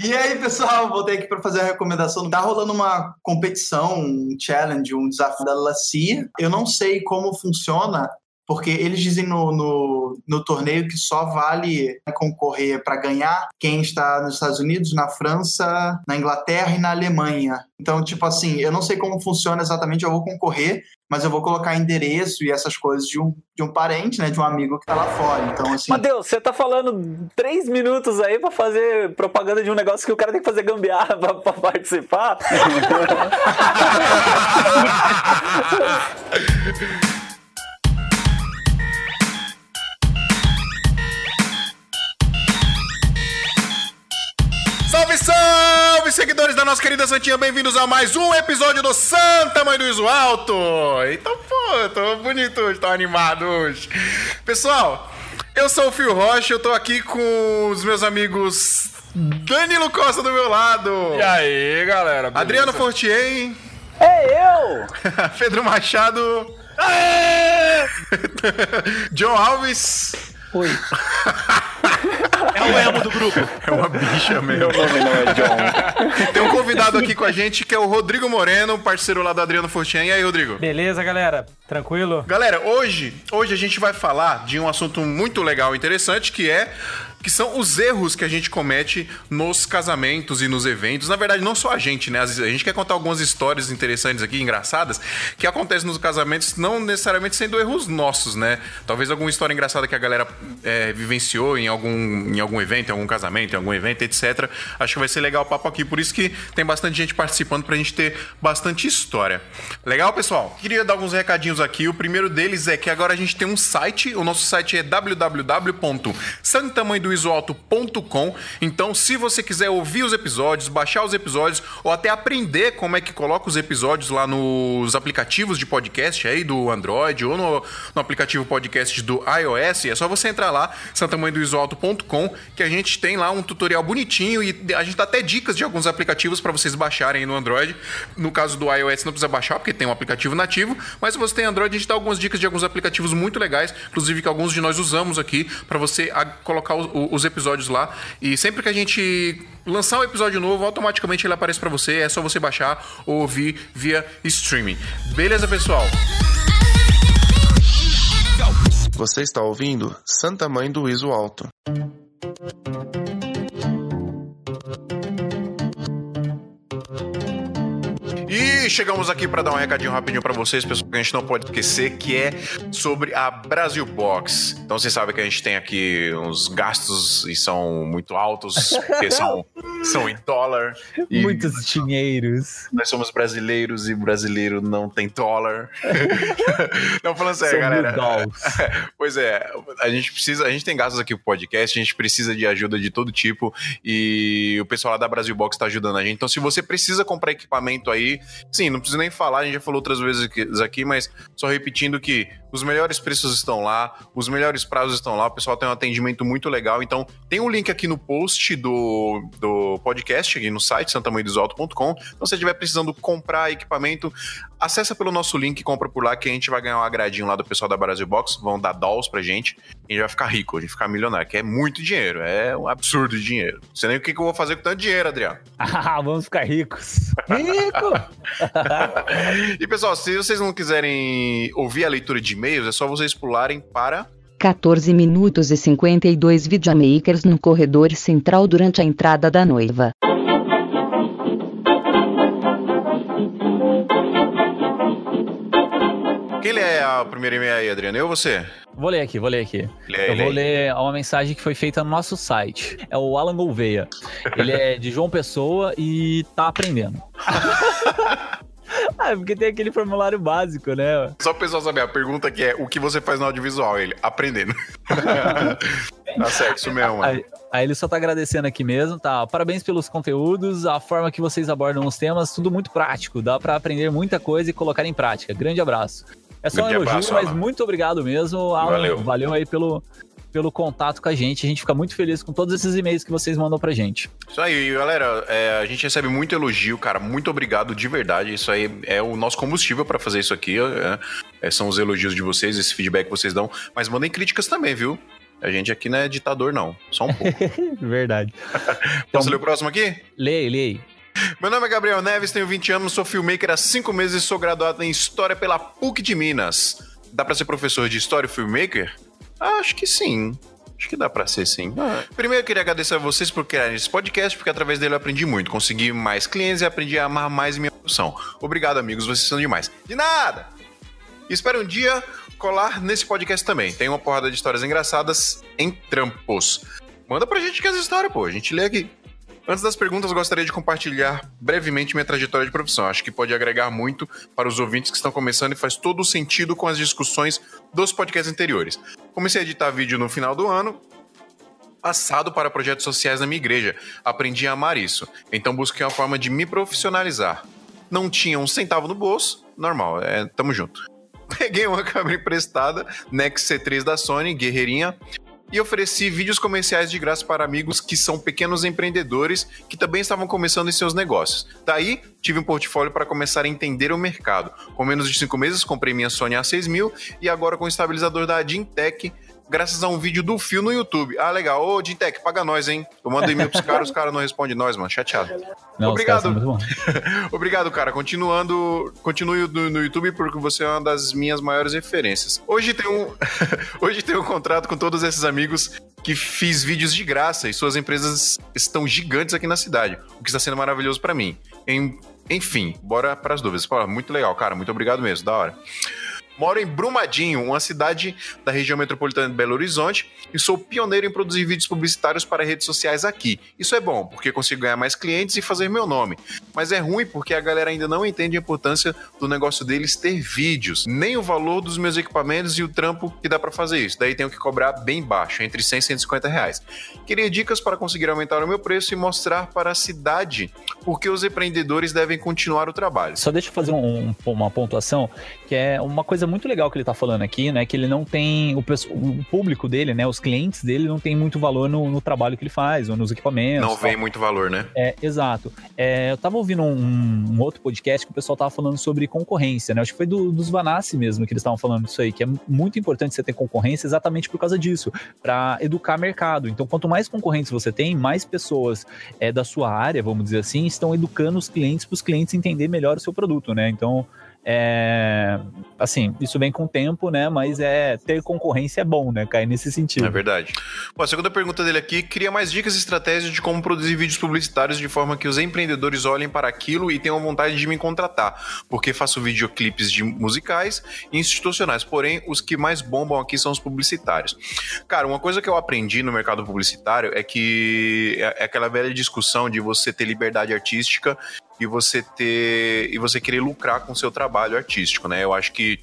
E aí, pessoal, voltei aqui para fazer a recomendação. Tá rolando uma competição, um challenge, um desafio da LACIA. Eu não sei como funciona, porque eles dizem no, no, no torneio que só vale concorrer para ganhar quem está nos Estados Unidos, na França, na Inglaterra e na Alemanha. Então, tipo assim, eu não sei como funciona exatamente, eu vou concorrer, mas eu vou colocar endereço e essas coisas de um, de um parente, né, de um amigo que tá lá fora. Então, assim. Matheus, você tá falando três minutos aí para fazer propaganda de um negócio que o cara tem que fazer gambiarra pra, pra participar? salve, seguidores da nossa querida Santinha, bem-vindos a mais um episódio do Santa Mãe do Iso Alto. Então, pô, tô bonito hoje, tô animado hoje. Pessoal, eu sou o Fio Rocha, eu tô aqui com os meus amigos Danilo Costa do meu lado. E aí, galera? beleza? Adriano Fortier. É eu! Pedro Machado. John Alves. Oi. É o emo do grupo. É uma bicha mesmo. Meu nome não é John. Tem um convidado aqui com a gente que é o Rodrigo Moreno, parceiro lá do Adriano Fortian. E aí, Rodrigo? Beleza, galera? Tranquilo? Galera, hoje, hoje a gente vai falar de um assunto muito legal e interessante que é que são os erros que a gente comete nos casamentos e nos eventos. Na verdade, não só a gente, né? A gente quer contar algumas histórias interessantes aqui, engraçadas, que acontecem nos casamentos, não necessariamente sendo erros nossos, né? Talvez alguma história engraçada que a galera é, vivenciou em algum, em algum evento, em algum casamento, em algum evento, etc. Acho que vai ser legal o papo aqui. Por isso que tem bastante gente participando pra gente ter bastante história. Legal, pessoal? Queria dar alguns recadinhos aqui. O primeiro deles é que agora a gente tem um site. O nosso site é www.santamanhodoisoalto.com. Então, se você quiser ouvir os episódios, baixar os episódios ou até aprender como é que coloca os episódios lá nos aplicativos de podcast aí do Android ou no, no aplicativo podcast do iOS, é só você entrar lá, santamanhodoisoalto.com, que a gente tem lá um tutorial bonitinho e a gente dá até dicas de alguns aplicativos para vocês baixarem no Android. No caso do iOS não precisa baixar porque tem um aplicativo nativo, mas se você tem Android, a gente dá algumas dicas de alguns aplicativos muito legais, inclusive que alguns de nós usamos aqui para você colocar o- os episódios lá. E sempre que a gente lançar um episódio novo, automaticamente ele aparece para você, é só você baixar ou ouvir via streaming. Beleza, pessoal? Você está ouvindo Santa Mãe do Iso Alto. E chegamos aqui para dar um recadinho rapidinho para vocês, pessoal, que a gente não pode esquecer, que é sobre a Brasil Box. Então vocês sabem que a gente tem aqui uns gastos e são muito altos, porque são, são em dólar. E Muitos dinheiros. nós somos brasileiros e brasileiro não tem dólar. não falando sério, galera. Pois é, a gente precisa, a gente tem gastos aqui pro podcast, a gente precisa de ajuda de todo tipo e o pessoal lá da Brasil Box tá ajudando a gente. Então, se você precisa comprar equipamento aí, sim, não precisa nem falar, a gente já falou outras vezes aqui, mas só repetindo que os melhores preços estão lá, os melhores prazos estão lá, o pessoal tem um atendimento muito legal. Então, tem um link aqui no post do, do podcast, aqui no site santamanhodosalto.com. Então, se você estiver precisando comprar equipamento, acessa pelo nosso link, compra por lá, que a gente vai ganhar um agradinho lá do pessoal da Brasil Box, vão dar dolls pra gente, e a gente vai ficar rico, a gente vai ficar milionário, que é muito dinheiro, é um absurdo de dinheiro. Não sei nem o que, que eu vou fazer com tanto dinheiro, Adriano. Ah, vamos ficar ricos. Rico! E pessoal, se vocês não quiserem ouvir a leitura de e-mails, é só vocês pularem para 14 minutos e 52 videomakers no corredor central durante a entrada da noiva. Quem lê a primeira e-mail aí, Adriano? Eu ou você? Vou ler aqui, vou ler aqui. Lê, Eu lê vou ler uma mensagem que foi feita no nosso site. É o Alan Gouveia. Ele é de João Pessoa e tá aprendendo. ah, porque tem aquele formulário básico, né? Só o pessoal saber, a pergunta que é o que você faz no audiovisual? Ele, aprendendo. tá certo, isso mesmo. Aí, aí ele só tá agradecendo aqui mesmo, tá? Parabéns pelos conteúdos, a forma que vocês abordam os temas, tudo muito prático. Dá pra aprender muita coisa e colocar em prática. Grande abraço. É só um elogio, mas muito obrigado mesmo, Alan. Valeu. Valeu aí pelo, pelo contato com a gente. A gente fica muito feliz com todos esses e-mails que vocês mandam pra gente. Isso aí, galera. é, a gente recebe muito elogio, cara. Muito obrigado de verdade. Isso aí é o nosso combustível pra fazer isso aqui. é, é, são os elogios de vocês, esse feedback que vocês dão. Mas mandem críticas também, viu? A gente aqui não é ditador, não. Só um pouco. Verdade. Posso ler o próximo aqui? Leia, leia. Meu nome é Gabriel Neves, tenho 20 anos, sou filmmaker há 5 meses e sou graduado em História pela PUC de Minas. Dá pra ser professor de História e filmmaker? Acho que sim. Acho que dá pra ser sim. Primeiro eu queria agradecer a vocês por criarem esse podcast, porque através dele eu aprendi muito. Consegui mais clientes e aprendi a amar mais minha profissão. Obrigado, amigos, vocês são demais. De nada! Espero um dia colar nesse podcast também. Tem uma porrada de histórias engraçadas em trampos. Manda pra gente que as histórias, pô. A gente lê aqui. Antes das perguntas, gostaria de compartilhar brevemente minha trajetória de profissão. Acho que pode agregar muito para os ouvintes que estão começando e faz todo o sentido com as discussões dos podcasts anteriores. Comecei a editar vídeo no final do ano, assado para projetos sociais na minha igreja. Aprendi a amar isso. Então busquei uma forma de me profissionalizar. Não tinha um centavo no bolso, normal, é, tamo junto. Peguei uma câmera emprestada, Nex C3 da Sony, guerreirinha, e ofereci vídeos comerciais de graça para amigos que são pequenos empreendedores que também estavam começando em seus negócios. Daí, tive um portfólio para começar a entender o mercado. Com menos de cinco meses, comprei minha Sony A6000 e agora com o estabilizador da Adintec, graças a um vídeo do Fio no YouTube. Ah, legal. Ô, Adintec, paga nós, hein? Eu mando e-mail pros caras, os caras não respondem nós, mano. Chateado. Não, Obrigado. Obrigado, cara. Continuando, continue no, no YouTube porque você é uma das minhas maiores referências. Hoje tem um, hoje tem um contrato com todos esses amigos que fiz vídeos de graça e suas empresas estão gigantes aqui na cidade, o que está sendo maravilhoso pra mim. Em- enfim, bora para as dúvidas. Pô, muito legal, cara. Muito obrigado mesmo. Da hora. Moro em Brumadinho, uma cidade da região metropolitana de Belo Horizonte, e sou pioneiro em produzir vídeos publicitários para redes sociais aqui. Isso é bom, porque consigo ganhar mais clientes e fazer meu nome. Mas é ruim porque a galera ainda não entende a importância do negócio deles ter vídeos, nem o valor dos meus equipamentos e o trampo que dá para fazer isso. Daí tenho que cobrar bem baixo, entre 100 e 150 reais. Queria dicas para conseguir aumentar o meu preço e mostrar para a cidade porque os empreendedores devem continuar o trabalho. Só deixa eu fazer um- uma pontuação, que é uma coisa muito legal que ele tá falando aqui, né? Que ele não tem. O, o público dele, né? Os clientes dele não tem muito valor no, no trabalho que ele faz, ou nos equipamentos. Não tal. vem muito valor, né? É, exato. É, eu tava ouvindo um, um outro podcast que o pessoal tava falando sobre concorrência, né? Acho que foi do- dos Vanassi mesmo que eles estavam falando disso aí, que é muito importante você ter concorrência exatamente por causa disso, para educar mercado. Então, quanto mais concorrentes você tem, mais pessoas é, da sua área, vamos dizer assim, estão educando os clientes para os clientes entender melhor o seu produto, né? Então, é, assim, isso vem com o tempo, né? Mas é ter concorrência é bom, né? Cair nesse sentido. É verdade. Bom, a segunda pergunta dele aqui queria mais dicas e estratégias de como produzir vídeos publicitários de forma que os empreendedores olhem para aquilo e tenham vontade de me contratar, porque faço videoclipes de musicais e institucionais, porém os que mais bombam aqui são os publicitários. Cara, uma coisa que eu aprendi no mercado publicitário é que é é aquela velha discussão de você ter liberdade artística e você ter e você querer lucrar com o seu trabalho artístico, né? Eu acho que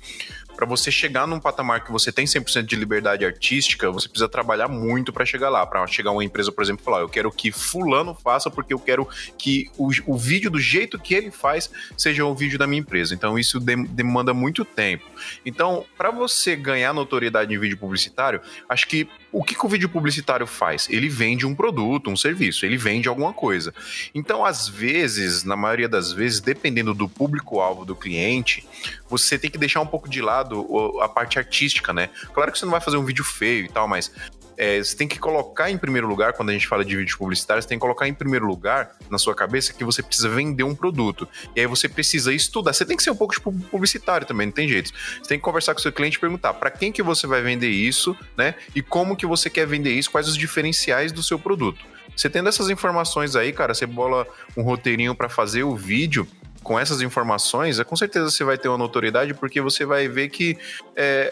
para você chegar num patamar que você tem 100% de liberdade artística, você precisa trabalhar muito para chegar lá. Para chegar uma empresa, por exemplo, falar: eu quero que Fulano faça porque eu quero que o, o vídeo do jeito que ele faz seja o vídeo da minha empresa. Então isso dem- demanda muito tempo. Então, para você ganhar notoriedade em vídeo publicitário, acho que o que, que o vídeo publicitário faz? Ele vende um produto, um serviço, ele vende alguma coisa. Então, às vezes, na maioria das vezes, dependendo do público-alvo do cliente, você tem que deixar um pouco de lado a parte artística, né? Claro que você não vai fazer um vídeo feio e tal, mas é, você tem que colocar em primeiro lugar, quando a gente fala de vídeo publicitário, você tem que colocar em primeiro lugar na sua cabeça que você precisa vender um produto. E aí você precisa estudar. Você tem que ser um pouco tipo, publicitário também, não tem jeito. Você tem que conversar com o seu cliente e perguntar para quem que você vai vender isso, né? E como que você quer vender isso, quais os diferenciais do seu produto. Você tendo essas informações aí, cara, você bola um roteirinho para fazer o vídeo com essas informações, é, com certeza você vai ter uma notoriedade, porque você vai ver que é,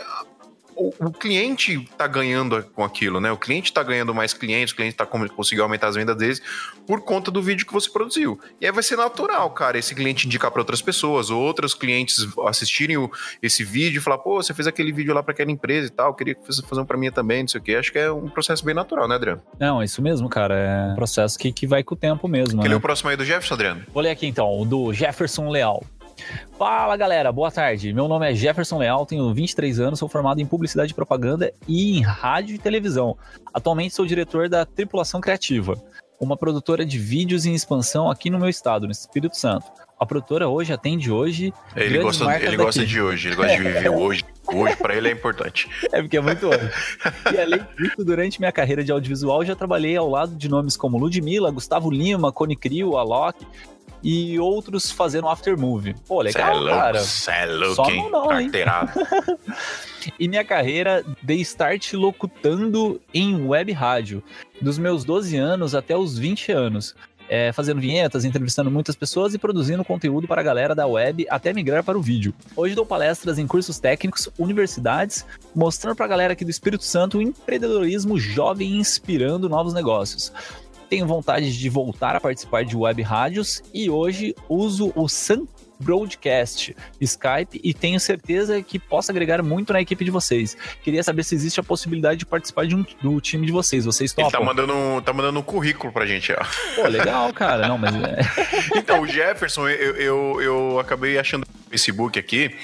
o, o cliente tá ganhando com aquilo, né? O cliente tá ganhando mais clientes, o cliente tá com- conseguindo aumentar as vendas deles por conta do vídeo que você produziu. E aí vai ser natural, cara, esse cliente indicar para outras pessoas, ou outros clientes assistirem o- esse vídeo e falar, pô, você fez aquele vídeo lá para aquela empresa e tal, queria que você fazer um para mim também, não sei o quê. Acho que é um processo bem natural, né, Adriano? Não, é isso mesmo, cara. É um processo que, que vai com o tempo mesmo. Quer né? ler o próximo aí do Jefferson, Adriano? Vou ler aqui então, o do Jefferson Leal. Fala galera, boa tarde. Meu nome é Jefferson Leal, tenho 23 anos, sou formado em publicidade e propaganda e em rádio e televisão. Atualmente sou diretor da Tripulação Criativa, uma produtora de vídeos em expansão aqui no meu estado, no Espírito Santo. A produtora hoje atende hoje Ele gosta, ele gosta daqui. de hoje, ele gosta de viver hoje. Hoje, pra ele é importante. É porque é muito hoje. E além disso, durante minha carreira de audiovisual, já trabalhei ao lado de nomes como Ludmilla, Gustavo Lima, Cone Crew, Alok e outros fazendo aftermovie. Pô, Cê é legal, cara. cê é louco, Só hein? não, hein? E minha carreira dei start locutando em web rádio, dos meus 12 anos até os 20 anos. É, fazendo vinhetas, entrevistando muitas pessoas e produzindo conteúdo para a galera da web até migrar para o vídeo. Hoje dou palestras em cursos técnicos, universidades, mostrando para a galera aqui do Espírito Santo o empreendedorismo jovem inspirando novos negócios. Tenho vontade de voltar a participar de web rádios e hoje uso o Sun Broadcast, Skype e tenho certeza que possa agregar muito na equipe de vocês. Queria saber se existe a possibilidade de participar de um, do time de vocês. Vocês Ele topam? tá mandando, tá mandando um currículo pra gente, ó. Pô, legal, cara. Não, mas é... Então, o Jefferson, eu, eu, eu acabei achando no Facebook aqui,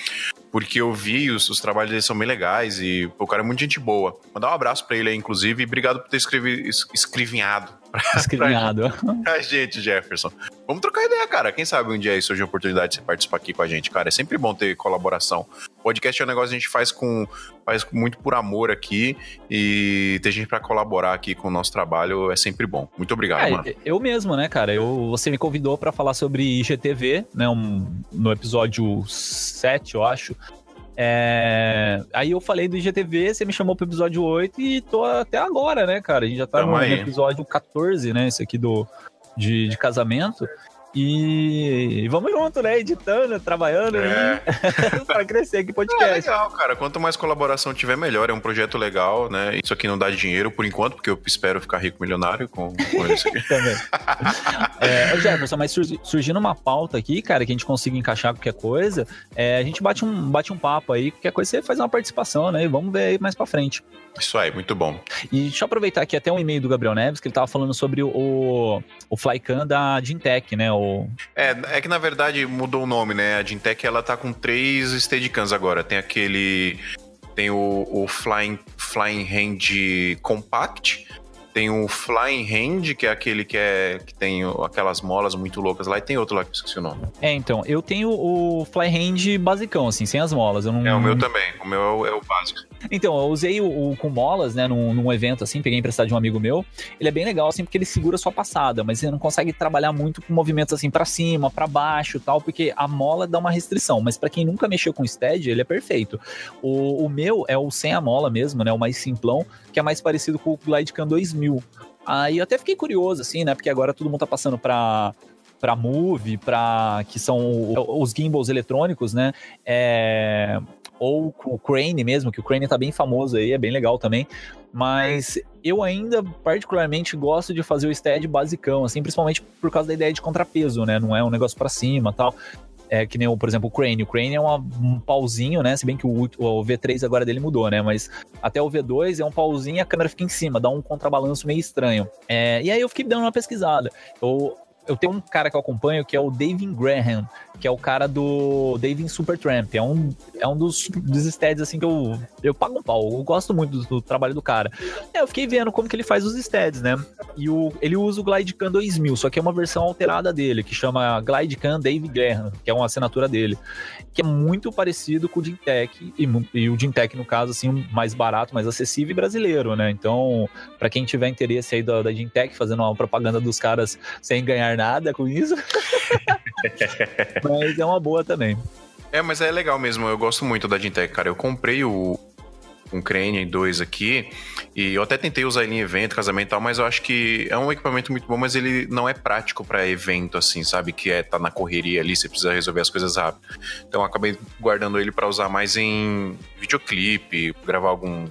porque eu vi os, os trabalhos dele são bem legais e pô, o cara é muito gente boa. Mandar um abraço pra ele aí, inclusive, e obrigado por ter escrevi, es- escrevinhado escrevinhado. pra gente, Jefferson. Vamos trocar ideia, cara. Quem sabe um dia aí surge a oportunidade de você participar aqui com a gente, cara. É sempre bom ter colaboração. Podcast é um negócio que a gente faz com faz muito por amor aqui e ter gente pra colaborar aqui com o nosso trabalho é sempre bom. Muito obrigado, mano. É, eu mesmo, né, cara? Eu, você me convidou pra falar sobre IGTV, né? um- no episódio 7, eu acho. É, Aí eu falei do IGTV, você me chamou pro episódio 8 e tô até agora, né, cara? A gente já tá Tamo no, aí. episódio 14, né? Esse aqui do, de, de casamento. E vamos junto, né? Editando, trabalhando É. aí pra crescer aqui o É podcast. legal, cara. Quanto mais colaboração tiver, melhor. É um projeto legal, né? Isso aqui não dá dinheiro por enquanto, porque eu espero ficar rico milionário com, com isso aqui. também. é, Jefferson, mas surgi- surgindo uma pauta aqui, cara, que a gente consiga encaixar qualquer coisa, é, a gente bate um, bate um papo aí, qualquer coisa você faz uma participação, né? E vamos ver aí mais pra frente. Isso aí, muito bom. E deixa eu aproveitar aqui até um e-mail do Gabriel Neves, que ele tava falando sobre o, o Flycam da Gintec, né? É, é que na verdade mudou o nome, né? A Gintec ela tá com três Steadicams agora. Tem aquele. Tem o, o Flying, Flying Hand Compact. Tem o Flying Hand, que é aquele que, é, que tem aquelas molas muito loucas lá. E tem outro lá que eu esqueci o nome. É, então, eu tenho o Flyhand basicão, assim, sem as molas. Eu não, É o meu também. O meu é o, é o básico. Então, eu usei o, o com molas, né, num, num evento assim, peguei emprestado de um amigo meu. Ele é bem legal, assim, porque ele segura a sua passada, mas você não consegue trabalhar muito com movimentos assim pra cima, pra baixo e tal, porque a mola dá uma restrição. Mas pra quem nunca mexeu com stead, ele é perfeito. O, o meu é o sem a mola mesmo, né, o mais simplão, que é mais parecido com o Glidecam 2000. Aí eu até fiquei curioso, assim, né, porque agora todo mundo tá passando pra para Move, para que são o- os gimbals eletrônicos, né? É, ou o Crane mesmo, que o Crane tá bem famoso aí, é bem legal também. Mas eu ainda particularmente gosto de fazer o stead basicão, assim, principalmente por causa da ideia de contrapeso, né? Não é um negócio para cima, tal. É que nem, o, por exemplo, o Crane. O Crane é uma- um pauzinho, né? Se bem que o, o V3 agora dele mudou, né? Mas até o V2 é um pauzinho e a câmera fica em cima, dá um contrabalanço meio estranho. É, e aí eu fiquei dando uma pesquisada. Eu, eu tenho um cara que eu acompanho que é o David Graham, que é o cara do David Supertramp. É um, é um dos, dos steads assim que eu, eu pago um pau. Eu gosto muito do, do trabalho do cara. É, eu fiquei vendo como que ele faz os steads, né? E o, ele usa o Glidecam 2000, só que é uma versão alterada dele, que chama Glidecam David Graham, que é uma assinatura dele, que é muito parecido com o Gintec, e, e o Gintec, no caso, assim, mais barato, mais acessível e brasileiro, né? Então, para quem tiver interesse aí da, da fazendo uma propaganda dos caras sem ganhar nada com isso, mas é uma boa também. É, mas é legal mesmo. Eu gosto muito da Gintec, cara. Eu comprei o um Crane 2 aqui e eu até tentei usar ele em evento, casamento e tal, mas eu acho que é um equipamento muito bom, mas ele não é prático pra evento, assim, sabe? Que é tá na correria ali, você precisa resolver as coisas rápido. Então eu acabei guardando ele pra usar mais em videoclipe, gravar algum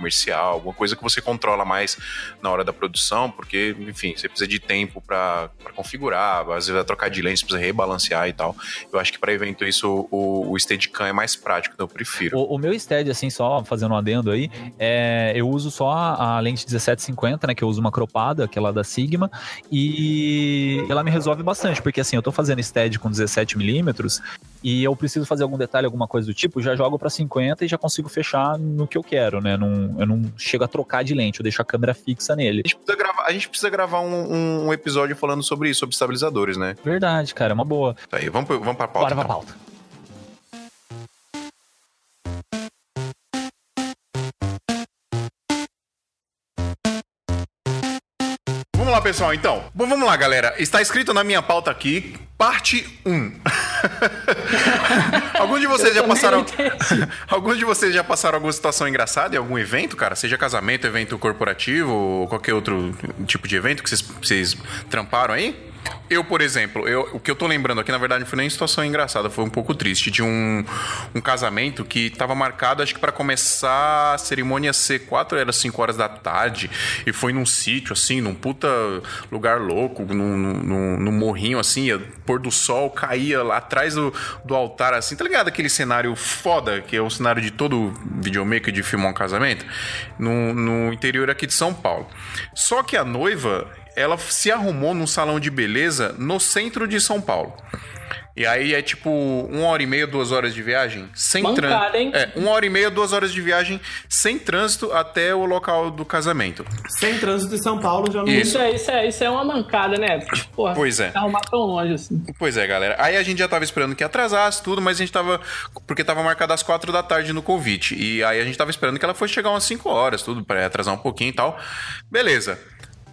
comercial, alguma coisa que você controla mais na hora da produção, porque, enfim, você precisa de tempo pra configurar, às vezes vai trocar de lente, precisa rebalancear e tal. Eu acho que pra evento isso o, o Steadicam é mais prático, então eu prefiro. O, o meu stead, assim, só fazendo um adendo aí, é, eu uso só a, a lente 1750, né, que eu uso uma cropada, aquela da Sigma, e ela me resolve bastante, porque assim, eu tô fazendo stead com 17mm e eu preciso fazer algum detalhe, alguma coisa do tipo, já jogo pra 50 e já consigo fechar no que eu quero, né, não, eu não chego a trocar de lente, eu deixo a câmera fixa nele. A gente precisa gravar, a gente precisa gravar um, um- episódio falando sobre isso, sobre estabilizadores, né? Verdade, cara, é uma boa. Tá aí, vamos, vamos pra pauta. Bora pra então. pauta. Pessoal, então. Bom, vamos lá, galera. Está escrito na minha pauta aqui, parte 1. Alguns de vocês já passaram. Alguns de vocês já passaram alguma situação engraçada em algum evento, cara? Seja casamento, evento corporativo ou qualquer outro tipo de evento que vocês, vocês tramparam aí? Eu, por exemplo, eu, o que eu tô lembrando aqui, na verdade, não foi nem situação engraçada, foi um pouco triste. De um, um casamento que tava marcado, acho que para começar a cerimônia ser 4 era 5 horas da tarde, e foi num sítio, assim, num puta lugar louco, num, num, num morrinho, assim, pôr do sol caía lá atrás do, do altar, assim, tá ligado? Aquele cenário foda, que é o cenário de todo videomaker de filmar um casamento, no, no interior aqui de São Paulo. Só que a noiva, ela se arrumou num salão de beleza no centro de São Paulo. E aí é tipo uma hora e meia, duas horas de viagem sem Mancada, trânsito. hein? É, uma hora e meia, duas horas de viagem sem trânsito até o local do casamento. Sem trânsito em São Paulo já não. Isso. Isso é, isso, é, isso é uma mancada, né? Tipo, porra, Pois é. Arrumar tão longe assim. Pois é, galera. Aí a gente já tava esperando que atrasasse tudo, mas a gente tava. Porque tava marcado às quatro da tarde no convite. E aí a gente tava esperando que ela fosse chegar umas 5 horas, tudo, pra atrasar um pouquinho e tal. Beleza.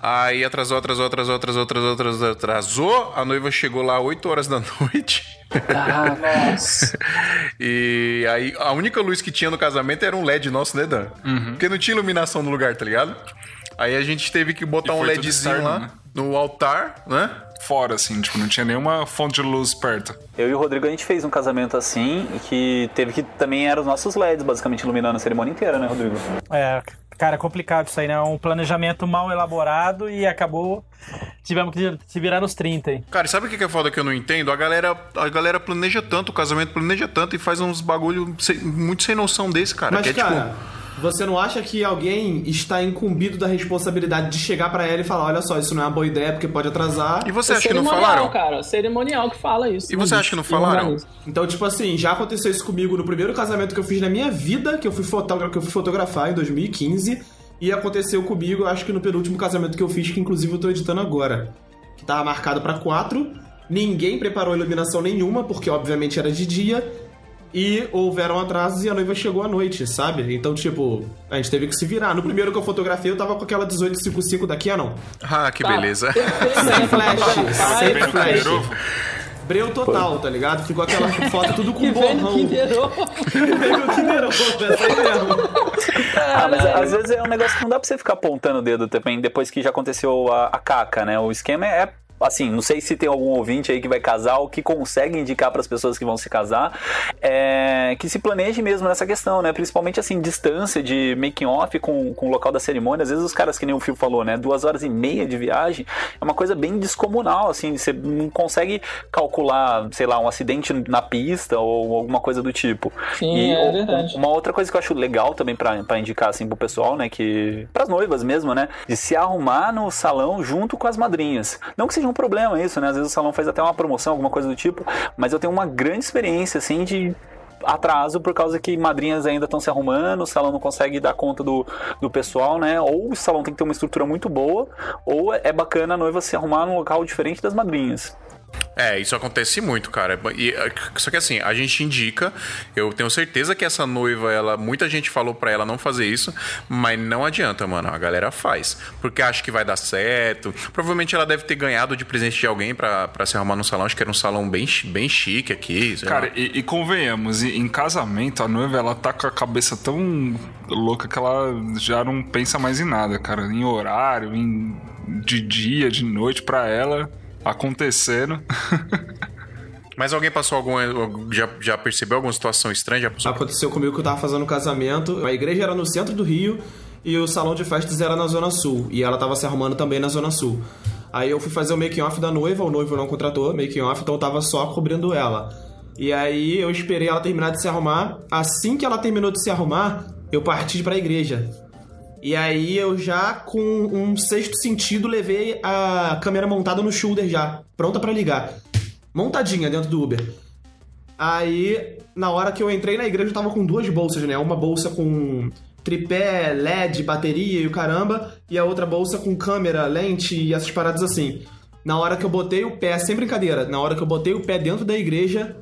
Aí atrasou, atrasou, atrasou, atrasou, atrasou, atrasou, atrasou. A noiva chegou lá 8 horas da noite. Ah, nossa. E aí a única luz que tinha no casamento era um LED nosso, né, Dan? Porque não tinha iluminação no lugar, tá ligado? Aí a gente teve que botar um LEDzinho externo, lá né? no altar, né? Fora, assim, tipo, não tinha nenhuma fonte de luz perto. Eu e o Rodrigo, a gente fez um casamento assim, que teve que também eram os nossos LEDs, basicamente, iluminando a cerimônia inteira, né, Rodrigo? É, cara, é complicado isso aí, né? É um planejamento mal elaborado e acabou. Tivemos que se virar nos 30 aí. Cara, e sabe o que que é foda que eu não entendo? A galera, a galera planeja tanto, o casamento planeja tanto e faz uns bagulho sem- muito sem noção desse, cara. Mas, que é cara, tipo. Você não acha que alguém está incumbido da responsabilidade de chegar pra ela e falar: olha só, isso não é uma boa ideia porque pode atrasar? E você É acha que não falaram? cara. Cerimonial que fala isso. E você acha que não falaram? Então, tipo assim, já aconteceu isso comigo no primeiro casamento que eu fiz na minha vida, que eu fui, fotogra que eu fui fotografar em 2015. E aconteceu comigo, acho que no penúltimo casamento que eu fiz, que inclusive eu tô editando agora. Que tava marcado pra quatro. Ninguém preparou iluminação nenhuma, porque obviamente era de dia. E houveram atrasos e a noiva chegou à noite, sabe? Então, tipo, a gente teve que se virar. No primeiro que eu fotografei, eu tava com aquela 1855 da Canon. Ah, que Tá. beleza. Sem flash, sem flash. Breu total, tá ligado? Ficou aquela foto tudo com Que no borrão. Kinder Ovo. Veio no Kinder Ovo, essa aí mesmo. Ah, mas às vezes é um negócio que não dá pra você ficar apontando o dedo também depois que já aconteceu a, a caca, né? O esquema é. Assim, não sei se tem algum ouvinte aí que vai casar ou que consegue indicar para as pessoas que vão se casar, é, que se planeje mesmo nessa questão, né? Principalmente assim, distância de making off com, com o local da cerimônia. Às vezes os caras, que nem o Fio falou, né? Duas horas e meia de viagem é uma coisa bem descomunal, assim, você não consegue calcular, sei lá, um acidente na pista ou alguma coisa do tipo. Sim, é o- verdade. Uma outra coisa que eu acho legal também pra indicar assim pro pessoal, né, que pras noivas mesmo, né, de se arrumar no salão junto com as madrinhas. Não que seja um problema isso, né? Às vezes o salão faz até uma promoção, alguma coisa do tipo, mas eu tenho uma grande experiência assim de atraso por causa que madrinhas ainda estão se arrumando, o salão não consegue dar conta do, do pessoal, né? Ou o salão tem que ter uma estrutura muito boa, ou é bacana a noiva se arrumar num local diferente das madrinhas. É, isso acontece muito, cara. E, é, só que assim, a gente indica, eu tenho certeza que essa noiva, ela, muita gente falou pra ela não fazer isso, mas não adianta, mano. A galera faz. Porque acha que vai dar certo. Provavelmente ela deve ter ganhado de presente de alguém pra, pra se arrumar no salão. Acho que era um salão bem, bem chique aqui. Cara, e, e convenhamos, em casamento, a noiva, ela tá com a cabeça tão louca que ela já não pensa mais em nada, cara. Em horário, em de dia, de noite, pra ela, acontecendo. Mas alguém passou alguma. Já, já percebeu alguma situação estranha? Já passou? Aconteceu comigo que eu tava fazendo um casamento. A igreja era no centro do Rio e o salão de festas era na Zona Sul. E ela tava se arrumando também na Zona Sul. Aí eu fui fazer o making off da noiva, o noivo não contratou making off, então eu tava só cobrindo ela. E aí eu esperei ela terminar de se arrumar. Assim que ela terminou de se arrumar, eu parti pra igreja. E aí eu já, com um sexto sentido, levei a câmera montada no shoulder já, pronta pra ligar. Montadinha dentro do Uber. Aí, na hora que eu entrei na igreja, eu tava com duas bolsas, né? Uma bolsa com tripé, LED, bateria e o caramba, e a outra bolsa com câmera, lente e essas paradas assim. Na hora que eu botei o pé, sem brincadeira, na hora que eu botei o pé dentro da igreja,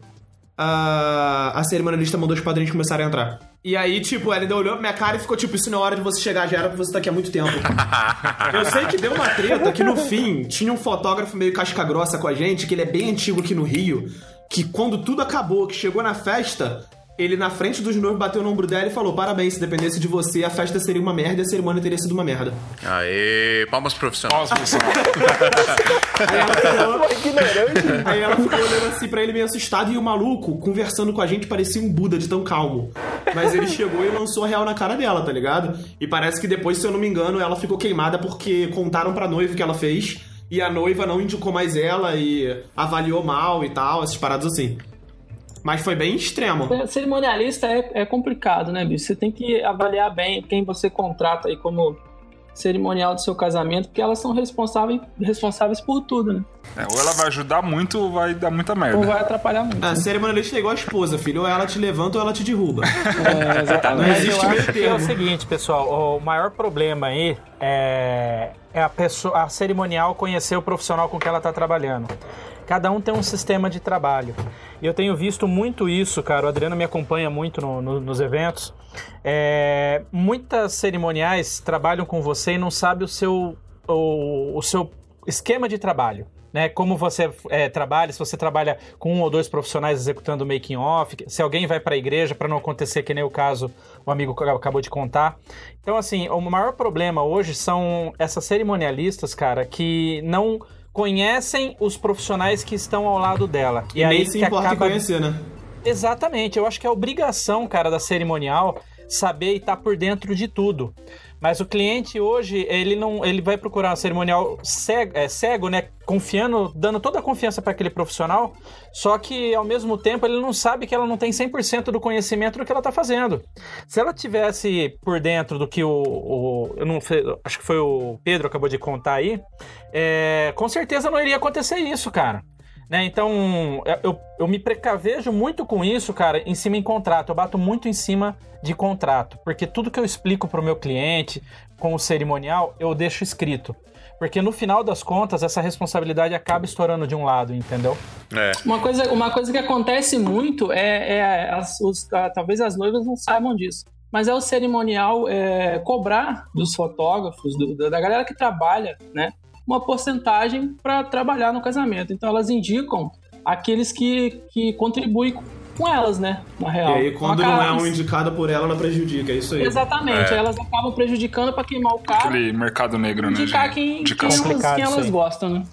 a, a cerimonialista mandou os padrinhos começarem a entrar. E aí, tipo, ela ainda olhou pra minha cara e ficou tipo, isso não é hora de você chegar, já era pra você estar aqui há muito tempo. Eu sei que deu uma treta que no fim tinha um fotógrafo meio casca grossa com a gente, que ele é bem antigo aqui no Rio, que quando tudo acabou, que chegou na festa, ele na frente dos noivos bateu no ombro dela e falou: Parabéns, se dependesse de você, a festa seria uma merda e a cerimônia teria sido uma merda. Aê, palmas profissionais. Aí ela ficou, aí ela ficou olhando assim pra ele meio assustado e o maluco, conversando com a gente, parecia um Buda de tão calmo. Mas ele chegou e lançou a real na cara dela, tá ligado? E parece que depois, se eu não me engano, ela ficou queimada porque contaram pra noiva o que ela fez e a noiva não indicou mais ela e avaliou mal e tal, essas paradas assim. Mas foi bem extremo. Cerimonialista é, é complicado, né, bicho? Você tem que avaliar bem quem você contrata aí como cerimonial do seu casamento, porque elas são responsáveis, responsáveis por tudo, né? É, ou ela vai ajudar muito ou vai dar muita merda. Ou vai atrapalhar muito. A né? cerimonialista é igual a esposa, filho. Ou ela te levanta ou ela te derruba. É, exatamente. Não Mas existe eu meio acho que é termo. o seguinte, pessoal, o maior problema aí é, é a pessoa, a cerimonial conhecer o profissional com que ela está trabalhando. Cada um tem um sistema de trabalho. E eu tenho visto muito isso, cara. O Adriano me acompanha muito no- no- nos eventos. É, muitas cerimoniais trabalham com você e não sabe o seu, o, o seu esquema de trabalho. Né, como você é, trabalha, se você trabalha com um ou dois profissionais executando o making off, se alguém vai para a igreja para não acontecer que nem o caso o amigo acabou de contar. Então, assim, o maior problema hoje são essas cerimonialistas, cara, que não conhecem os profissionais que estão ao lado dela. E, nem se que importa em conhecer, né? Exatamente, eu acho que é obrigação, cara, da cerimonial saber e estar por dentro de tudo. Mas o cliente hoje, ele não, ele vai procurar uma cerimonial cego, é, cego né, confiando, dando toda a confiança para aquele profissional, só que ao mesmo tempo ele não sabe que ela não tem 100% do conhecimento do que ela está fazendo. Se ela tivesse por dentro do que o, o- eu não sei, acho que foi o Pedro acabou de contar aí, é, com certeza não iria acontecer isso, cara. Né? Então, eu, eu me precavejo muito com isso, cara, em cima em contrato. Eu bato muito em cima de contrato, porque tudo que eu explico pro meu cliente com o cerimonial, eu deixo escrito. Porque no final das contas, essa responsabilidade acaba estourando de um lado, entendeu? É. Uma coisa, uma coisa que acontece muito é, é as- os- ah, talvez as noivas não saibam disso, mas é o cerimonial é, cobrar dos fotógrafos, do- da da galera que trabalha, né, uma porcentagem para trabalhar no casamento. Então elas indicam aqueles que, que contribuem com- elas, né, na E real. aí, quando Então, não é um indicado por ela, ela prejudica. É isso aí. Exatamente, É. aí elas acabam prejudicando para queimar o cara, Aquele mercado negro, né? indicar de- quem, quem elas, quem elas aí. gostam, né?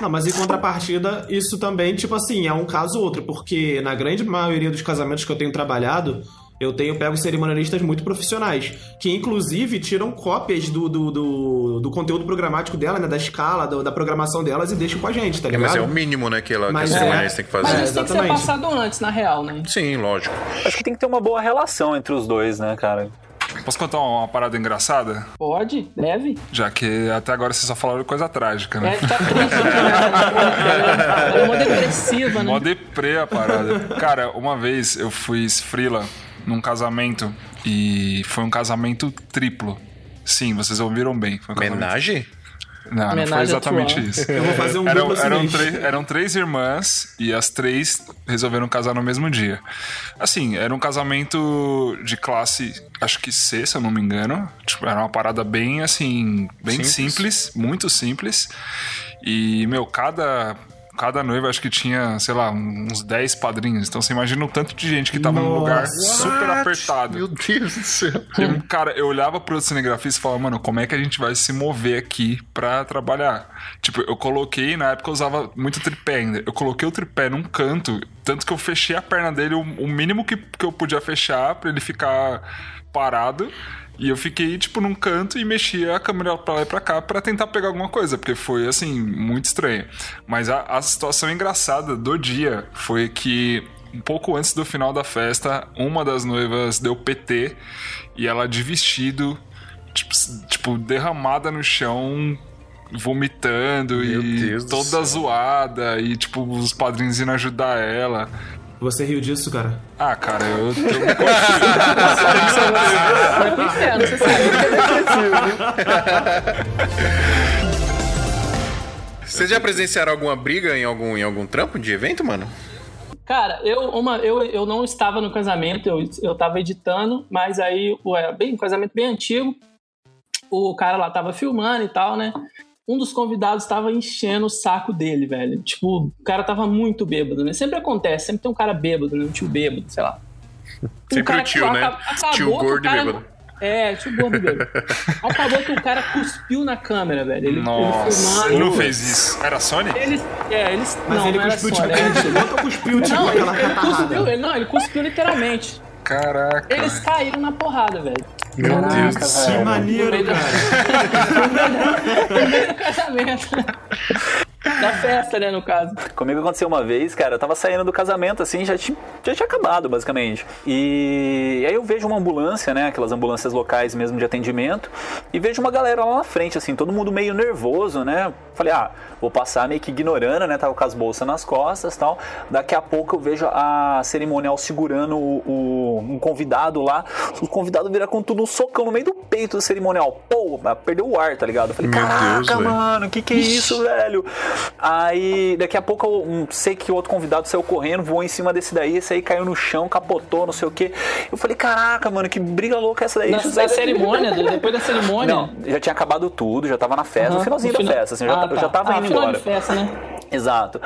Não, mas em contrapartida, isso também, tipo assim, é um caso ou outro, porque na grande maioria dos casamentos que eu tenho trabalhado, eu tenho pego cerimonialistas muito profissionais, que inclusive tiram cópias do, do, do, do conteúdo programático dela, né, da escala, do- da programação delas e deixam com a gente, tá É, ligado? mas é o mínimo, né, que, ela, que Mas a é. cerimonialista tem que Mas fazer. isso tem que ser passado antes, na real, né? Sim, lógico. Acho que tem que ter uma boa relação entre os dois, né, cara? Posso contar uma parada engraçada? Pode, deve. Já que até agora vocês só falaram de coisa trágica, É, né? tá triste, né? Ela é uma depressiva, né? Mó deprê a parada. Cara, uma vez eu fui frila num casamento e foi um casamento triplo. Sim, vocês ouviram bem. Foi um? Não, não foi exatamente Truan. isso. Eu vou fazer um eram, eram, três, eram três irmãs e as três resolveram casar no mesmo dia. Assim, era um casamento de classe, acho que C, se eu não me engano. Tipo, era uma parada bem, assim, bem Simples. simples, muito simples. E, meu, cada. Cada noiva acho que tinha, sei lá, uns 10 padrinhos. Então você imagina o tanto de gente que tava num lugar super apertado. Meu Deus do céu. Cara, eu olhava pro cinegrafista e falava, mano, como é que a gente vai se mover aqui pra trabalhar? Tipo, eu coloquei, na época eu usava muito tripé ainda. Eu coloquei o tripé num canto, tanto que eu fechei a perna dele o, o mínimo que, que eu podia fechar pra ele ficar parado. E eu fiquei, tipo, num canto e mexia a câmera pra lá e pra cá pra tentar pegar alguma coisa, porque foi, assim, muito estranho. Mas a, a situação engraçada do dia foi que um pouco antes do final da festa, uma das noivas deu PT e ela de vestido, tipo, tipo, derramada no chão, vomitando Meu e Deus toda zoada e tipo os padrinhos indo ajudar ela. Você riu disso, cara? Ah, cara, eu, eu Vai pro inferno, você sabe. Vocês já presenciaram alguma briga em algum, em algum trampo de evento, mano? Cara, eu, uma, eu, eu não estava no casamento, eu, eu tava editando, mas aí, ué, bem, um casamento bem antigo. O cara lá tava filmando e tal, né? Um dos convidados tava enchendo o saco dele, velho. Tipo, o cara tava muito bêbado, né? Sempre acontece, sempre tem um cara bêbado, né? Um tio bêbado, sei lá. Sempre cara o tio, que né? acabou Tio gordo cara- bêbado. É, tio gordo e bêbado. Acabou que o cara cuspiu na câmera, velho. Ele, Nossa, ele filmando. ele não fez isso. Era Sony? Eles, é, eles. Mas não, ele não era cuspiu Sony, tipo, era- ele nunca cuspiu tipo Não, ele, ele cuspiu, ele, não, ele cuspiu literalmente. Caraca. Eles caíram na porrada, velho. Meu Deus do Que céu. maneiro, cara. No meio do casamento. Da festa, né, no caso. Comigo aconteceu uma vez, cara, eu tava saindo do casamento, assim, já tinha, já tinha acabado, basicamente. E aí eu vejo uma ambulância, né, aquelas ambulâncias locais mesmo de atendimento, e vejo uma galera lá na frente, assim, todo mundo meio nervoso, né. Falei, ah, vou passar meio que ignorando, né, tava com as bolsas nas costas e tal. Daqui a pouco eu vejo a cerimonial segurando o, o- um convidado lá, o convidado vira com tudo um socão no meio do peito do cerimonial. Pô, perdeu o ar, tá ligado? Eu falei, Meu Deus, caraca, velho. mano, que que é isso, velho? Aí, daqui a pouco, eu um, sei que outro convidado saiu correndo, voou em cima desse daí, esse aí caiu no chão, capotou, não sei o que. Eu falei, caraca, mano, que briga louca é essa daí? Na, José?" na cerimônia, do- depois da cerimônia. Não, já tinha acabado tudo, já tava na festa, no Aham, finalzinho no da final- festa, assim, eu já, Ah, eu já tá. tava ah, indo final embora. de festa, né? Exato.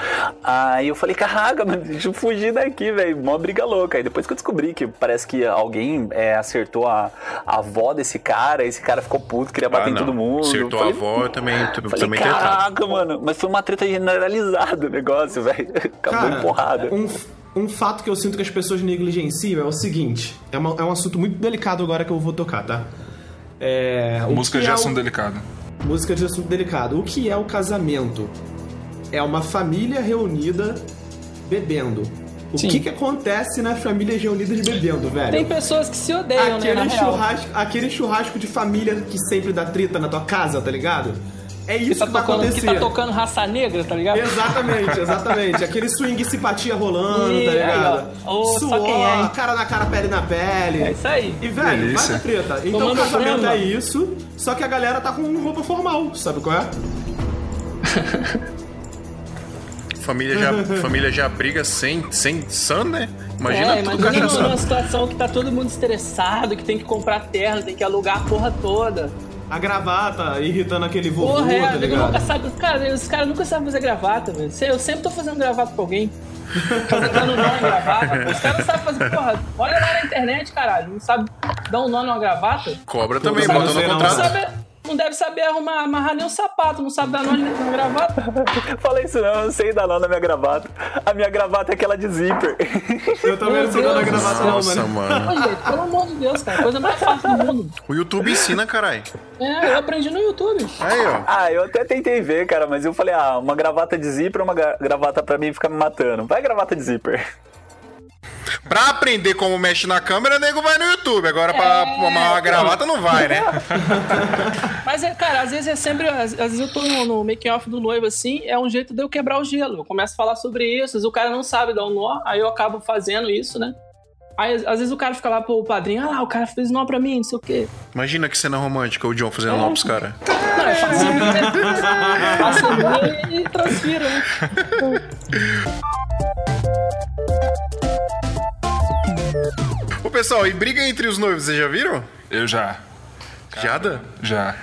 Aí eu falei, caraca, mano, deixa eu fugir daqui, velho. Mó briga louca. Aí depois que eu descobri que parece que alguém é, acertou a, a avó desse cara, esse cara ficou puto, queria bater Ah, em todo mundo. Acertou Falei, a avó, eu também, eu Falei, também caraca, mano. Mas foi uma treta generalizada o negócio, velho. Acabou em porrada. um, um fato que eu sinto que as pessoas negligenciam é o seguinte: é, uma- é um assunto muito delicado agora que eu vou tocar, tá? É, Música de é assunto o- delicado. Música de assunto delicado. O que é o casamento? É uma família reunida bebendo. O Sim. que, que acontece nas famílias reunidas bebendo, velho? Tem pessoas que se odeiam, né? Na aquele, real. churrasco, aquele churrasco de família que sempre dá treta na tua casa, tá ligado? É Que isso tá, que, vai tocando, que tá tocando raça negra, tá ligado? Exatamente, exatamente. Aquele swing simpatia rolando, Ih, tá aí, ligado? Ô, só Suor, quem é, cara na cara, pele na pele. É isso aí. E, velho, vai Delícia. dar treta. Então Tomando o casamento é isso, só que a galera tá com roupa formal, sabe qual é? Família já, família já briga sem, sem sã, né? Imagina é, tudo imagina numa, situação que tá todo mundo estressado, que tem que comprar terno, tem que alugar a porra toda. A gravata irritando aquele vovô, Porra, é, tá nego nunca ligado? sabe. Cara, os caras nunca sabem fazer gravata, velho. Eu sempre tô fazendo gravata pra alguém. Fazendo nó em gravata. Os caras não sabem fazer. Porra, olha lá na internet, caralho. Não sabe dar um nó numa gravata? Cobra também, bota no não, Não, contrato. sabe, não deve saber arrumar, amarrar nem um sapato, não sabe dar nó na gravata. Falei isso não, eu não sei dar nó na minha gravata. A minha gravata é aquela de zíper. Eu também não sei dar na gravata, não, Nossa, mano. mano. Ô, gente, pelo amor de Deus, cara. Coisa mais fácil do mundo. O YouTube ensina, caralho. É, eu aprendi no YouTube. Aí, ó. Ah, eu até tentei ver, cara, mas eu falei, ah, uma gravata de zíper, uma gra- gravata pra mim ficar me matando. Vai gravata de zíper. Pra aprender como mexe na câmera, nego vai no YouTube. Agora, pra É, arrumar uma gravata, não vai, né? Mas, é, cara, às vezes é sempre. Às, às vezes eu tô no, no making off do noivo assim, é um jeito de eu quebrar o gelo. Eu começo a falar sobre isso, às vezes o cara não sabe dar um nó, aí eu acabo fazendo isso, né? Aí, às vezes o cara fica lá pro padrinho, ah lá, o cara fez nó pra mim, não sei o quê. Imagina que cena romântica o John fazendo nó pros caras. Não, é e transfiro, né? Ô, pessoal, e briga entre os noivos, vocês já viram? Eu já. Já, Dan? Já.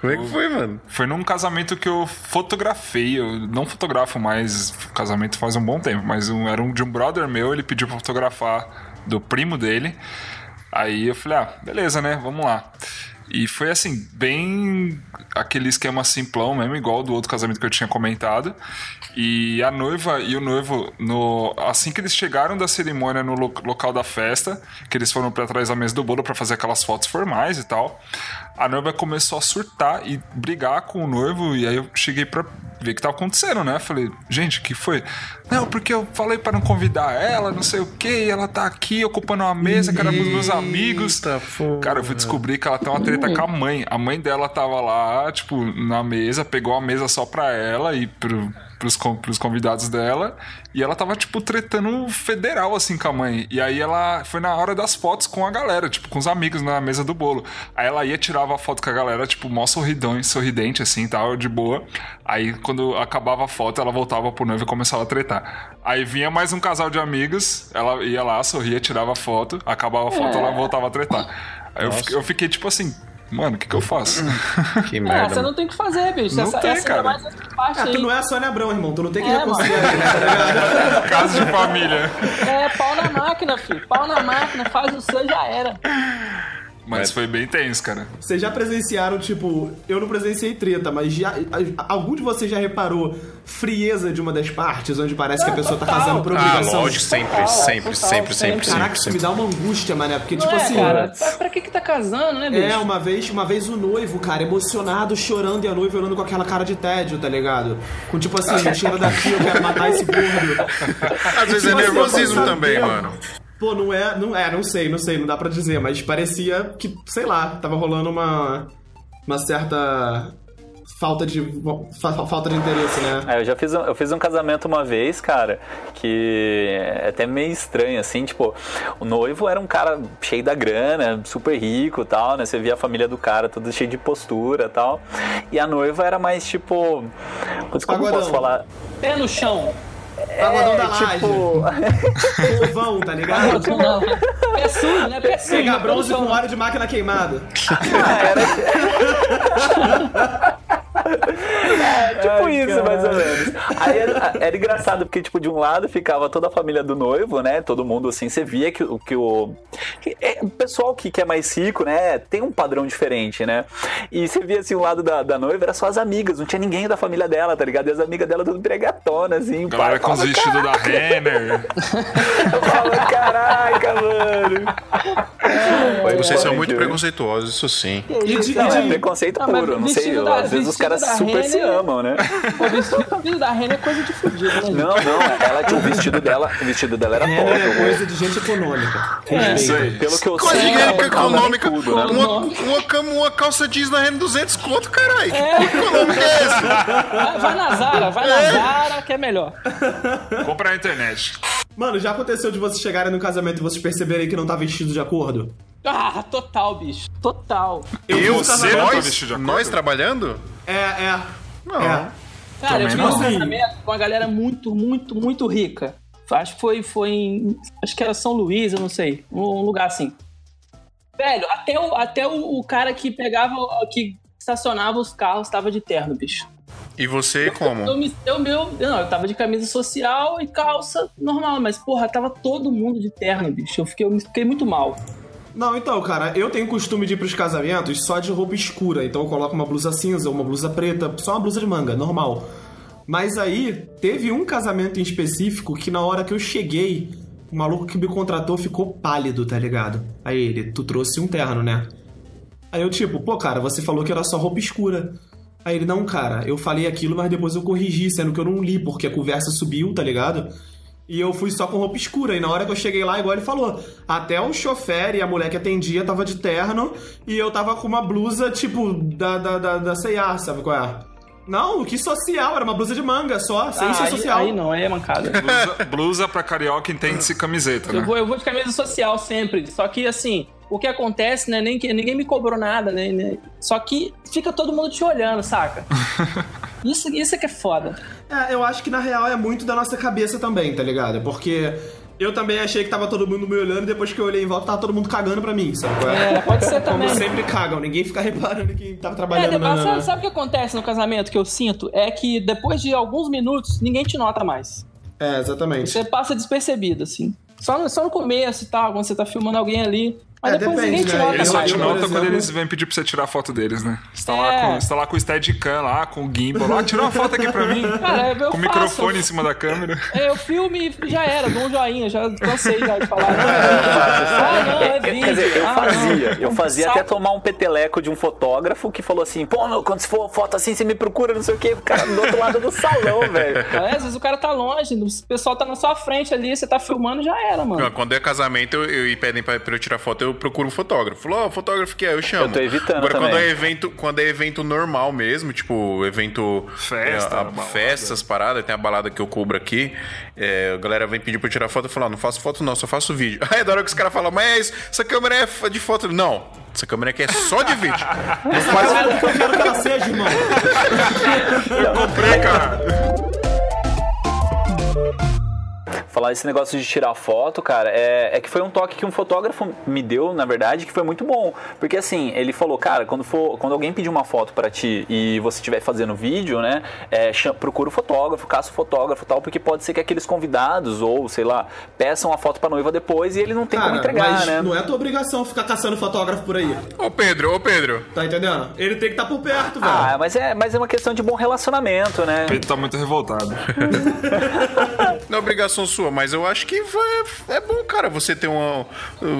Como é que foi, mano? Foi num casamento que eu fotografei. Eu não fotografo mais casamento faz um bom tempo, mas um- era um de um brother meu, ele pediu pra fotografar do primo dele. Aí eu falei, ah, beleza, né? Vamos lá. E foi assim, bem aquele esquema simplão mesmo, igual do outro casamento que eu tinha comentado. E a noiva e o noivo, no, assim que eles chegaram da cerimônia no lo- local da festa, que eles foram pra trás da mesa do bolo pra fazer aquelas fotos formais e tal, a noiva começou a surtar e brigar com o noivo. E aí eu cheguei pra ver o que tava acontecendo, né? Falei, gente, o que foi? Não, porque eu falei pra não convidar ela, não sei o que, ela tá aqui ocupando uma mesa, que era pros meus amigos. Porra. Cara, eu fui descobrir que ela tem uma treta com a mãe. A mãe dela tava lá, tipo, na mesa, pegou a mesa só pra ela e pro, pros, pros convidados dela. E ela tava, tipo, tretando federal, assim, com a mãe. E aí ela foi na hora das fotos com a galera, tipo, com os amigos na mesa do bolo. Aí ela ia, tirava a foto com a galera, tipo, mó sorridão, sorridente, assim, tal, de boa. Aí, quando acabava a foto, ela voltava pro noivo e começava a tretar. Aí vinha mais um casal de amigos, ela ia lá, sorria, tirava a foto, acabava a foto, É. ela voltava a tretar. Aí eu, eu fiquei, tipo assim, mano, o que que eu faço? Que É, merda. você não tem o que fazer, bicho. Não essa, tem, essa cara. é mais essa parte Ah, tu aí. não é a Sônia Abrão, irmão. Tu não tem que É, reconciliar ele, tá? Caso de família. É, pau na máquina, filho. Pau na máquina, faz o seu já era. Mas foi bem tenso, cara. Vocês já presenciaram, tipo, eu não presenciei treta, mas já, algum de vocês já reparou frieza de uma das partes, onde parece que a pessoa tá total. casando por Ah, obrigação? lógico, sempre, Total, sempre, total, sempre, sempre, sempre. Caraca, sempre, isso me dá uma angústia, mané, porque, Não tipo é, assim. cara? Pra, pra que que tá casando, né, bicho? É, uma vez, uma vez o noivo, cara, emocionado, chorando, e a noiva olhando com aquela cara de tédio, tá ligado? Com tipo assim, me tira daqui, eu quero matar esse gordo. Às vezes é Tipo assim, nervosismo tô também, mano. Pô, não é, não é, não sei, não sei, não dá pra dizer, mas parecia que, sei lá, tava rolando uma uma certa falta de fa- falta de interesse, né? É, eu já fiz um, eu fiz um casamento uma vez, cara, que é até meio estranho, assim, tipo, o noivo era um cara cheio da grana, super rico e tal, né? Você via a família do cara tudo cheio de postura e tal. E a noiva era mais tipo. Como Pagodão. posso falar? Pé no chão. Pagodão da É, laje, tipo. povão, tá ligado? Não, não. Pé sujo, né? Pé sujo. Pegar bronze com óleo de máquina queimada. tipo isso, mais ou menos. Aí era, era engraçado, porque, tipo, de um lado ficava toda a família do noivo, né? Todo mundo assim, você via que, o- que o. que é, o pessoal que, que é mais rico, né? Tem um padrão diferente, né? E você via assim, o lado da, da noiva era só as amigas, não tinha ninguém da família dela, tá ligado? E as amigas dela tudo pregatona, assim. Galera com os vestidos da Renner. Eu falava, caraca, mano. Vocês são Ai, muito preconceituosos, isso sim. E de, Não, e é de- preconceito Não, mas puro, não sei. da- às vezes os vestido caras da super se amam, né? O vestido, da Renner é coisa de fudido, né? gente? Não, não, ela tinha o vestido dela, o vestido dela era Renner é coisa de gente econômica. É, Isso aí. Pelo que eu Coisa sei, de época bancava econômica. tudo, né? Uma, uma, uma calça jeans na Renner 200 conto, caralho. Que econômica é essa? Vai, na Zara, vai na Zara, que é melhor. Compra na internet. Mano, já aconteceu de vocês chegarem no casamento e vocês perceberem que não tá vestido de acordo? Ah, total, bicho. Total. Eu, você, casamento- vestido de nós, nós trabalhando? É, é. Não. É. Cara, eu Também tive não. um casamento com uma galera muito, muito, muito rica. Acho que foi, foi em. Acho que era São Luís, eu não sei. Um lugar assim. Velho, até o, até o, o cara que pegava, que estacionava os carros tava de terno, bicho. E você como? Eu, me, eu, meu, não, eu tava de camisa social e calça normal, mas porra, tava todo mundo de terno, bicho. Eu fiquei, eu me fiquei muito mal. Não, então, cara, eu tenho costume de ir pros casamentos só de roupa escura. Então eu coloco uma blusa cinza, uma blusa preta, só uma blusa de manga, normal. Mas aí, teve um casamento em específico que na hora que eu cheguei, o maluco que me contratou ficou pálido, tá ligado? Aí ele, tu trouxe um terno, né? Aí eu, tipo, pô, cara, você falou que era só roupa escura. Aí ele, não, cara, eu falei aquilo, mas depois eu corrigi, sendo que eu não li, porque a conversa subiu, tá ligado? E eu fui só com roupa escura. E na hora que eu cheguei lá, igual ele falou, até o chofer e a mulher que atendia tava de terno e eu tava com uma blusa, tipo, da, da, da, da C&A, sabe qual é? Não, que social, era uma blusa de manga só, sem Ah, ser aí, social. aí não, aí é mancada. Blusa, blusa pra carioca entende-se camiseta, Eu né? vou, eu vou de camisa social sempre. Só que, assim, o que acontece, né? Nem que, ninguém me cobrou nada, né, né? Só que fica todo mundo te olhando, saca? Isso, isso é que é foda. É, eu acho que na real é muito da nossa cabeça também, tá ligado? Porque eu também achei que tava todo mundo me olhando e depois que eu olhei em volta tava todo mundo cagando pra mim, sabe qual É, pode ser Como também. sempre cagam, ninguém fica reparando quem tava É, trabalhando depois, na... sabe, sabe o que acontece no casamento que eu sinto? É que depois de alguns minutos, ninguém te nota mais. É, exatamente. Você passa despercebido, assim. Só no, só no começo e tal, quando você tá filmando alguém ali. Mas É, depois depende, ninguém te né? nota Eles só te eu, notam quando eles vêm pedir pra você tirar foto deles, né? Você tá, É. lá, com, você tá lá com o Steadicam lá, com o gimbal lá, tira uma foto aqui pra mim. Cara, eu com o microfone em cima da câmera. É, eu filme e já era, dou um joinha, já cansei já de falar. ah, não, é vídeo. Quer dizer, eu ah, fazia. não. Eu fazia até tomar um peteleco de um fotógrafo que falou assim: pô, meu, quando se for foto assim, você me procura, não sei o quê. O cara do outro lado do salão, velho. É, às vezes o cara tá longe, o pessoal tá na sua frente ali, você tá filmando já era, mano. Quando é casamento eu, eu- e pedem pra, pra eu tirar foto, eu procuro um fotógrafo. Falou, ó, fotógrafo que é, eu chamo. Eu tô evitando Agora, quando é evento, quando é evento normal mesmo, tipo, evento. Festa, é, a- balada. festas, paradas, tem a balada que eu cubro aqui. é, a galera vem pedir pra eu tirar foto, eu falo, ah, não faço foto, não, só faço vídeo. Aí da hora que os caras falam, mas essa câmera é de foto. Não, essa câmera aqui é só de vídeo. É que eu quero que ela seja, irmão. Comprei, cara. Falar esse negócio de tirar foto, cara, é, é que foi um toque que um fotógrafo me deu, na verdade, que foi muito bom. Porque assim, ele falou, cara, quando, for, quando alguém pedir uma foto pra ti e você estiver fazendo vídeo, né, é, procura o fotógrafo, caça o fotógrafo e tal, porque pode ser que aqueles convidados, ou sei lá, peçam a foto pra noiva depois e ele não tem como entregar, mas né? não é tua obrigação ficar caçando fotógrafo por aí. Ô Pedro, ô Pedro. Tá entendendo? Ele tem que estar por perto, velho. Ah, mas é, mas é uma questão de bom relacionamento, né? Pedro tá muito revoltado. Não é obrigação sua, mas eu acho que vai- é bom, cara, você ter um,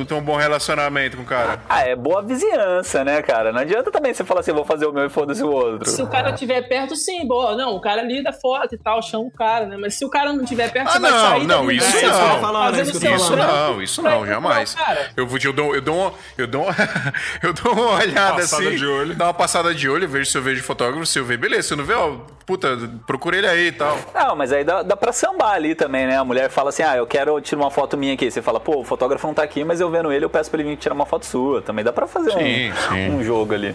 ter um bom relacionamento com o cara. Ah, é boa vizinhança, né, cara? Não adianta também você falar assim, eu vou fazer o meu e foda-se o outro. Se o cara estiver perto, sim, boa. Não, o cara lida foto e tal, chama o cara, né? Mas se o cara não estiver perto, Ah, você vai não, sair não, dali, isso né? É, isso não. é isso não, isso não, jamais. Eu, vou- eu dou, eu dou, eu dou, eu dou uma olhada Passada assim, de olho. dá uma passada de olho, vejo se eu vejo fotógrafo, se eu ver, beleza, se eu não ver, ó, puta, procura ele aí e tal. Não, mas aí dá, dá pra sambar ali também, né? Mulher fala assim, ah, eu quero tirar uma foto minha aqui. Você fala, pô, o fotógrafo não tá aqui, mas eu vendo ele, eu peço pra ele vir tirar uma foto sua. Também dá pra fazer Sim, um, sim. um jogo ali.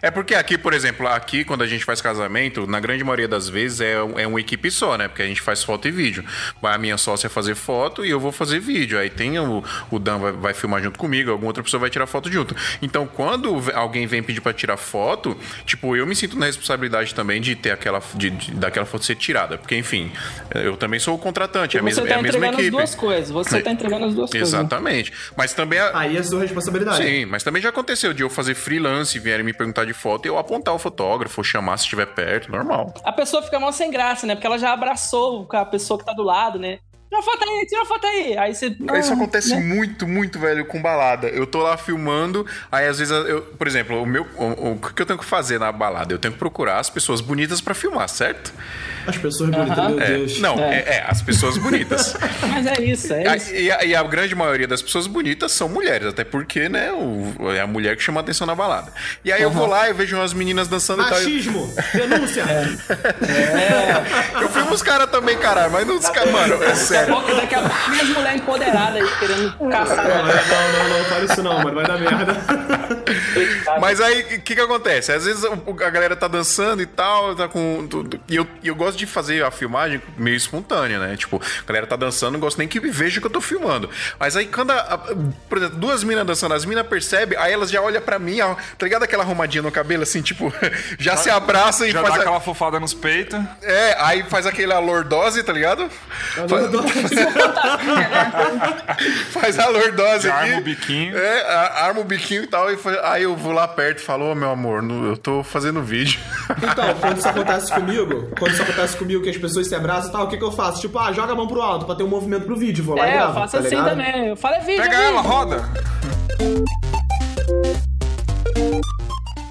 É porque aqui, por exemplo, aqui quando a gente faz casamento, na grande maioria das vezes é, é uma equipe só, né? Porque a gente faz foto e vídeo. Vai a minha sócia fazer foto e eu vou fazer vídeo. Aí tem o, o Dan vai, vai filmar junto comigo, alguma outra pessoa vai tirar foto junto. Então, quando alguém vem pedir pra tirar foto, tipo, eu me sinto na responsabilidade também de ter aquela, de, de- daquela foto ser tirada. Porque, enfim, eu também sou o contratante, é a mesma, Você é tá a mesma entregando as duas coisas. Você tá entregando as duas coisas. Exatamente. Mas também a, Aí é sua responsabilidade. Sim, mas também já aconteceu de eu fazer freelance e vierem me perguntar de foto e eu apontar o fotógrafo, chamar se estiver perto, normal. A pessoa fica mal sem graça, né? Porque ela já abraçou a pessoa que tá do lado, né? Tira foto aí, tira foto aí. Aí você. Isso ah, acontece né? muito, muito, velho, com balada. Eu tô lá filmando, aí às vezes, eu, por exemplo, o meu, o, o que eu tenho que fazer na balada? Eu tenho que procurar as pessoas bonitas pra filmar, certo? As pessoas bonitas, meu É, Deus. não, É. é. é, as pessoas bonitas. Mas é isso, é A- isso. e, a, e a grande maioria das pessoas bonitas são mulheres, até porque, né, o- é a mulher que chama a atenção na balada. E aí eu vou lá e vejo umas meninas dançando e tal. Machismo, denúncia. Eu filmo os caras também, caralho, mas não os caras, mano, é Daqui a sério. pouco, daqui a pouco, minhas mulheres empoderadas aí, querendo caçar. Não, não, não, fala isso não, mano, vai dar merda. Mas aí, o que que acontece? Às vezes a galera tá dançando e tal, tá com. tudo- E eu, eu gosto de fazer a filmagem meio espontânea, né? Tipo, a galera tá dançando, não gosto nem que me veja que eu tô filmando. Mas aí quando, a, a- por exemplo, duas minas dançando, as minas percebem, aí elas já olham pra mim, ó, tá ligado aquela arrumadinha no cabelo, assim, tipo, já se abraçam e Já faz. dá a- aquela fofada nos peitos. É, aí faz aquela lordose, tá ligado? Faz a lordose aqui. arma o biquinho. É, arma o biquinho e tal. E aí eu vou lá perto e falo, ô meu amor, no- eu tô fazendo vídeo. Então, quando isso acontece comigo, quando isso acontece comigo que as pessoas se abraçam e tal, o que que eu faço? Tipo, ah, joga a mão pro alto pra ter um movimento pro vídeo, vou lá e É, eu gravo, faço tá assim ligado? também. Eu falo, é vídeo. Pega é ela, vídeo. roda.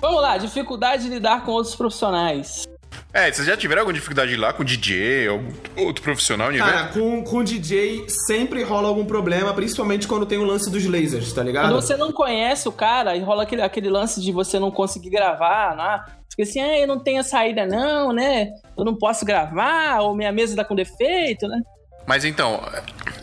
Vamos lá, dificuldade de lidar com outros profissionais. É, vocês já tiveram alguma dificuldade lá com DJ ou outro profissional Cara, evento? com, com DJ sempre rola algum problema, principalmente quando tem o lance dos lasers, tá ligado? Quando você não conhece o cara e rola aquele, aquele lance de você não conseguir gravar, né? Fica assim, ah, eu não tenho saída não, né? Eu não posso gravar, ou minha mesa tá com defeito, né? Mas então,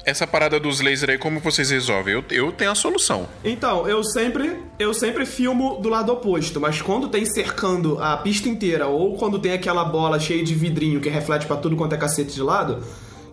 essa parada dos lasers aí, como vocês resolvem? Eu, eu tenho a solução. Então, eu sempre, eu sempre filmo do lado oposto, mas quando tem cercando a pista inteira ou quando tem aquela bola cheia de vidrinho que reflete pra tudo quanto é cacete de lado,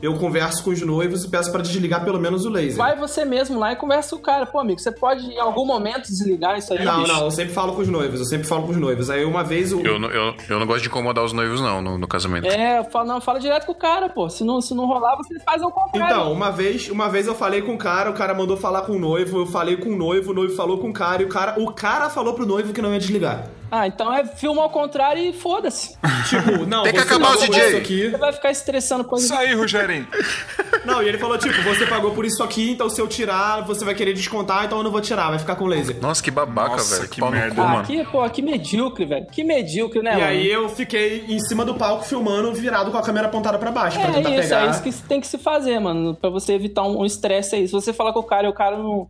eu converso com os noivos e peço pra desligar pelo menos o laser. Vai você mesmo lá e conversa com o cara. Pô, amigo, você pode em algum momento desligar isso aí? Não, bicho? não, eu sempre falo com os noivos, eu sempre falo com os noivos. Aí uma vez o. Eu, não- eu, eu não gosto de incomodar os noivos, não, no, no casamento. É, eu falo, não, fala direto com o cara, pô. Se não, se não rolar, você faz ao contrário. Então, uma vez, uma vez eu falei com o cara, o cara mandou falar com o noivo, eu falei com o noivo, o noivo falou com o cara, e o cara, o cara falou pro noivo que não ia desligar. Ah, então é filma ao contrário e foda-se. Tipo, não, Tem que você acabar por DJ. isso aqui. Você vai ficar estressando coisa. Isso aí, Rogerinho. Não, e ele falou, tipo, você pagou por isso aqui, então se eu tirar, você vai querer descontar, então eu não vou tirar, vai ficar com laser. Nossa, que babaca, Nossa, velho. que no merda. cu, Ah, mano. que, pô, que medíocre, velho. Que medíocre, né, E mano? aí eu fiquei em cima do palco filmando, virado com a câmera apontada pra baixo, pra É tentar isso, pegar. é isso que tem que se fazer, mano. Pra você evitar um um estresse aí. Se você falar com o cara e o cara não,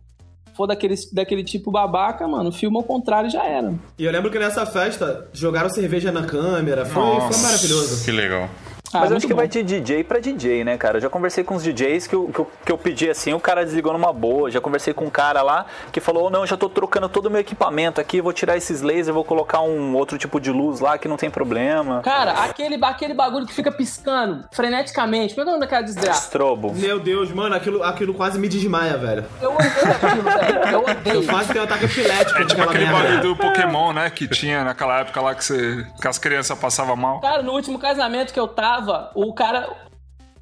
for daquele, daquele tipo babaca, mano, filma ao contrário e já era. E eu lembro que nessa festa jogaram cerveja na câmera. Foi, foi Nossa, maravilhoso. Que legal. Ah, Mas eu muito acho que bom. vai de DJ pra DJ, né, cara? Eu já conversei com os DJs que eu, que, eu, que eu pedi assim, o cara desligou numa boa. Já conversei com um cara lá que falou: não, já tô trocando todo o meu equipamento aqui, vou tirar esses lasers, vou colocar um outro tipo de luz lá que não tem problema. Cara, aquele, aquele bagulho que fica piscando freneticamente. Como é é o nome daquela desgraça? Strobo. Meu Deus, mano, aquilo, aquilo quase me desmaia, velho. Eu odeio aquilo, velho. Eu Eu odeio. quase tenho um ataque epilético É tipo aquele merda. bagulho do Pokémon, né? Que tinha naquela época lá que, você, que as crianças passavam mal. Cara, no último casamento que eu tava, o cara.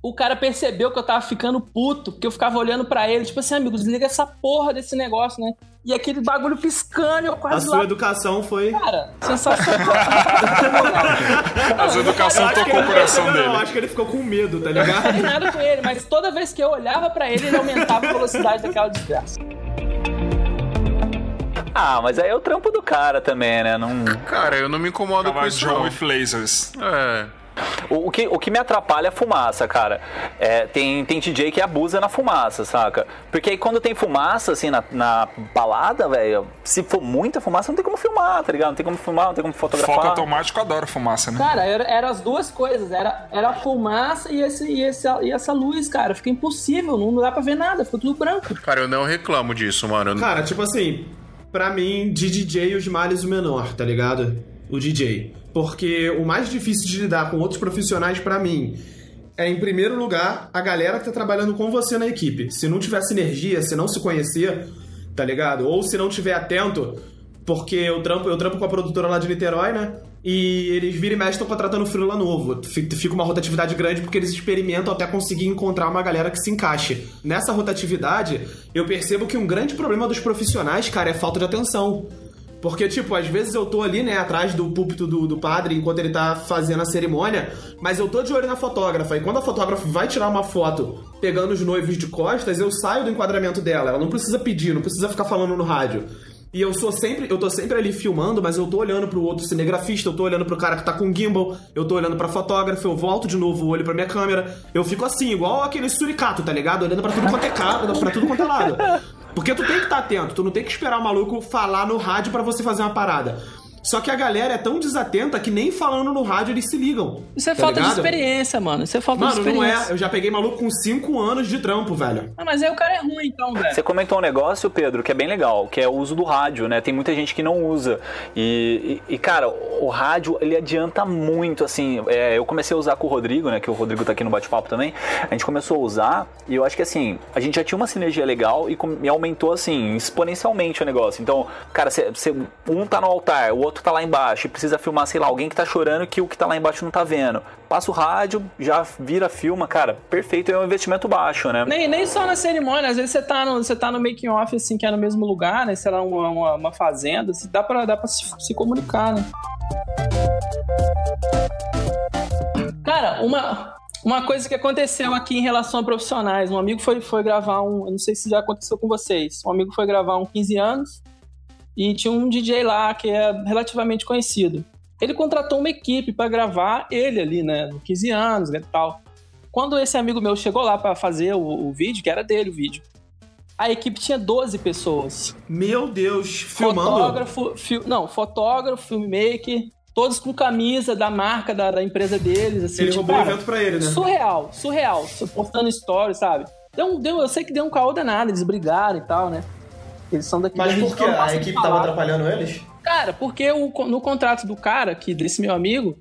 O cara percebeu que eu tava ficando puto, porque eu ficava olhando pra ele, tipo assim, amigo, desliga essa porra desse negócio, né? E aquele bagulho piscando, eu A quase sua lá. educação foi. Cara, sensacional. As educação Acho que tocou o coração não, dele. Não, acho que ele ficou com medo, tá não fiz ligado? nada com ele, mas toda vez que eu olhava pra ele, ele aumentava a velocidade daquela desgraça. Ah, mas aí é o trampo do cara também, né? Não... Cara, eu não me incomodo com Tava isso, John não. with lasers. É. O, o que, o que me atrapalha é a fumaça, cara. É, tem, tem DJ que abusa na fumaça, saca? Porque aí quando tem fumaça, assim, na, na balada, velho, se for muita fumaça, não tem como filmar, tá ligado? Não tem como filmar, não tem como fotografar. Foco automático adora fumaça, né? Cara, era, era as duas coisas. Era, era a fumaça e, esse, e, esse, e essa luz, cara. Fica impossível, não dá pra ver nada, fica tudo branco. Cara, eu não reclamo disso, mano. Cara, tipo assim, pra mim, de DJ os males o menor, tá ligado? O DJ. Porque o mais difícil de lidar com outros profissionais pra mim é, em primeiro lugar, a galera que tá trabalhando com você na equipe. Se não tiver sinergia, se não se conhecer, tá ligado? Ou se não tiver atento, porque eu trampo, eu trampo com a produtora lá de Niterói, né? E eles viram e mexe estão contratando freela novo. Fica fica uma rotatividade grande porque eles experimentam até conseguir encontrar uma galera que se encaixe. Nessa rotatividade, eu percebo que um grande problema dos profissionais, cara, é falta de atenção. Porque, tipo, às vezes eu tô ali, né, atrás do púlpito do, do padre enquanto ele tá fazendo a cerimônia, mas eu tô de olho na fotógrafa. E quando a fotógrafa vai tirar uma foto pegando os noivos de costas, eu saio do enquadramento dela. Ela não precisa pedir, não precisa ficar falando no rádio. E eu sou sempre, eu tô sempre ali filmando, mas eu tô olhando pro outro cinegrafista, eu tô olhando pro cara que tá com gimbal, eu tô olhando pra fotógrafa, eu volto de novo o olho pra minha câmera. Eu fico assim, igual aquele suricato, tá ligado? Olhando pra tudo quanto é cara, pra tudo quanto é lado. Porque tu tem que estar atento, tu não tem que esperar o maluco falar no rádio pra você fazer uma parada. Só que a galera é tão desatenta que nem falando no rádio eles se ligam. Isso é tá falta ligado? de experiência, mano. Isso é falta de Mano, não experiência. é. Eu já peguei maluco com 5 anos de trampo, velho. Ah, mas aí o cara é ruim, então, velho. Você comentou um negócio, Pedro, que é bem legal, que é o uso do rádio, né? Tem muita gente que não usa. E, e- e, cara, o rádio, ele adianta muito, assim. é, eu comecei a usar com o Rodrigo, né? Que o Rodrigo tá aqui no bate-papo também. A gente começou a usar e eu acho que, assim, a gente já tinha uma sinergia legal e, com- e aumentou, assim, exponencialmente o negócio. Então, cara, cê- cê- um tá no altar, o outro tá lá embaixo e precisa filmar, sei lá, alguém que tá chorando que o que tá lá embaixo não tá vendo. Passa o rádio, já vira, filma, cara, perfeito, é um investimento baixo, né? Nem, nem só na cerimônia, às vezes você tá no, você tá no making off, assim, que é no mesmo lugar, né? Sei lá, uma, uma, uma fazenda, assim, dá pra, dá pra se, se comunicar, né? Cara, uma, uma coisa que aconteceu aqui em relação a profissionais, um amigo foi, foi gravar um, eu não sei se já aconteceu com vocês, um amigo foi gravar um 15 anos e tinha um DJ lá que é relativamente conhecido. Ele contratou uma equipe pra gravar ele ali, né, 15 anos e tal. Quando esse amigo meu chegou lá pra fazer o, o vídeo, que era dele o vídeo, a equipe tinha 12 pessoas. Meu Deus, filmando. Fotógrafo, fil- não, fotógrafo, filmmaker, todos com camisa da marca da, da empresa deles, assim. Ele tipo, roubou o evento pra ele, né? Surreal, surreal. Postando stories, sabe? Deu, deu, eu sei que deu um caô danado, eles brigaram e tal, né? Eles são daqui Mas da por que? A equipe tava atrapalhando eles? Cara, porque o- no contrato do cara, que desse meu amigo,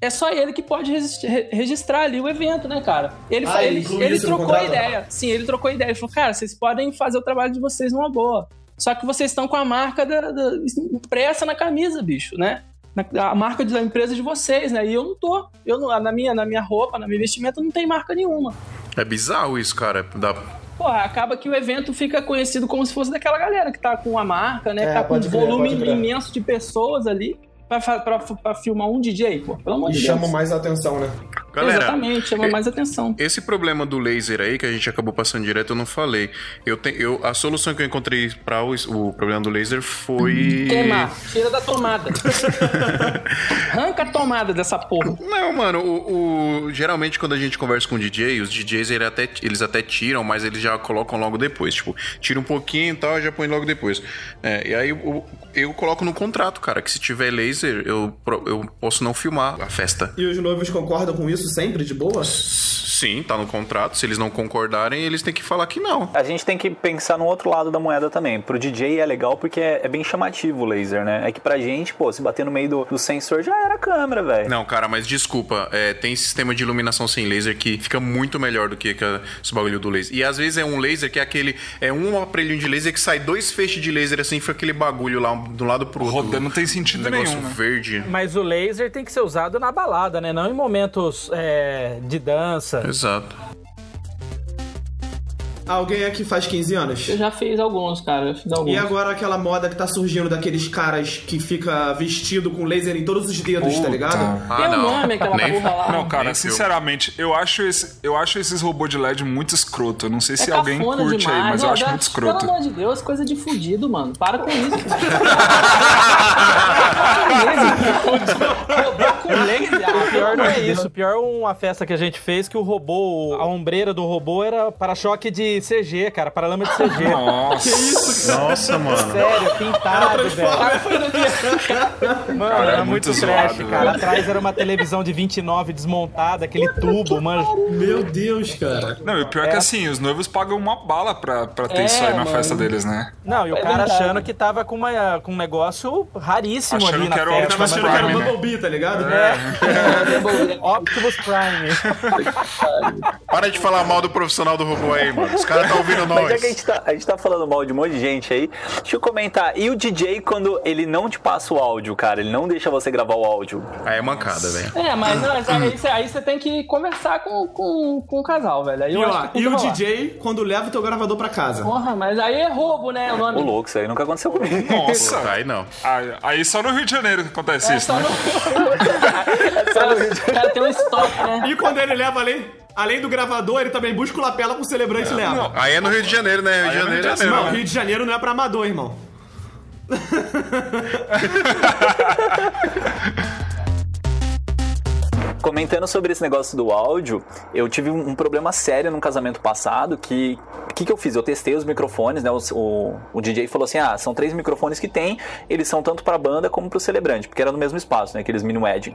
é só ele que pode regis- re- registrar ali o evento, né, cara? Ele, Ah, ele ele, trocou ideia. Sim, ele trocou a ideia. Ele falou, cara, vocês podem fazer o trabalho de vocês numa boa. Só que vocês estão com a marca da, da- impressa na camisa, bicho, né? Na- a marca da empresa de vocês, né? E eu não tô. Eu não, na, minha, na minha roupa, na minha vestimenta, não tem marca nenhuma. É bizarro isso, cara. Da... Porra, acaba que o evento fica conhecido como se fosse daquela galera que tá com a marca, né? É, tá com um volume crer. imenso de pessoas ali pra, pra, pra filmar um DJ, pô. Pelo amor E de Deus. mais a atenção, né? Galera, Exatamente, chama mais atenção. Esse problema do laser aí, que a gente acabou passando direto, eu não falei. Eu te, eu, a solução que eu encontrei para o, o problema do laser foi. Queimar, tira da tomada. Arranca a tomada dessa porra. Não, mano, o, o- geralmente quando a gente conversa com o DJ, os DJs ele até, eles até tiram, mas eles já colocam logo depois. Tipo, tira um pouquinho e tal, e já põe logo depois. É, e aí o- eu coloco no contrato, cara, que se tiver laser, eu, pro- eu posso não filmar a festa. E os noivos concordam com isso sempre, de boa? Sim, tá no contrato. Se eles não concordarem, eles têm que falar que não. A gente tem que pensar no outro lado da moeda também. Pro DJ é legal porque é, é bem chamativo o laser, né? É que pra gente, pô, se bater no meio do, do sensor já era a câmera, velho. Não, cara, mas desculpa, é, tem sistema de iluminação sem laser que fica muito melhor do que, que esse bagulho do laser. E às vezes é um laser que é aquele. É um aparelhinho de laser que sai dois feixes de laser assim, fica aquele bagulho lá um- de um lado pro outro. Rodando não tem sentido um negócio nenhum, né? Verde. Mas o laser tem que ser usado na balada, né? Não em momentos é, de dança. Exato. Alguém aqui faz 15 anos? Eu já fiz alguns, cara. Eu fiz alguns. E agora aquela moda que tá surgindo daqueles caras que fica vestido com laser em todos os dedos, tá ligado? Tem um nome aquela Nem- lá. Não, cara, Nem sinceramente, eu acho, esse, eu acho esses robôs de LED muito escroto. Eu não sei se é alguém curte demais. aí, mas eu Ó, acho muito escroto. Pelo amor de Deus, coisa de fudido, mano. Para com isso. Robô com laser. O pior não é isso. O pior é uma festa que a gente fez que o robô, a ombreira do robô era para-choque de CG, cara. Paralama de CG. Nossa, Nossa, mano. Sério, pintado, velho. Mano, Cara, era é muito, muito trash, zoado, cara. velho. Atrás era uma televisão de 29 desmontada, aquele tubo, mano. Meu Deus, cara. Não, e o pior é que assim, os noivos pagam uma bala pra, pra ter É, isso aí na mano. festa deles, né? Não, e o É cara verdade. achando que tava com, uma, com um negócio raríssimo Achando ali na que era o festa. Tava achando que era o Prime, né? Bumblebee, tá ligado? Optimus Prime. Para de falar mal do profissional do robô aí, mano. Os caras estão ouvindo Mas já nós. que a gente, tá, a gente tá falando mal de um monte de gente aí, deixa eu comentar. E o DJ quando ele não te passa o áudio, cara? Ele não deixa você gravar o áudio. Aí é mancada, velho. É, mas mas aí, você, aí você tem que conversar com, com, com o casal, velho. Aí E, eu acho ó, e o. DJ, quando leva o teu gravador pra casa. Porra, mas aí é roubo, né? O Ô, nome. louco, isso aí nunca aconteceu comigo. Nossa, Aí não. aí, aí só no Rio de Janeiro que acontece É isso, só né? no... O cara tem um estoque, né? E quando ele leva além, além do gravador, ele também busca o lapela pro celebrante e leva. Aí é no Rio de Janeiro, né? Rio de Aí é Janeiro Rio é de assim, Irmão, né? Rio de Janeiro não é pra amador, irmão. Comentando sobre esse negócio do áudio, eu tive um problema sério no casamento passado que o que, que eu fiz? Eu testei os microfones, né? O, o, o DJ falou assim: ah, são três microfones que tem, eles são tanto pra banda como pro celebrante, porque era no mesmo espaço, né? Aqueles mini wedding.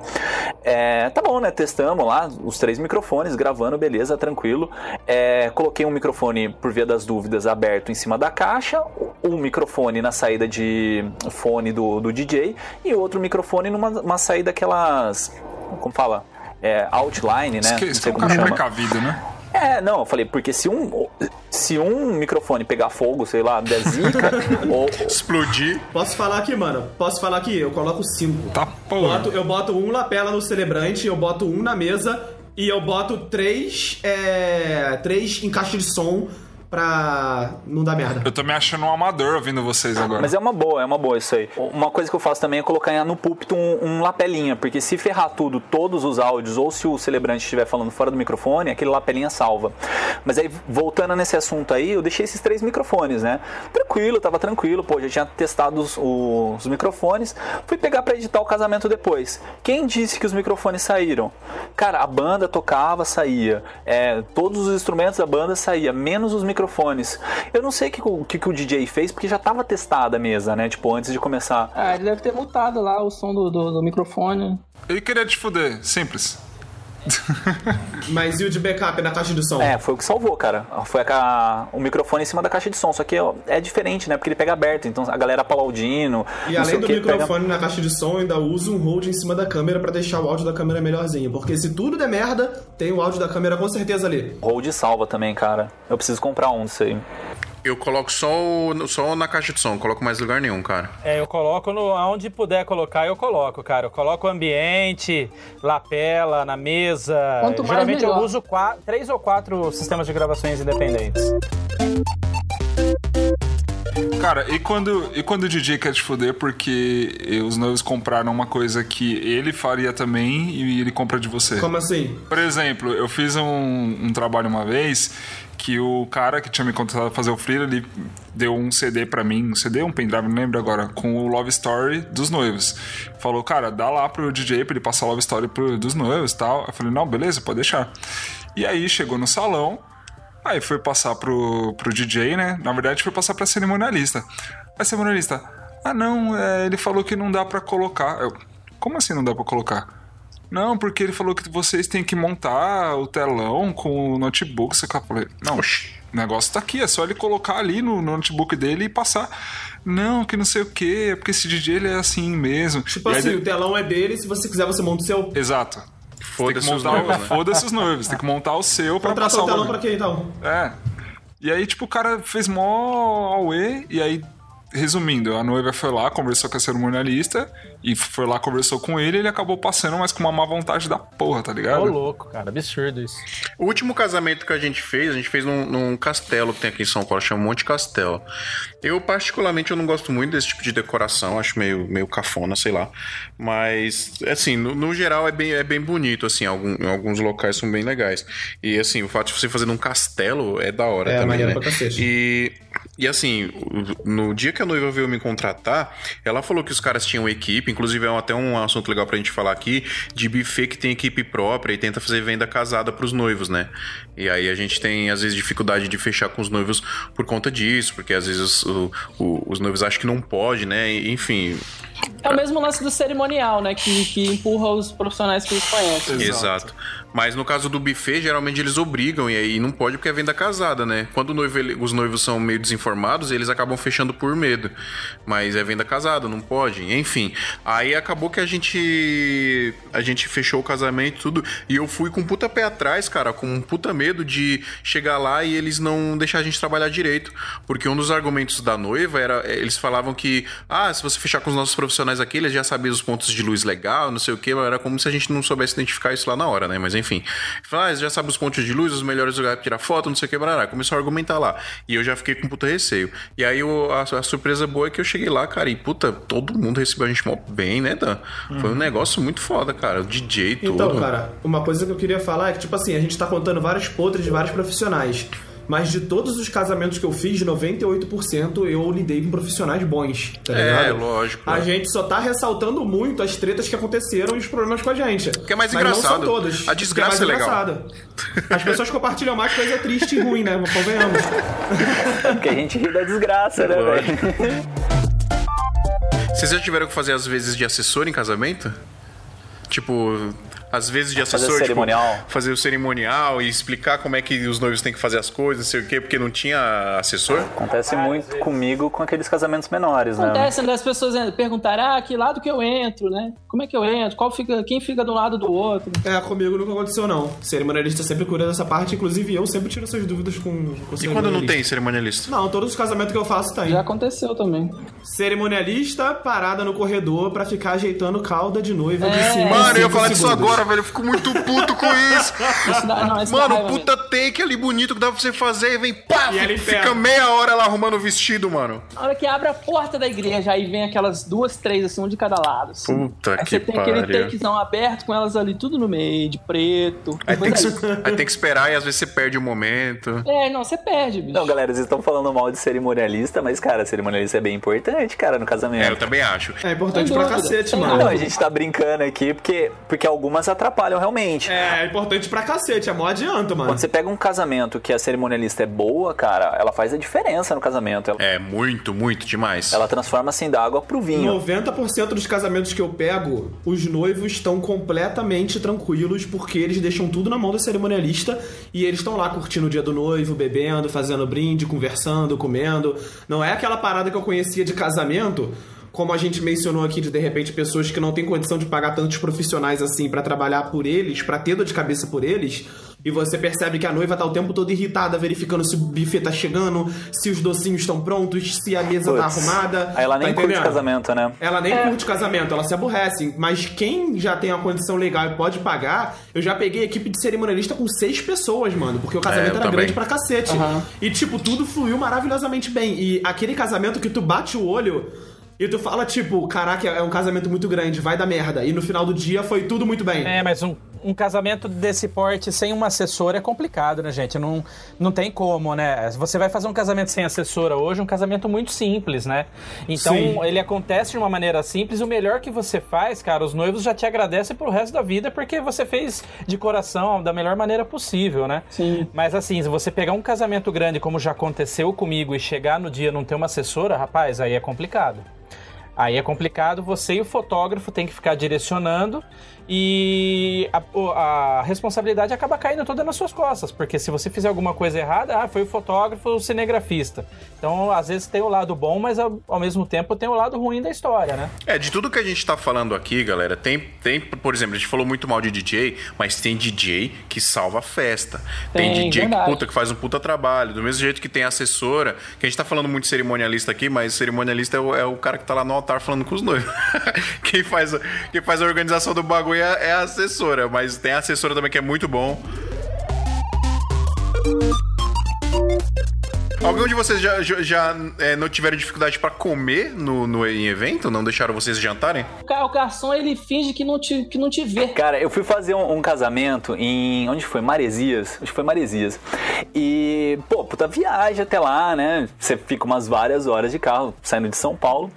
É, tá bom, né? Testamos lá os três microfones, gravando, beleza, tranquilo. É, coloquei um microfone, por via das dúvidas, aberto em cima da caixa, um microfone na saída de fone do, do DJ e outro microfone numa uma saída aquelas. Como fala? É, outline, né? Isso que, Não é um como cara chama. precavido, né? É, não, eu falei, porque se um, se um microfone pegar fogo, sei lá, der zica, ou, Explodir. Posso falar aqui, mano? Posso falar aqui? Eu coloco cinco. Tá porra. Boto- eu boto um lapela no celebrante, eu boto um na mesa e eu boto três, é, três encaixes de som pra não dar merda. Eu tô me achando um amador ouvindo vocês agora. Mas é uma boa, é uma boa isso aí. Uma coisa que eu faço também é colocar no púlpito um, um lapelinha, porque se ferrar tudo, todos os áudios, ou se o celebrante estiver falando fora do microfone, aquele lapelinha salva. Mas aí, voltando nesse assunto aí, eu deixei esses três microfones, né? Tranquilo, tava tranquilo, pô, já tinha testado os, os microfones. Fui pegar pra editar o casamento depois. Quem disse que os microfones saíram? Cara, a banda tocava, saía. É, todos os instrumentos da banda saía, menos os microfones. Eu não sei o que, o que, que o DJ fez, porque já tava testada a mesa, né? Tipo, antes de começar. Ah, ele deve ter mutado lá o som do, do, do microfone. Ele queria te fuder, simples. Mas e o de backup na caixa de som? É, foi o que salvou, cara. Foi a o microfone em cima da caixa de som. Só que é diferente, né? Porque ele pega aberto, então a galera aplaudindo. E além do pega- microfone na caixa de som, eu ainda uso um hold em cima da câmera pra deixar o áudio da câmera melhorzinho. Porque se tudo der merda, tem o áudio da câmera com certeza ali. Hold salva também, cara. Eu preciso comprar um disso aí. Eu coloco só, o- só na caixa de som, não coloco mais lugar nenhum, cara. É, eu coloco no, aonde puder colocar, eu coloco, cara. Eu coloco o ambiente, lapela, na mesa. Quanto mais, Geralmente eu melhor. uso qua- três ou quatro sistemas de gravações independentes. Cara, e quando, e quando o DJ quer te foder porque os noivos compraram uma coisa que ele faria também e ele compra de você? Como assim? Por exemplo, eu fiz um, um trabalho uma vez que o cara que tinha me contratado pra fazer o freela, ele deu um CD pra mim, um CD, um pendrive, não lembro agora, com o Love Story dos noivos. Falou, cara, dá lá pro DJ pra ele passar a Love Story pro, dos noivos e tal. Eu falei, não, beleza, pode deixar. E aí chegou no salão, aí foi passar pro, pro DJ, né? Na verdade, foi passar pra cerimonialista. A cerimonialista, ah não, é, ele falou que não dá pra colocar. Eu, como assim não dá pra colocar? Não, porque ele falou que vocês têm que montar o telão com o notebook. Você falei, não, o negócio tá aqui, é só ele colocar ali no, no notebook dele e passar. Não, que não sei o que, porque esse DJ ele é assim mesmo. Tipo E aí assim, o telão é dele, se você quiser você monta o seu. Exato. Foda-se Tem os que montar o- noivos, né? Foda-se os noivos, tem que montar o seu pra Contratou passar o o telão bagulho. pra quê então? É. E aí, tipo, o cara fez mó auê, e aí, resumindo, a noiva foi lá, conversou com a cerimonialista, e foi lá, conversou com ele, e ele acabou passando, mas com uma má vontade da porra, tá ligado? Ô, louco, cara. Absurdo isso. O último casamento que a gente fez, a gente fez num, num castelo que tem aqui em São Paulo, chama Monte Castelo. Eu, particularmente, eu não gosto muito desse tipo de decoração, acho meio, meio cafona, sei lá. Mas, assim, no, no geral é bem, é bem bonito, assim, algum, alguns locais são bem legais. E, assim, o fato de você fazer num castelo é da hora É, também, né? pra cacete. E, e assim, no dia que a noiva veio me contratar, ela falou que os caras tinham equipe, inclusive é até um assunto legal pra gente falar aqui, de buffet que tem equipe própria e tenta fazer venda casada pros noivos, né? E aí a gente tem, às vezes, dificuldade de fechar com os noivos por conta disso, porque às vezes o- o- os noivos acham que não pode, né? Enfim, É o mesmo lance do cerimonial, né? Que, que empurra os profissionais que eles conhecem. Exato. Mas no caso do buffet, geralmente eles obrigam, e aí não pode porque é venda casada, né? Quando o noivo, ele- os noivos são meio desinformados, eles acabam fechando por medo. Mas é venda casada, não pode. Enfim. Aí acabou que a gente. A gente fechou o casamento e tudo. E eu fui com um puta pé atrás, cara, com um puta medo de chegar lá e eles não deixar a gente trabalhar direito. Porque um dos argumentos da noiva era. Eles falavam que, ah, se você fechar com os nossos profissionais aqui, eles já sabiam os pontos de luz legal, não sei o que, era como se a gente não soubesse identificar isso lá na hora, né? Mas enfim. Falaram, ah, eles já sabem os pontos de luz, os melhores lugares pra tirar foto, não sei o que, barará. Começou a argumentar lá. E eu já fiquei com puta receio. E aí a, a surpresa boa é que eu cheguei lá, cara, e puta, todo mundo recebeu a gente mó bem, né, Dan? Foi um negócio muito foda, cara. O DJ, tudo. Então, cara, uma coisa que eu queria falar é que, tipo assim, a gente tá contando vários podres de vários profissionais. Mas de todos os casamentos que eu fiz, 98% eu lidei com profissionais bons, tá É, ligado? lógico. A gente só tá ressaltando muito as tretas que aconteceram e os problemas com a gente. Que é mais Mas não engraçado. são todas. A desgraça Que é mais legal. engraçada. As pessoas compartilham mais coisa triste e ruim, né? Convenhamos. Porque a gente ri da desgraça, né, Lógico. velho? Vocês já tiveram que fazer as vezes de assessor em casamento? Tipo, às vezes de Fazer assessor. o cerimonial. Tipo, fazer o cerimonial e explicar como é que os noivos têm que fazer as coisas, não sei o quê, porque não tinha assessor? Acontece muito comigo com aqueles casamentos menores, né? Acontece né, as pessoas perguntarem, ah, que lado que eu entro, né? Como é que eu entro? Qual fica, quem fica do lado do outro? É, comigo nunca aconteceu, não. Cerimonialista sempre cura dessa parte, inclusive eu sempre tiro essas dúvidas com, com o E quando não tem cerimonialista? Não, todos os casamentos que eu faço tem. Já aconteceu também. Cerimonialista parada no corredor pra ficar ajeitando calda de noiva de É. cima. Mano, eu ia falar disso segundos. Agora, velho. Eu fico muito puto com isso. Isso dá- não, isso dá Mano, puta take ali bonito que dá pra você fazer e vem pá, E fica meia hora lá arrumando o vestido, mano. Na hora que abre a porta da igreja, aí vem aquelas duas, três, assim, um de cada lado. Assim. Puta aí que você tem aquele takezão aberto com elas ali tudo no meio, de preto. Aí tem, que, Depois aí- tem que esperar e às vezes você perde o momento. É, não, você perde, bicho. Não, galera, vocês estão falando mal de cerimonialista, mas, cara, cerimonialista é bem importante, cara, no É, eu casamento. também acho. É importante pra cacete, mano. Não, a gente tá brincando aqui porque, porque algumas atrapalham realmente. É, é importante pra cacete, é mó adianta, mano. Quando você pega um casamento que a cerimonialista é boa, cara, ela faz a diferença no casamento. Ela, É, muito, muito demais. ela transforma assim da água pro vinho. 90% dos casamentos que eu pego, os noivos estão completamente tranquilos porque eles deixam tudo na mão do cerimonialista e eles estão lá curtindo o dia do noivo, bebendo, fazendo brinde, conversando, comendo. Não é aquela parada que eu conhecia de casamento como a gente mencionou aqui, de de repente pessoas que não têm condição de pagar tantos profissionais assim pra trabalhar por eles, pra ter dor de cabeça por eles, e você percebe que a noiva tá o tempo todo irritada, verificando se o buffet tá chegando, se os docinhos estão prontos, se a mesa tá Puts. arrumada. Aí ela tá nem curte entendendo? casamento, né? Ela nem curte casamento, ela se aborrece. Mas quem já tem uma condição legal e pode pagar, eu já peguei equipe de cerimonialista com seis pessoas, mano. Porque o casamento É, era também. grande pra cacete. E, tipo, tudo fluiu maravilhosamente bem. E aquele casamento que tu bate o olho. E tu fala, tipo, caraca, é um casamento muito grande, vai dar merda. E no final do dia foi tudo muito bem. É, mas um, um casamento desse porte sem uma assessora é complicado, né, gente? Não, não tem como, né? Você vai fazer um casamento sem assessora hoje, um casamento muito simples, né? Então, Sim. ele acontece de uma maneira simples. O melhor que você faz, cara, os noivos já te agradecem pro resto da vida porque você fez de coração da melhor maneira possível, né? Sim. Mas assim, se você pegar um casamento grande, como já aconteceu comigo, e chegar no dia não ter uma assessora, rapaz, aí é complicado. Aí é complicado, você e o fotógrafo tem que ficar direcionando e a, a responsabilidade acaba caindo toda nas suas costas, porque se você fizer alguma coisa errada, ah, foi o fotógrafo ou o cinegrafista. Então, às vezes tem o lado bom, mas ao, ao mesmo tempo tem o lado ruim da história, né? É, de tudo que a gente tá falando aqui, galera, tem, tem, por exemplo, a gente falou muito mal de DJ, mas tem DJ que salva a festa. Tem, Tem, DJ que, puta, que faz um puta trabalho. Do mesmo jeito que tem assessora, que a gente tá falando muito de cerimonialista aqui, mas cerimonialista é o, é o cara que tá lá no altar falando com os noivos. quem, faz, quem faz a organização do bagulho é, é a assessora, mas tem a assessora também que é muito bom. Algum de vocês já, já, já, é, não tiveram dificuldade pra comer no, no, em evento? Não deixaram vocês jantarem? O garçom, ele finge que não te, que não te vê. Cara, eu fui fazer um, um casamento em. Onde foi? Maresias. Acho que foi Maresias. E, pô, puta viagem até lá, né? Você fica umas várias horas de carro saindo de São Paulo.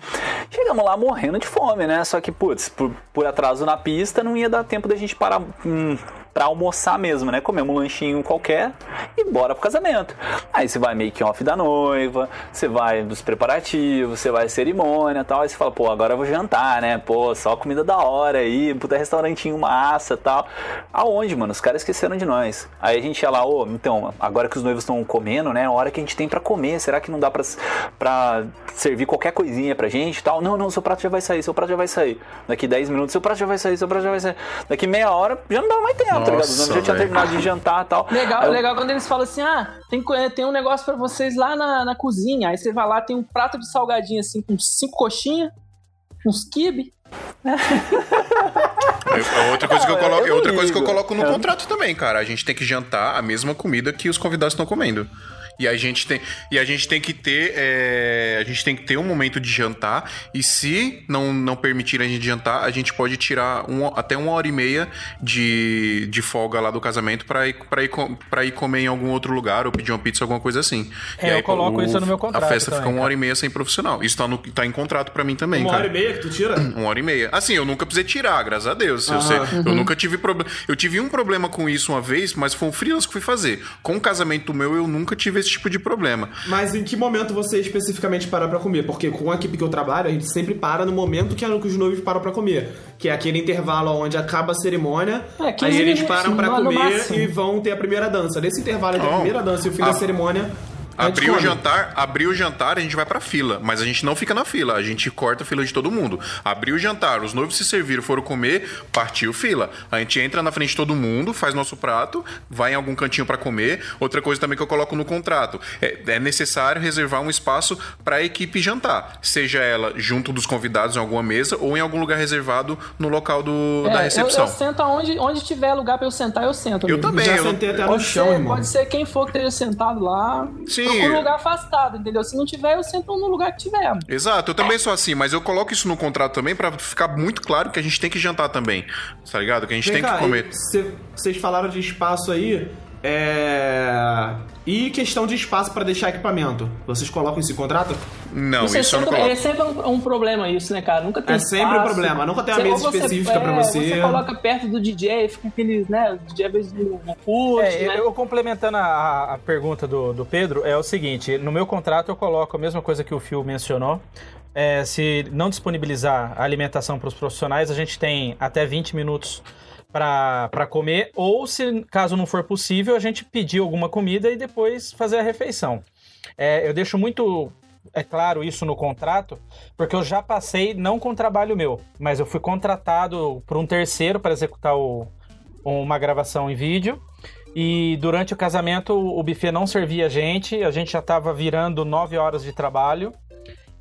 Chegamos lá morrendo de fome, né? Só que, putz, por, por atraso na pista não ia dar tempo da gente parar. Hum, Pra almoçar mesmo, né? Comemos um lanchinho qualquer e bora pro casamento. Aí você vai make off da noiva, você vai dos preparativos, você vai à cerimônia tal. Aí você fala, pô, agora eu vou jantar, né? Pô, só comida da hora aí, puta restaurantinho massa tal. Aonde, mano? Os caras esqueceram de nós. Aí a gente ia lá, ô, então, agora que os noivos estão comendo, né? A hora que a gente tem pra comer, será que não dá pra servir qualquer coisinha pra gente tal? Não, não, seu prato já vai sair, seu prato já vai sair. Daqui 10 minutos, seu prato já vai sair, seu prato já vai sair. Daqui meia hora, já não dava mais tempo, tá ligado? Já Nossa, tinham velho. terminado de jantar e tal. Legal, eu- legal quando eles falam assim: ah, tem, co- tem um negócio pra vocês lá na, na cozinha. Aí você vai lá, tem um prato de salgadinho assim, com cinco coxinhas, uns quibe. É outra coisa que eu coloco, eu não outra coisa que eu coloco no contrato também, cara. A gente tem que jantar a mesma comida que os convidados estão comendo. E a gente tem, e a gente tem que ter, é, a gente tem que ter um momento de jantar. E se não, não permitir a gente jantar, a gente pode tirar um- até uma hora e meia de, de folga lá do casamento pra ir, pra, ir, pra ir comer em algum outro lugar ou pedir uma pizza, alguma coisa assim. É, E eu coloco isso no meu contrato A festa também, fica uma cara. hora e meia sem profissional. Isso tá, no, tá em contrato pra mim também, Uma cara. hora e meia que tu tira? Uma hora e meia. Assim, eu nunca precisei tirar, graças a Deus. Eu, sei- eu nunca tive problema. Eu tive um problema com isso uma vez, mas foi um freelance que fui fazer. Com o casamento meu, eu nunca tive esse tipo de problema. Mas em que momento você especificamente para pra comer? Porque com a equipe que eu trabalho, a gente sempre para no momento que, que os noivos param pra comer. Que é aquele intervalo onde acaba a cerimônia, É, 15 aí eles param no comer e vão ter a primeira dança. Nesse intervalo entre a primeira dança e o fim Ah. da cerimônia, a Abriu o jantar, abriu o jantar, a gente vai pra fila, mas a gente não fica na fila, a gente corta a fila de todo mundo. Abriu o jantar, os noivos se serviram, foram comer, partiu fila. A gente entra na frente de todo mundo, faz nosso prato, vai em algum cantinho pra comer. Outra coisa também que eu coloco no contrato, é, é necessário reservar um espaço pra equipe jantar, seja ela junto dos convidados em alguma mesa ou em algum lugar reservado no local do, É, da eu, recepção. eu sento aonde onde tiver lugar pra eu sentar, eu sento. Eu amigo. também, Já eu sentei até no Pode chão, ser, irmão. pode ser quem for que esteja sentado lá. Sim. Procura um lugar afastado, entendeu? Se não tiver, eu sento no lugar que tiver. Exato, eu também sou assim, mas eu coloco isso no contrato também pra ficar muito claro que a gente tem que jantar também, tá ligado? Que a gente Vem tem cá, que comer. Vocês falaram de espaço aí. É... E questão de espaço pra deixar equipamento. Vocês colocam isso em contrato? Não, Isso é isso eu não sempre, coloco. é sempre um, um problema isso, né, cara? Nunca tem É sempre um espaço. problema, nunca tem uma mesa específica pra é, você. Você coloca perto do DJ, fica aqueles, né? O DJ às vezes não não curte, É, né? eu, eu complementando a, a pergunta do, do Pedro, é o seguinte: no meu contrato eu coloco a mesma coisa que o Phil mencionou. É, se não disponibilizar a alimentação para os profissionais, a gente tem até 20 minutos para comer, ou se caso não for possível, a gente pedir alguma comida e depois fazer a refeição. É, eu deixo muito é claro isso no contrato, porque eu já passei não com trabalho meu, mas eu fui contratado por um terceiro para executar o, uma gravação em vídeo. E durante o casamento o buffet não servia a gente, a gente já estava virando nove horas de trabalho.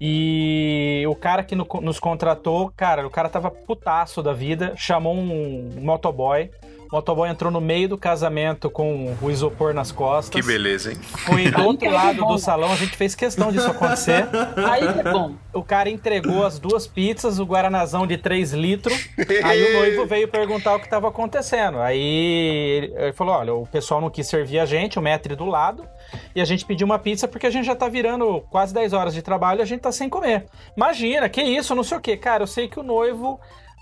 E o cara que no- nos contratou, cara, o cara tava putaço da vida, chamou um motoboy. O motoboy entrou no meio do casamento com o isopor nas costas. Que beleza, hein? Foi do outro lado do salão, a gente fez questão disso acontecer. Aí que é bom. O cara entregou as duas pizzas, o guaranazão de 3 litros. Aí o noivo veio perguntar o que estava acontecendo. Aí ele falou: olha, o pessoal não quis servir a gente, o metre do lado, e a gente pediu uma pizza porque a gente já tá virando quase 10 horas de trabalho e a gente tá sem comer. Imagina, que isso, não sei o quê. Cara, eu sei que o noivo.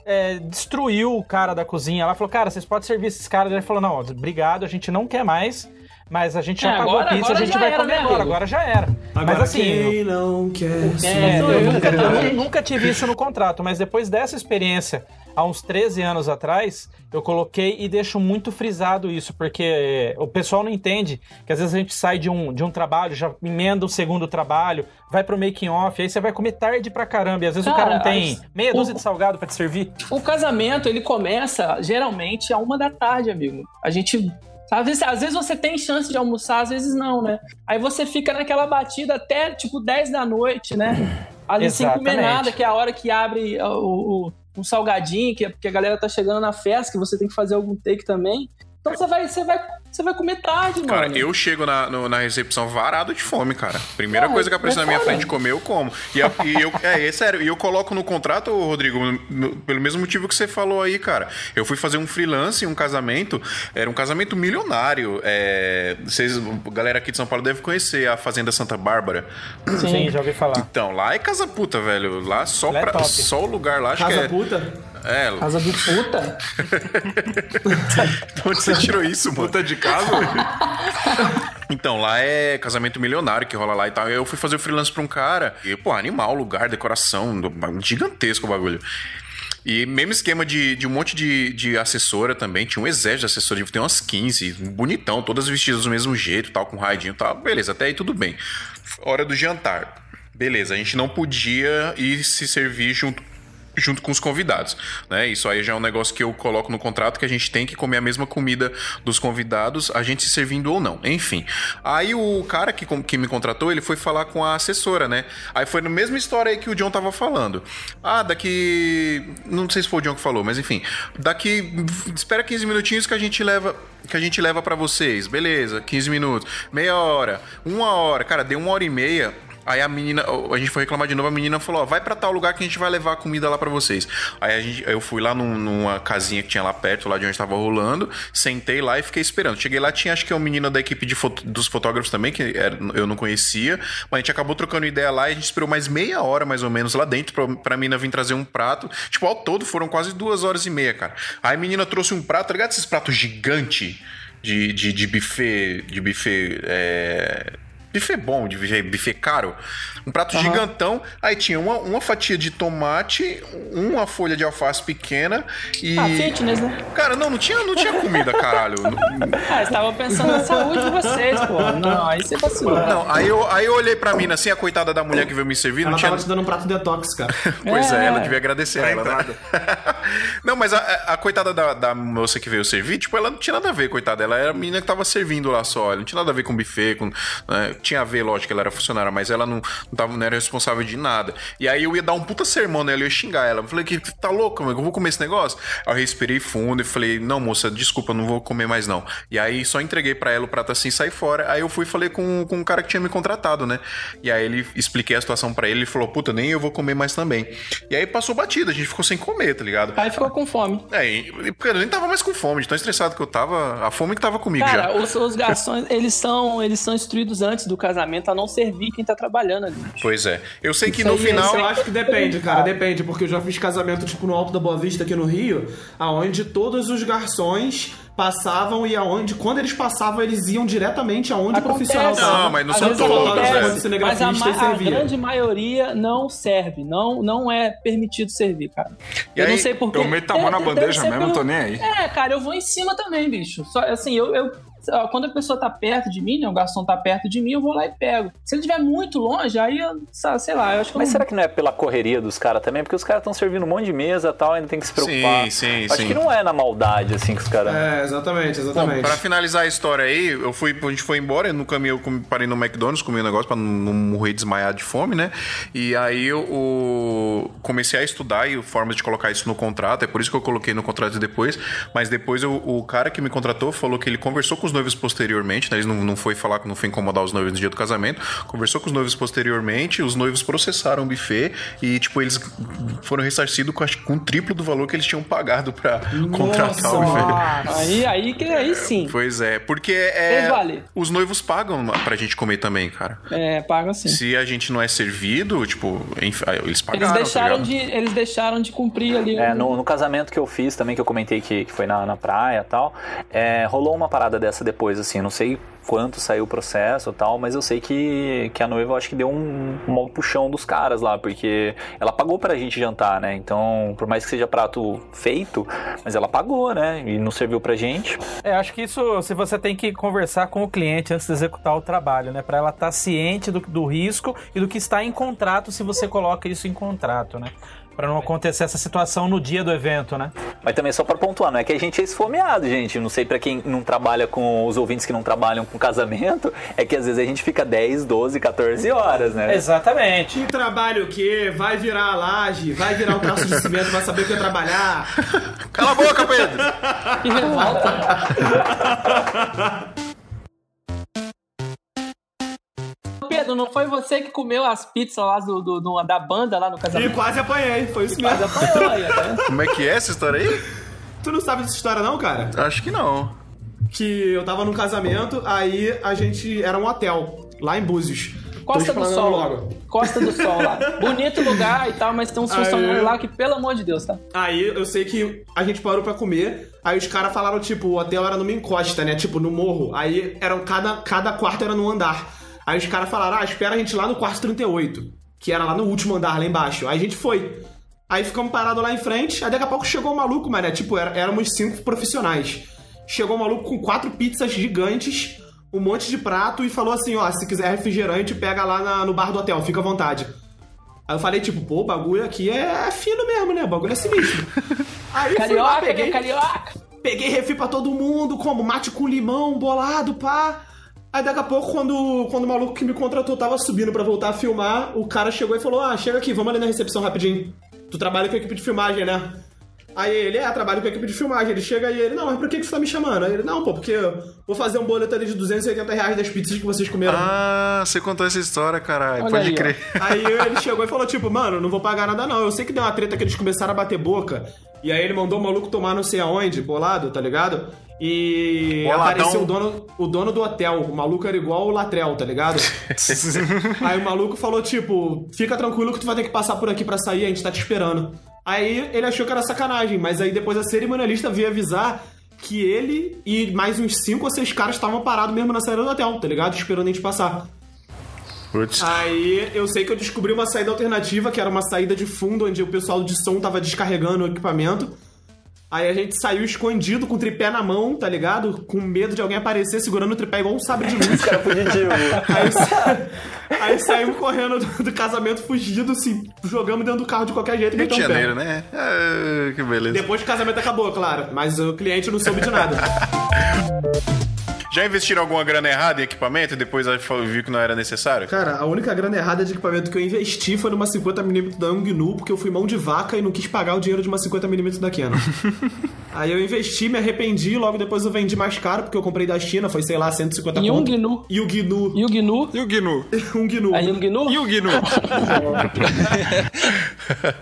é, destruiu o cara da cozinha lá, falou, cara, vocês podem servir esses caras. Ele falou, não, obrigado, a gente não quer mais, mas a gente já É, pagou agora- a pizza, a gente já vai era, comer né, agora, agora já era. Agora mas assim, quem não quer é, eu nunca, eu nunca tive isso no contrato, mas depois dessa experiência, há uns 13 anos atrás, eu coloquei e deixo muito frisado isso, porque o pessoal não entende que às vezes a gente sai de um, de um trabalho, já emenda o segundo trabalho, vai pro making off, aí você vai comer tarde pra caramba, e às vezes o cara Cara, não tem as- meia dúzia o- de salgado pra te servir. O casamento, ele começa geralmente a uma da tarde, amigo. A gente. Às vezes, às vezes você tem chance de almoçar, às vezes não, né? Aí você fica naquela batida até tipo 10 da noite, né? Ali sem comer nada, que é a hora que abre o, o- um salgadinho, que, que a galera tá chegando na festa, que você tem que fazer algum take também. Então você vai, você vai, você vai comer tarde, Cara, mano. eu chego na, no- na recepção varado de fome, cara. Primeira Ah, coisa que aparece é na minha frente comer, eu como. E, a- e eu, é, é sério, e eu coloco no contrato, Rodrigo, no- no- pelo mesmo motivo que você falou aí, cara. Eu fui fazer um freelance, um casamento, era um casamento milionário. É, vocês, a galera aqui de São Paulo deve conhecer a Fazenda Santa Bárbara. Sim, já ouvi falar. Então, lá é casa puta, velho. Lá só, Lá é pra- só o lugar lá, acho Casa que é. puta? É, Casa do puta. onde você tirou isso, mano? Puta de casa? Então, lá é casamento milionário que rola lá e tal. Eu fui fazer o freelance pra um cara. E, pô, animal, lugar, decoração, do- gigantesco o bagulho. E mesmo esquema de, de um monte de, de assessora também. Tinha um exército de assessora, tem umas 15, bonitão, todas vestidas do mesmo jeito, tal, com raidinho e tal. Beleza, até aí tudo bem. Hora do jantar. Beleza, a gente não podia ir se servir junto junto com os convidados, né? Isso aí já é um negócio que eu coloco no contrato que a gente tem que comer a mesma comida dos convidados, a gente se servindo ou não. Enfim. Aí o cara que, que me contratou, ele foi falar com a assessora, né? Aí foi na mesma história aí que o John tava falando. Ah, daqui, não sei se foi o John que falou, mas enfim, daqui espera 15 minutinhos que a gente leva que a gente leva pra vocês. Beleza, 15 minutos, meia hora, uma hora, cara, deu uma hora e meia. Aí a menina, a gente foi reclamar de novo, a menina falou: ó, vai pra tal lugar que a gente vai levar a comida lá pra vocês. Aí gente, eu fui lá num- numa casinha que tinha lá perto, lá de onde tava rolando, sentei lá e fiquei esperando. Cheguei lá, tinha acho que é um menino da equipe de foto- dos fotógrafos também, que era- eu não conhecia, mas a gente acabou trocando ideia lá e a gente esperou mais meia hora mais ou menos lá dentro pra, pra menina vir trazer um prato. Tipo, ao todo foram quase duas horas e meia, cara. Aí a menina trouxe um prato, tá ligado? Esses pratos gigantes de, de, de buffet, de buffet. É buffet bom, de buffet, buffet caro. Um prato gigantão. Aí tinha uma, uma fatia de tomate, uma folha de alface pequena e. Ah, fitness, né? Cara, não, não tinha, não tinha comida, caralho. Ah, estava pensando na saúde de vocês, pô. Não, aí você vacilou. Não, aí eu, aí eu olhei pra mina assim, a coitada da mulher que veio me servir, não Ela tinha. tava te dando um prato detox, cara. Pois é, É. ela devia agradecer ela, né? Não, mas a, a- a coitada da, da moça que veio servir, tipo, ela não tinha nada a ver, coitada. Ela era a menina que tava servindo lá só. Ela não tinha nada a ver com buffet, com. né? Tinha a ver, lógico, que ela era funcionária, mas ela não, não, tava, não era responsável de nada. E aí eu ia dar um puta sermão nela, eu ia xingar ela. Eu falei, que tá louco, mano? Eu vou comer esse negócio? Aí eu respirei fundo e falei, não, moça, desculpa, eu não vou comer mais não. E aí só entreguei pra ela o prato assim, sai fora. Aí eu fui e falei com, com o cara que tinha me contratado, né? E aí ele expliquei a situação pra ele, ele falou, puta, nem eu vou comer mais também. E aí passou batida, a gente ficou sem comer, tá ligado? Aí ficou com fome. É, porque eu nem tava mais com fome, de tão estressado que eu tava, a fome que tava comigo Cara, já. os, os garçons, eles são, eles são instruídos antes do casamento a não servir quem tá trabalhando ali. Pois é. Eu sei que Isso no aí é- final. isso Eu acho que depende, cara, depende, porque eu já fiz casamento, tipo, no Alto da Boa Vista, aqui no Rio, aonde todos os garçons passavam e aonde, quando eles passavam, eles iam diretamente aonde o profissional Acontece. tava. Não, mas não Às são todos, acontece, né? Mas a, ma- a grande maioria não serve, não, não é permitido servir, cara. E eu aí, não sei porquê. eu meto a mão na Deve- bandeja mesmo, tô nem aí. É, cara, eu vou em cima também, bicho. Só, assim, eu, eu, quando a pessoa tá perto de mim, né, o garçom tá perto de mim, eu vou lá e pego. Se ele estiver muito longe, aí eu, sei lá, eu acho que eu Mas não- será que não é pela correria dos caras também? Porque os caras estão servindo um monte de mesa e tal, ainda tem que se preocupar. Sim, sim, Acho sim. que não é na maldade, assim, que os caras. É, exatamente, Bom, exatamente. pra finalizar a história aí, eu fui, a gente foi embora, no caminho eu parei no McDonald's, comi um negócio pra não, morrer desmaiado de fome, né? E aí eu o- comecei a estudar e formas de colocar isso no contrato, é por isso que eu coloquei no contrato depois, mas depois eu- o cara que me contratou falou que ele conversou com os noivos posteriormente, né? Ele não, não foi falar, não foi incomodar os noivos no dia do casamento, conversou com os noivos posteriormente, os noivos processaram o buffet e, tipo, eles foram ressarcidos com, acho que com o triplo do valor que eles tinham pagado pra contratar o buffet. Nossa, aí, aí, que- aí sim. Pois é, porque é, Fez valer. os noivos pagam pra gente comer também, cara. É, paga sim. Se a gente não é servido, tipo, eles Eles pagaram, deixaram, tá de, eles deixaram de cumprir ali. É, o- no, no casamento que eu fiz também, que eu comentei que, que foi na, na praia e tal, é, rolou uma parada dessa depois, assim, não sei quanto saiu o processo e tal, mas eu sei que, que a noiva, acho que deu um, um puxão dos caras lá, porque ela pagou pra gente jantar, né? Então, por mais que seja prato feito, mas ela pagou, né? E não serviu pra gente. É, acho que isso, se você tem que conversar com o cliente antes de executar o trabalho, né? Pra ela estar ciente do, do risco e do que está em contrato, se você coloca isso em contrato, né? Pra não acontecer essa situação no dia do evento, né? Mas também só pra pontuar, não é que a gente é esfomeado, gente. Não sei pra quem não trabalha com os ouvintes que não trabalham com casamento, é que às vezes a gente fica 10, 12, 14 horas, né? Exatamente. Que trabalho o quê? Vai virar a laje, vai virar um traço de cimento, vai saber o que é trabalhar. Cala a boca, Pedro! Que revolta. Pedro, não foi você que comeu as pizzas lá do, do- do- da banda lá no E casamento? quase apanhei, foi isso Quase mesmo. apanhou aí, vendo? Como é que é essa história aí? Tu não sabe dessa história não, cara? Acho que não. Que eu tava num casamento, aí a gente era um hotel, lá em Búzios. Costa do Sol. logo. Costa do Sol lá. Bonito lugar e tal, mas tem uns Aí- funcionários lá que, pelo amor de Deus, tá? Aí eu sei que a gente parou pra comer, aí os caras falaram, tipo, o hotel era numa encosta, né? Tipo, no morro. Aí eram cada, cada quarto era num andar. Aí os caras falaram, ah, espera a gente lá no quarto 38, que era lá no último andar, lá embaixo. Aí a gente foi. Aí ficamos parados lá em frente, aí daqui a pouco chegou um maluco, mané. Tipo, era, éramos cinco profissionais. Chegou um maluco com quatro pizzas gigantes, um monte de prato e falou assim, ó, se quiser refrigerante, pega lá na- no bar do hotel, fica à vontade. Aí eu falei, tipo, pô, o bagulho aqui é fino mesmo, né? O bagulho é sinistro. Aí fui lá, Carioca, peguei, né? Carioca! peguei refri pra todo mundo, como mate com limão, bolado, pá. Aí daqui a pouco, quando, quando o maluco que me contratou tava subindo pra voltar a filmar, o cara chegou e falou: Ah, chega aqui, vamos ali na recepção rapidinho. Tu trabalha com a equipe de filmagem, né? Aí ele, é, trabalho com a equipe de filmagem. Ele chega e ele, não, mas por que, que tu tá me chamando? Aí ele, não, pô, porque eu vou fazer um boleto ali de 280 reais das pizzas que vocês comeram. Ah, você contou essa história, caralho. Olha Pode aí, ó. crer. Aí ele chegou e falou, tipo, mano, não vou pagar nada não. Eu sei que deu uma treta que eles começaram a bater boca. E aí ele mandou o maluco tomar não sei aonde, bolado, tá ligado? E Boladão. apareceu o dono, o dono do hotel. O maluco era igual o Latrel, tá ligado? aí o maluco falou, tipo, fica tranquilo que tu vai ter que passar por aqui pra sair, a gente tá te esperando. Aí ele achou que era sacanagem, mas aí depois a cerimonialista veio avisar que ele e mais uns cinco ou seis caras estavam parados mesmo na saída do hotel, tá ligado? Esperando a gente passar. Putz. Aí eu sei que eu descobri uma saída alternativa, que era uma saída de fundo, onde o pessoal de som tava descarregando o equipamento. Aí a gente saiu escondido com o tripé na mão, tá ligado? Com medo de alguém aparecer segurando o tripé igual um sabre de luz. Cara fugitivo. Aí, sa- aí saímos correndo do, do casamento fugido, assim, jogamos dentro do carro de qualquer jeito. Rio de metemos o pé. Janeiro, né? Ah, que beleza. Depois o casamento acabou, claro. Mas o cliente não soube de nada. Já investiram alguma grana errada em equipamento e depois viu que não era necessário? Cara, a única grana errada de equipamento que eu investi foi numa 50mm da Yongnu, porque eu fui mão de vaca e não quis pagar o dinheiro de uma 50mm da Canon. Aí eu investi, me arrependi, logo depois eu vendi mais caro, porque eu comprei da China, foi, sei lá, 150 E um conto. gnu. E o Gnu. E o gnu? E o Gnu? Um Gnu. Aí um gnu? E o Gnu?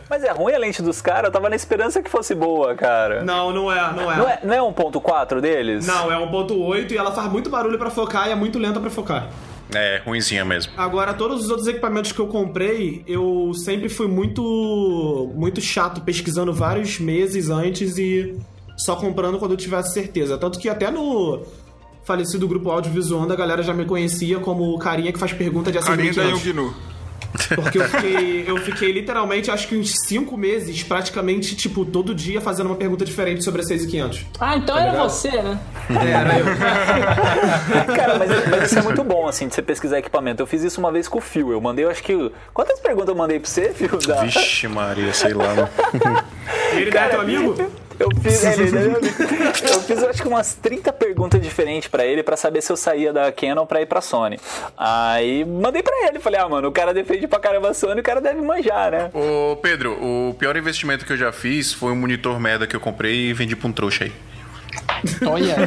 Mas é ruim a lente dos caras, eu tava na esperança que fosse boa, cara. Não, não é, não é. Não é, não é 1.4 deles? Não, é 1.8 e ela faz muito barulho pra focar e é muito lenta pra focar. É, ruimzinha mesmo. Agora, todos os outros equipamentos que eu comprei, eu sempre fui muito muito chato pesquisando vários meses antes e só comprando quando eu tivesse certeza. Tanto que até no falecido grupo audiovisual a galera já me conhecia como o carinha que faz pergunta de Carinha da. Porque eu fiquei, eu fiquei literalmente, acho que uns cinco meses, praticamente, tipo, todo dia fazendo uma pergunta diferente sobre a 6500. Ah, então Tá era ligado? você, né? É, era eu. Cara, mas, mas isso é muito bom, assim, de você pesquisar equipamento. Eu fiz isso uma vez com o Fio. Eu mandei, eu acho que. Quantas perguntas eu mandei pra você, Fio? Da... Vixe, Maria, sei lá. mano. Ele não é teu amigo? Eu fiz, é, ele- ele- eu fiz eu acho que umas 30 perguntas diferentes pra ele pra saber se eu saía da Canon pra ir pra Sony. Aí mandei pra ele, falei, ah, mano, o cara defende pra caramba a Sony, o cara deve manjar, né? Ô, Pedro, o pior investimento que eu já fiz foi um monitor merda que eu comprei e vendi pra um trouxa aí. Olha.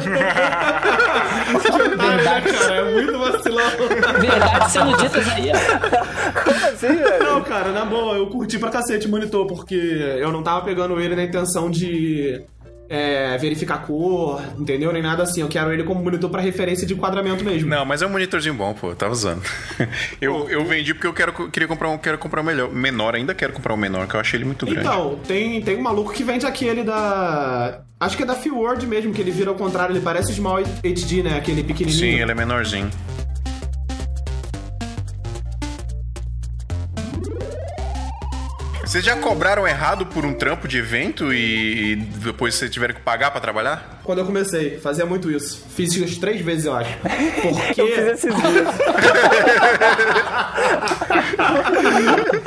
verdade, Cara, é muito vacilão. verdade sendo ditas aí. Como assim, velho? Não, cara, na boa, eu curti pra cacete o monitor, porque eu não tava pegando ele na intenção de é, verificar cor, entendeu? Nem nada assim. Eu quero ele como monitor pra referência de enquadramento mesmo. Não, mas é um monitorzinho bom, pô, tava usando. Eu, eu vendi porque eu quero, queria comprar um, quero comprar um melhor, menor, ainda quero comprar um menor, que eu achei ele muito grande. Então, tem, tem um maluco que vende aquele da. Acho que é da Word mesmo, que ele vira ao contrário, ele parece Small HD, né? Aquele pequenininho. Sim, ele é menorzinho. Vocês já cobraram errado por um trampo de evento e, depois vocês tiveram que pagar pra trabalhar? Quando eu comecei, fazia muito isso. Fiz isso três vezes, eu acho. Porque. Eu fiz esses dias.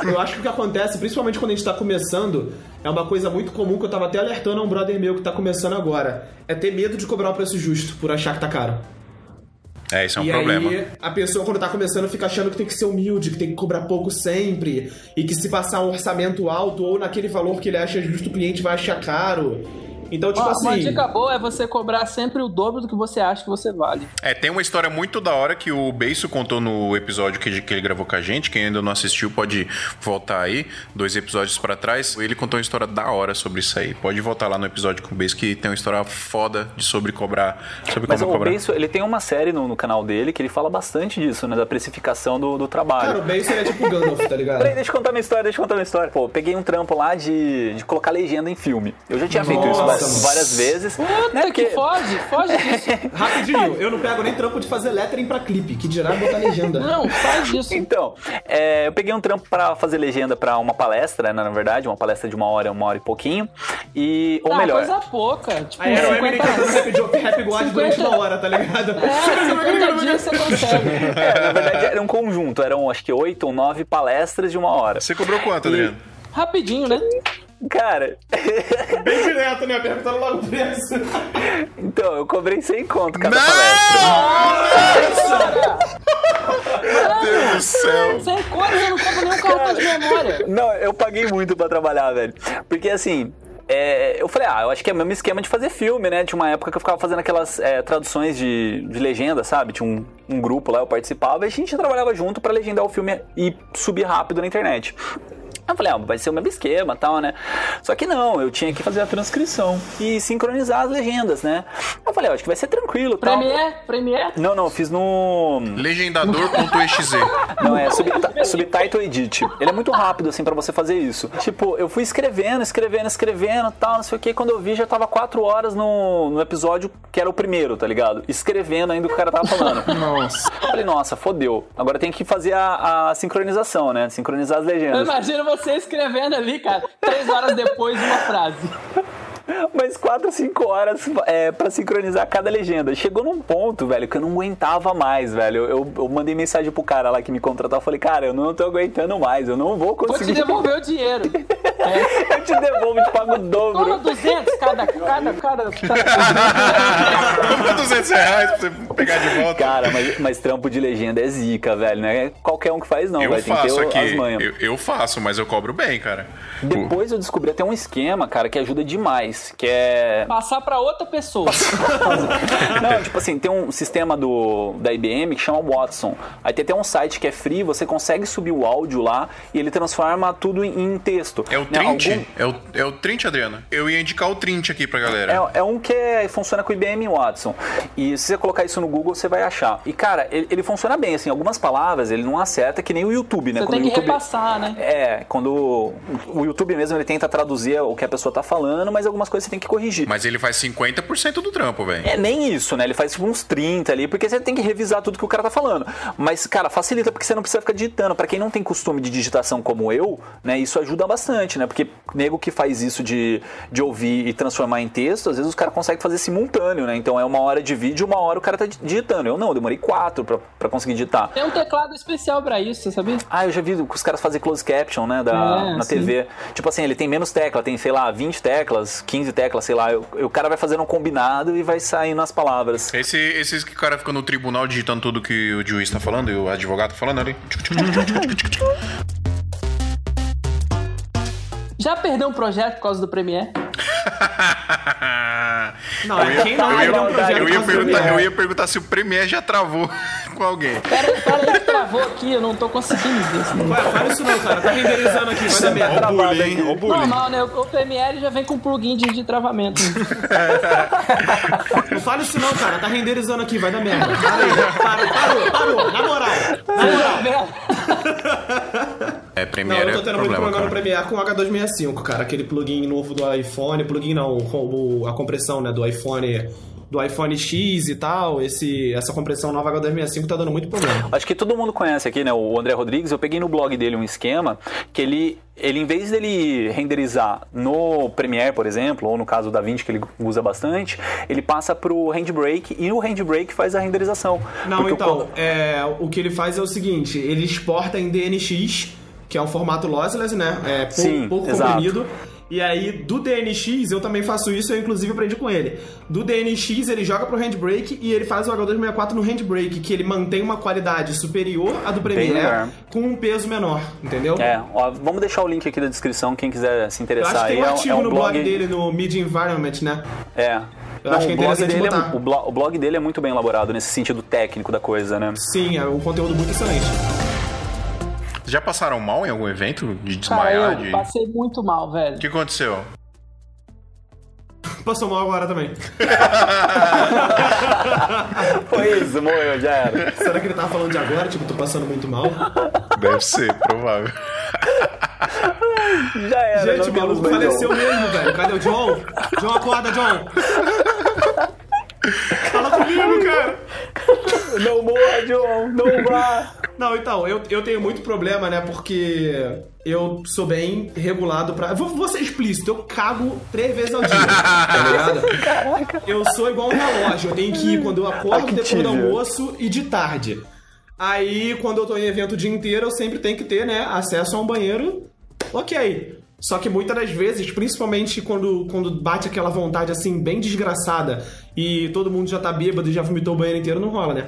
Eu acho que o que acontece, principalmente quando a gente tá começando, é uma coisa muito comum que eu tava até alertando a um brother meu que tá começando agora. É ter medo de cobrar o preço justo por achar que tá caro. É, isso é um e problema. aí, a pessoa, quando tá começando, fica achando que tem que ser humilde, que tem que cobrar pouco sempre, e que se passar um orçamento alto ou naquele valor que ele acha justo, o cliente vai achar caro. Então, tipo Ó, assim. Uma dica boa é você cobrar sempre o dobro do que você acha que você vale. É, tem uma história muito da hora que o Beiso contou no episódio que, que ele gravou com a gente. Quem ainda não assistiu pode voltar aí, dois episódios pra trás. Ele contou uma história da hora sobre isso aí. Pode voltar lá no episódio com o Beiso que tem uma história foda de sobre cobrar, sobre Mas como o cobrar. Ele tem uma série no, no canal dele que ele fala bastante disso, né? Da precificação do, do trabalho. Cara, o bem seria tipo Gandalf, tá ligado? Peraí, deixa eu contar minha história, deixa eu contar minha história. Pô, peguei um trampo lá de, de colocar legenda em filme. Eu já tinha feito isso Nossa, várias, vezes. Puta né? que foge, foge disso. Rapidinho, eu não pego nem trampo de fazer lettering pra clipe, que dirá botar legenda. Não, faz disso. Então, é, eu peguei um trampo pra fazer legenda pra uma palestra, né, na verdade, uma palestra de uma hora, uma hora e pouquinho. E, ou ah, melhor, coisa pouca. Tipo, Aí era o Eminem 50 cantando Rap, Rap God durante uma hora, tá ligado? É, 50 dias você consegue. é, na verdade era um conjunto, eram acho que oito ou nove palestras de uma hora. Você cobrou quanto, E- Adriano? Rapidinho, né? Cara, Bem direto, né? Perguntando logo o preço. então, eu cobrei 100 conto cada Não! palestra. Meu Deus do céu. Sem conta, eu não compro nenhum cartão de memória. Não, eu paguei muito pra trabalhar, velho. Porque assim. é, eu falei, ah, eu acho que é o mesmo esquema de fazer filme, né? Tinha uma época que eu ficava fazendo aquelas é, traduções de, de legenda, sabe? Tinha um, um grupo lá, eu participava e a gente trabalhava junto pra legendar o filme e subir rápido na internet. Eu falei, ah, vai ser o mesmo esquema e tal, né? Só que não, eu tinha que fazer a transcrição e sincronizar as legendas, né? Eu falei, ah, acho que vai ser tranquilo tal. Premiere, Premiere. Não, não, eu fiz no. Legendador.exe. Não, é subti- Subtitle Edit. Ele é muito rápido, assim, pra você fazer isso. Tipo, eu fui escrevendo, escrevendo, escrevendo tal, não sei o que. Quando eu vi, já tava quatro horas no, no episódio que era o primeiro, tá ligado? Escrevendo ainda o que o cara tava falando. Nossa. Eu falei, nossa, fodeu. Agora tem que fazer a, a sincronização, né? Sincronizar as Eu legendas. imagino você escrevendo ali, cara, três horas depois uma frase. Mas quatro, cinco horas é, pra sincronizar cada legenda. Chegou num ponto, velho, que eu não aguentava mais, velho. Eu, eu, eu mandei mensagem pro cara lá que me contratou. Eu falei, cara, eu não tô aguentando mais. Eu não vou Vou te conseguir. devolver o dinheiro. eu te devolvo, te pago o dobro. Toma 200 cada, cada, cada, Toma 200 reais pra você pegar de volta. Cara, mas, mas trampo de legenda é zica, velho. Não é qualquer um que faz, não, eu velho. Tem que faço ter aqui. as manhas. Eu, eu faço, mas eu cobro bem, cara. Depois eu descobri até um esquema, cara, que ajuda demais. Que é. passar pra outra pessoa. Não, tipo assim, tem um sistema do, da IBM que chama Watson. Aí tem até um site que é free, você consegue subir o áudio lá e ele transforma tudo em, em texto. É o Né, Trint? algum- É, o, é o Trint, Adriana? Eu ia indicar o Trint aqui pra galera. É, é um que é- funciona com o IBM Watson. E se você colocar isso no Google, você vai achar. E, cara, ele, ele funciona bem, assim, algumas palavras ele não acerta que nem o YouTube, né? Você Quando tem o que YouTube... repassar, né? É, quando o YouTube mesmo ele tenta traduzir o que a pessoa tá falando, mas algumas coisas você tem que corrigir. Mas ele faz 50% do trampo, velho. É nem isso, né? Ele faz tipo uns 30 ali, porque você tem que revisar tudo que o cara tá falando. Mas, cara, facilita porque você não precisa ficar digitando. Pra quem não tem costume de digitação como eu, né, isso ajuda bastante, né? Porque nego que faz isso de, de ouvir e transformar em texto, às vezes os caras conseguem fazer simultâneo, né? Então é uma hora de vídeo, uma hora o cara tá digitando. Eu não, eu demorei quatro pra, pra conseguir digitar. Tem um teclado especial pra isso, sabia? Ah, eu já vi os caras fazer close caption, né, da, É, na sim. TV. Tipo assim, ele tem menos tecla, tem, sei lá, 20 teclas, 15 teclas, sei lá. Eu- O cara vai fazendo um combinado e vai saindo as palavras. Esse, esses que o cara fica no tribunal digitando tudo que o juiz tá falando e o advogado tá falando ali. Já perdeu um projeto por causa do Premiere? Não, é quem não eu, ia, um projeto eu, ia perguntar, eu ia perguntar se o Premiere já travou com alguém. Pera pera aí que travou aqui, eu não tô conseguindo ver isso. Ué, fala isso não, cara. Tá renderizando aqui, vai dar merda. Ó o bullying? Ó o bullying. Normal, né? O Premiere já vem com plugin de, de travamento. Não fala isso não, cara. Tá renderizando aqui, vai dar merda. Para. Parou, parou, parou. Na moral. Na moral. É, Não, Premiere eu tô é tendo muito problema, problema no. Premiere com o H265, cara. Aquele plugin novo do iPhone. Plugin não, o- o- a compressão, né, do iPhone... Do iPhone X e tal, esse, essa compressão nova H265 tá dando muito problema. Acho que todo mundo conhece aqui, né? O André Rodrigues. Eu peguei no blog dele um esquema que ele, ele em vez dele renderizar no Premiere, por exemplo, ou no caso da DaVinci que ele usa bastante, ele passa pro Handbrake e o Handbrake faz a renderização. Não, o então, co- é, o que ele faz é o seguinte, ele exporta em DNX, que é um formato lossless, né? É pouco, Sim, pouco exato. comprimido. E aí, do DNX, eu também faço isso, eu inclusive aprendi com ele. Do DNX, ele joga pro Handbrake e ele faz o H264 no Handbrake, que ele mantém uma qualidade superior à do Premiere, melhor. com um peso menor, entendeu? É, ó, vamos deixar o link aqui da descrição, quem quiser se Eu interessar. acho que tem um é artigo é um no blog blog dele, no Media Environment, né? É. Eu Não, acho que é o, blog é, o blog dele é muito bem elaborado nesse sentido técnico da coisa, né? Sim, é um conteúdo muito excelente. Já passaram mal em algum evento? De Cara, desmaiar? eu de... passei muito mal, velho. O que aconteceu? Passou mal agora também. Foi isso, morreu, já era. Será que ele tava falando de agora? Tipo, tô passando muito mal? Deve ser, provável. Já era. Gente, o maluco faleceu mesmo, velho. Cadê o John? John, acorda, John. Fala comigo, cara. Não morra, John, não vá. Não, então, eu, eu tenho muito problema, né? Porque eu sou bem regulado pra. Vou, vou ser explícito, eu cago três vezes ao dia. tá ligado? Eu sou igual um relógio. Eu tenho que ir quando eu acordo, depois do almoço e de tarde. Aí, quando eu tô em evento o dia inteiro, eu sempre tenho que ter, né, acesso a um banheiro. Ok. Só que muitas das vezes, principalmente quando, quando bate aquela vontade assim, bem desgraçada, e todo mundo já tá bêbado e já vomitou o banheiro inteiro, não rola, né?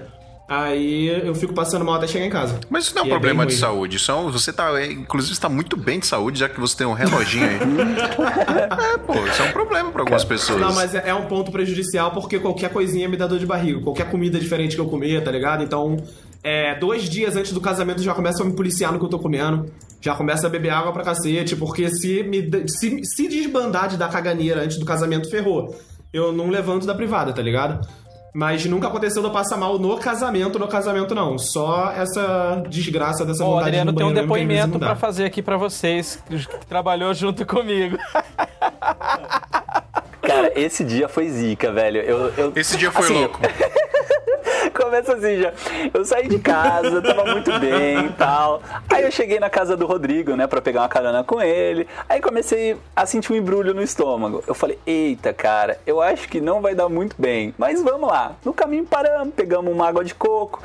Aí eu fico passando mal até chegar em casa. Mas isso não é um E problema bem de saúde. Isso é um- você tá, é, inclusive, está muito bem de saúde, já que você tem um reloginho aí. é, pô, isso é um problema para algumas pessoas. Não, mas é é um ponto prejudicial porque qualquer coisinha me dá dor de barriga. Qualquer comida diferente que eu comer, tá ligado? Então, é, dois dias antes do casamento já começa a me policiar no que eu tô comendo. Já começa a beber água pra cacete, porque se, me, se, se desbandar de dar caganeira antes do casamento, ferrou. Eu não levanto da privada, tá ligado? Mas nunca aconteceu de eu passar mal no casamento, no casamento não. Só essa desgraça dessa o vontade Adriano de tem um depoimento pra fazer aqui pra vocês, que trabalhou junto comigo. Cara, esse dia foi zica, velho. Eu, eu- Esse dia foi assim, louco. Começa assim já. Eu saí de casa, tava muito bem e tal. Aí eu cheguei na casa do Rodrigo, né, pra pegar uma carona com ele. Aí comecei a sentir um embrulho no estômago. Eu falei, eita, cara, eu acho que não vai dar muito bem. Mas vamos lá. No caminho paramos, pegamos uma água de coco.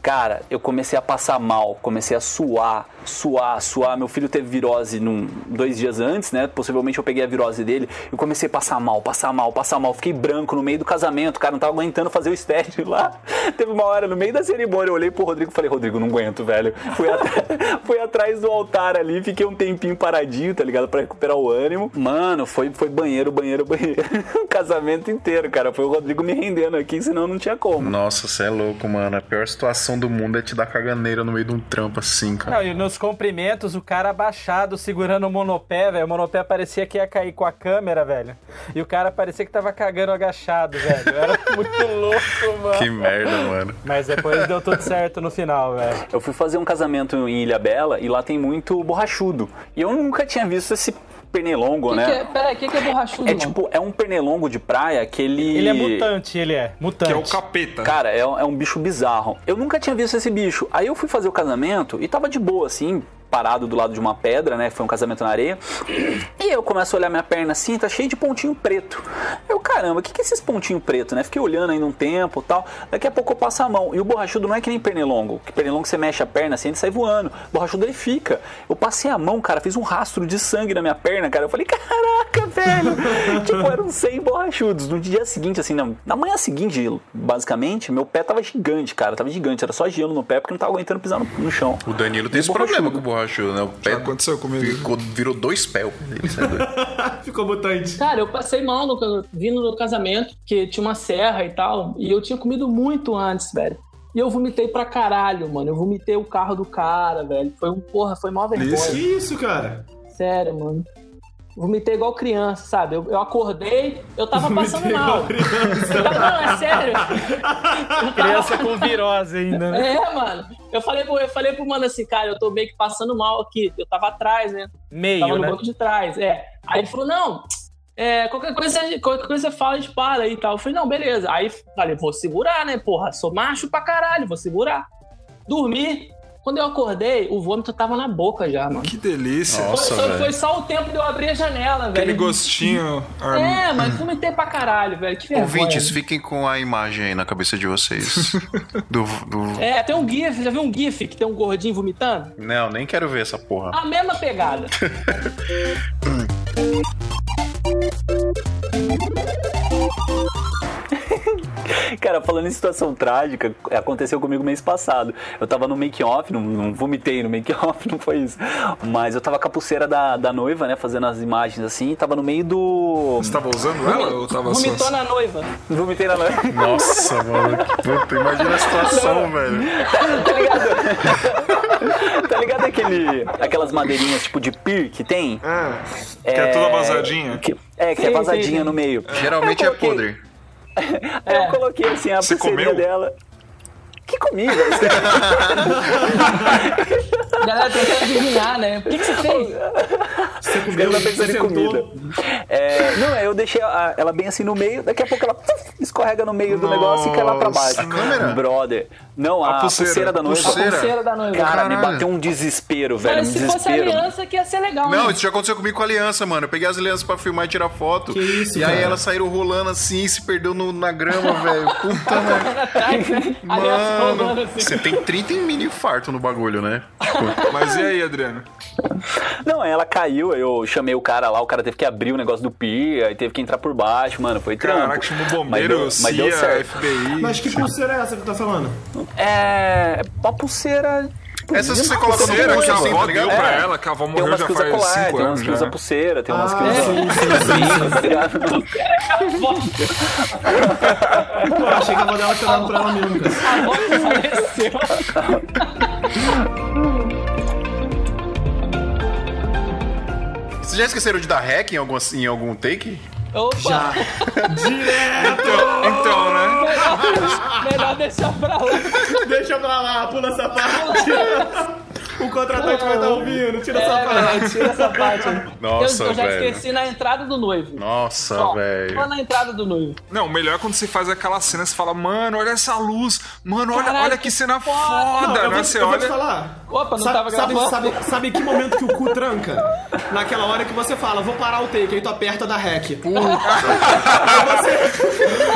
Cara, eu comecei a passar mal, comecei a suar, suar, suar. Meu filho teve virose num, dois dias antes, né? Possivelmente eu peguei a virose dele. Eu comecei a passar mal, passar mal, passar mal. Fiquei branco no meio do casamento, cara, não tava aguentando fazer o estédio lá. Teve uma hora no meio da cerimônia, eu olhei pro Rodrigo e falei, Rodrigo, não aguento, velho. Fui, at- fui atrás do altar ali, fiquei um tempinho paradinho, tá ligado? Pra recuperar o ânimo. Mano, foi, foi banheiro, banheiro, banheiro. o casamento inteiro, cara. Foi o Rodrigo me rendendo aqui, senão não tinha como. Nossa, você é louco, mano. A pior situação do mundo é te dar caganeira no meio de um trampo assim, cara. Não, e nos cumprimentos, o cara abaixado, segurando o monopé, velho. O monopé parecia que ia cair com a câmera, velho. E o cara parecia que tava cagando agachado, velho. Era muito louco, mano. Que merda, mano. Mas depois deu tudo certo no final, velho. Eu fui fazer um casamento em Ilha Bela e lá tem muito borrachudo. E eu nunca tinha visto esse pernilongo, Que né? que é, peraí, o que, que é borrachudo, É mano? tipo, é um pernilongo de praia que ele. Ele é mutante, ele é. Mutante. Que é o capeta. Cara, é, é um bicho bizarro. Eu nunca tinha visto esse bicho. Aí eu fui fazer o casamento e tava de boa, assim, parado do lado de uma pedra, né? Foi um casamento na areia. E eu começo a olhar minha perna assim, tá cheio de pontinho preto. Eu, caramba, o que, que é esses pontinhos pretos, né? Fiquei olhando ainda um tempo tal. Daqui a pouco eu passo a mão. E o borrachudo não é que nem pernilongo. Que pernilongo você mexe a perna assim, ele sai voando. O borrachudo ele fica. Eu passei a mão, cara, fiz um rastro de sangue na minha perna, cara. Eu falei, caraca, velho. tipo, eram 100 borrachudos. No dia seguinte, assim, na, na manhã seguinte, basicamente, meu pé tava gigante, cara. Tava gigante. Era só gelo no pé porque não tava aguentando pisar no, no chão. O Danilo tem esse problema com o borrachudo, né? O pé Já aconteceu comigo. ficou- virou dois pés. isso. Ficou mutante. Cara, eu passei mal no, vindo no casamento, que tinha uma serra e tal, e eu tinha comido muito antes, velho. E eu vomitei pra caralho, mano. Eu vomitei o carro do cara, velho. Foi um porra, foi mó vergonha. Que isso, cara? Sério, mano. Vomitei igual criança, sabe? Eu, eu acordei, eu tava passando Vomitei mal. igual criança. Eu tava, não, é sério. Criança com virose ainda, né? É, mano. Eu falei, pro, eu falei pro mano assim, cara, eu tô meio que passando mal aqui. Eu tava atrás, né? Meio, tava no né? banco de trás, é. Aí ele falou, não, é, qualquer, coisa, qualquer coisa você fala, a gente para aí e tal. Eu falei, não, beleza. Aí falei, vou segurar, né, porra? Sou macho pra caralho, vou segurar. Dormi. Quando eu acordei, o vômito tava na boca já, mano. Que delícia. Foi, Nossa, só, velho. foi só o tempo de eu abrir a janela, Aquele velho. gostinho. É, mas vomitei pra caralho, velho. Que vergonha. Ouvintes, fiquem com a imagem aí na cabeça de vocês. do, do... É, tem um GIF, já viu um GIF que tem um gordinho vomitando? Não, nem quero ver essa porra. A mesma pegada. Cara, falando em situação trágica, aconteceu comigo mês passado. Eu tava no make-off, não, não vomitei no make-off, não foi isso. Mas eu tava com a pulseira da, da noiva, né? Fazendo as imagens assim, tava no meio do. Você tava usando ela ou tava só? Vomitou na noiva. Vomitei na noiva. Nossa, mano. que Puta, imagina a situação, velho. tá ligado? tá ligado aquele, aquelas madeirinhas tipo de pir que tem? É, que é toda vazadinha. Que, é, que é Sim, vazadinha sim, sim. no meio. Geralmente Eu é coloquei- podre. Aí eu coloquei assim a Você pulseirinha comeu? dela. Que comi, velho? A galera tentando adivinhar, né? O que, que você fez? Você Eu comeu, você pensando em sentou. comida. É, não, eu deixei a- ela bem assim no meio, daqui a pouco ela puf, escorrega no meio do negócio e cai lá pra baixo. Nossa, a câmera? Brother. Não, a, A pulseira. pulseira, da noiva. Pulseira. Pulseira da noiva. Cara, me bateu um desespero, velho. Mas um se fosse desespero. aliança, que ia ser legal, Não, né? isso já aconteceu comigo com a aliança, mano. Eu peguei as alianças pra filmar e tirar foto. Que isso, e aí cara? elas saíram rolando assim e se perdeu no- na grama, velho. Puta merda. Mano, assim. você tem 30 em mini infarto no bagulho, né? Mas e aí, Adriano? Não, ela caiu, eu chamei o cara lá, o cara teve que abrir o negócio do pia, aí teve que entrar por baixo, mano, foi trampo. Caraca, chamou Mas bombeiro, deu- mas deu CIA, certo. FBI. Mas que pulseira é essa que tu tá falando? É. Uma pulseira. Essas que você Uma coloca no pulseira que a assim, avó tá deu pra É. ela, que a avó Tem morreu já que usa faz colar, 5 tem umas anos que usa pulseira, tem umas que Ah, usa. sim, sim, sim. tá ligado? Pô, achei que a avó dela tinha dado pra ela mesmo. A avó que faleceu. Vocês já esqueceram de dar hack em algum, em algum take? Opa, Já. Direto! Então, né? melhor, melhor deixar pra lá. Deixa pra lá, pula essa parte. O contratante vai estar ouvindo, tira essa É, parte. velho, tira essa parte. Nossa, eu, eu já velho. esqueci na entrada do noivo. Nossa, Só, velho. Só na entrada do noivo. Não, o melhor é quando você faz aquela cena, você fala, mano, olha essa luz, mano, olha, Caralho, olha que cena foda. foda, Não, eu né? vou, Você eu vou te olha. falar. Opa, não sabe, tava sabe, gravando. sabe, sabe que momento que o cu tranca? Naquela hora que você fala, vou parar o take, aí tu aperta da hack.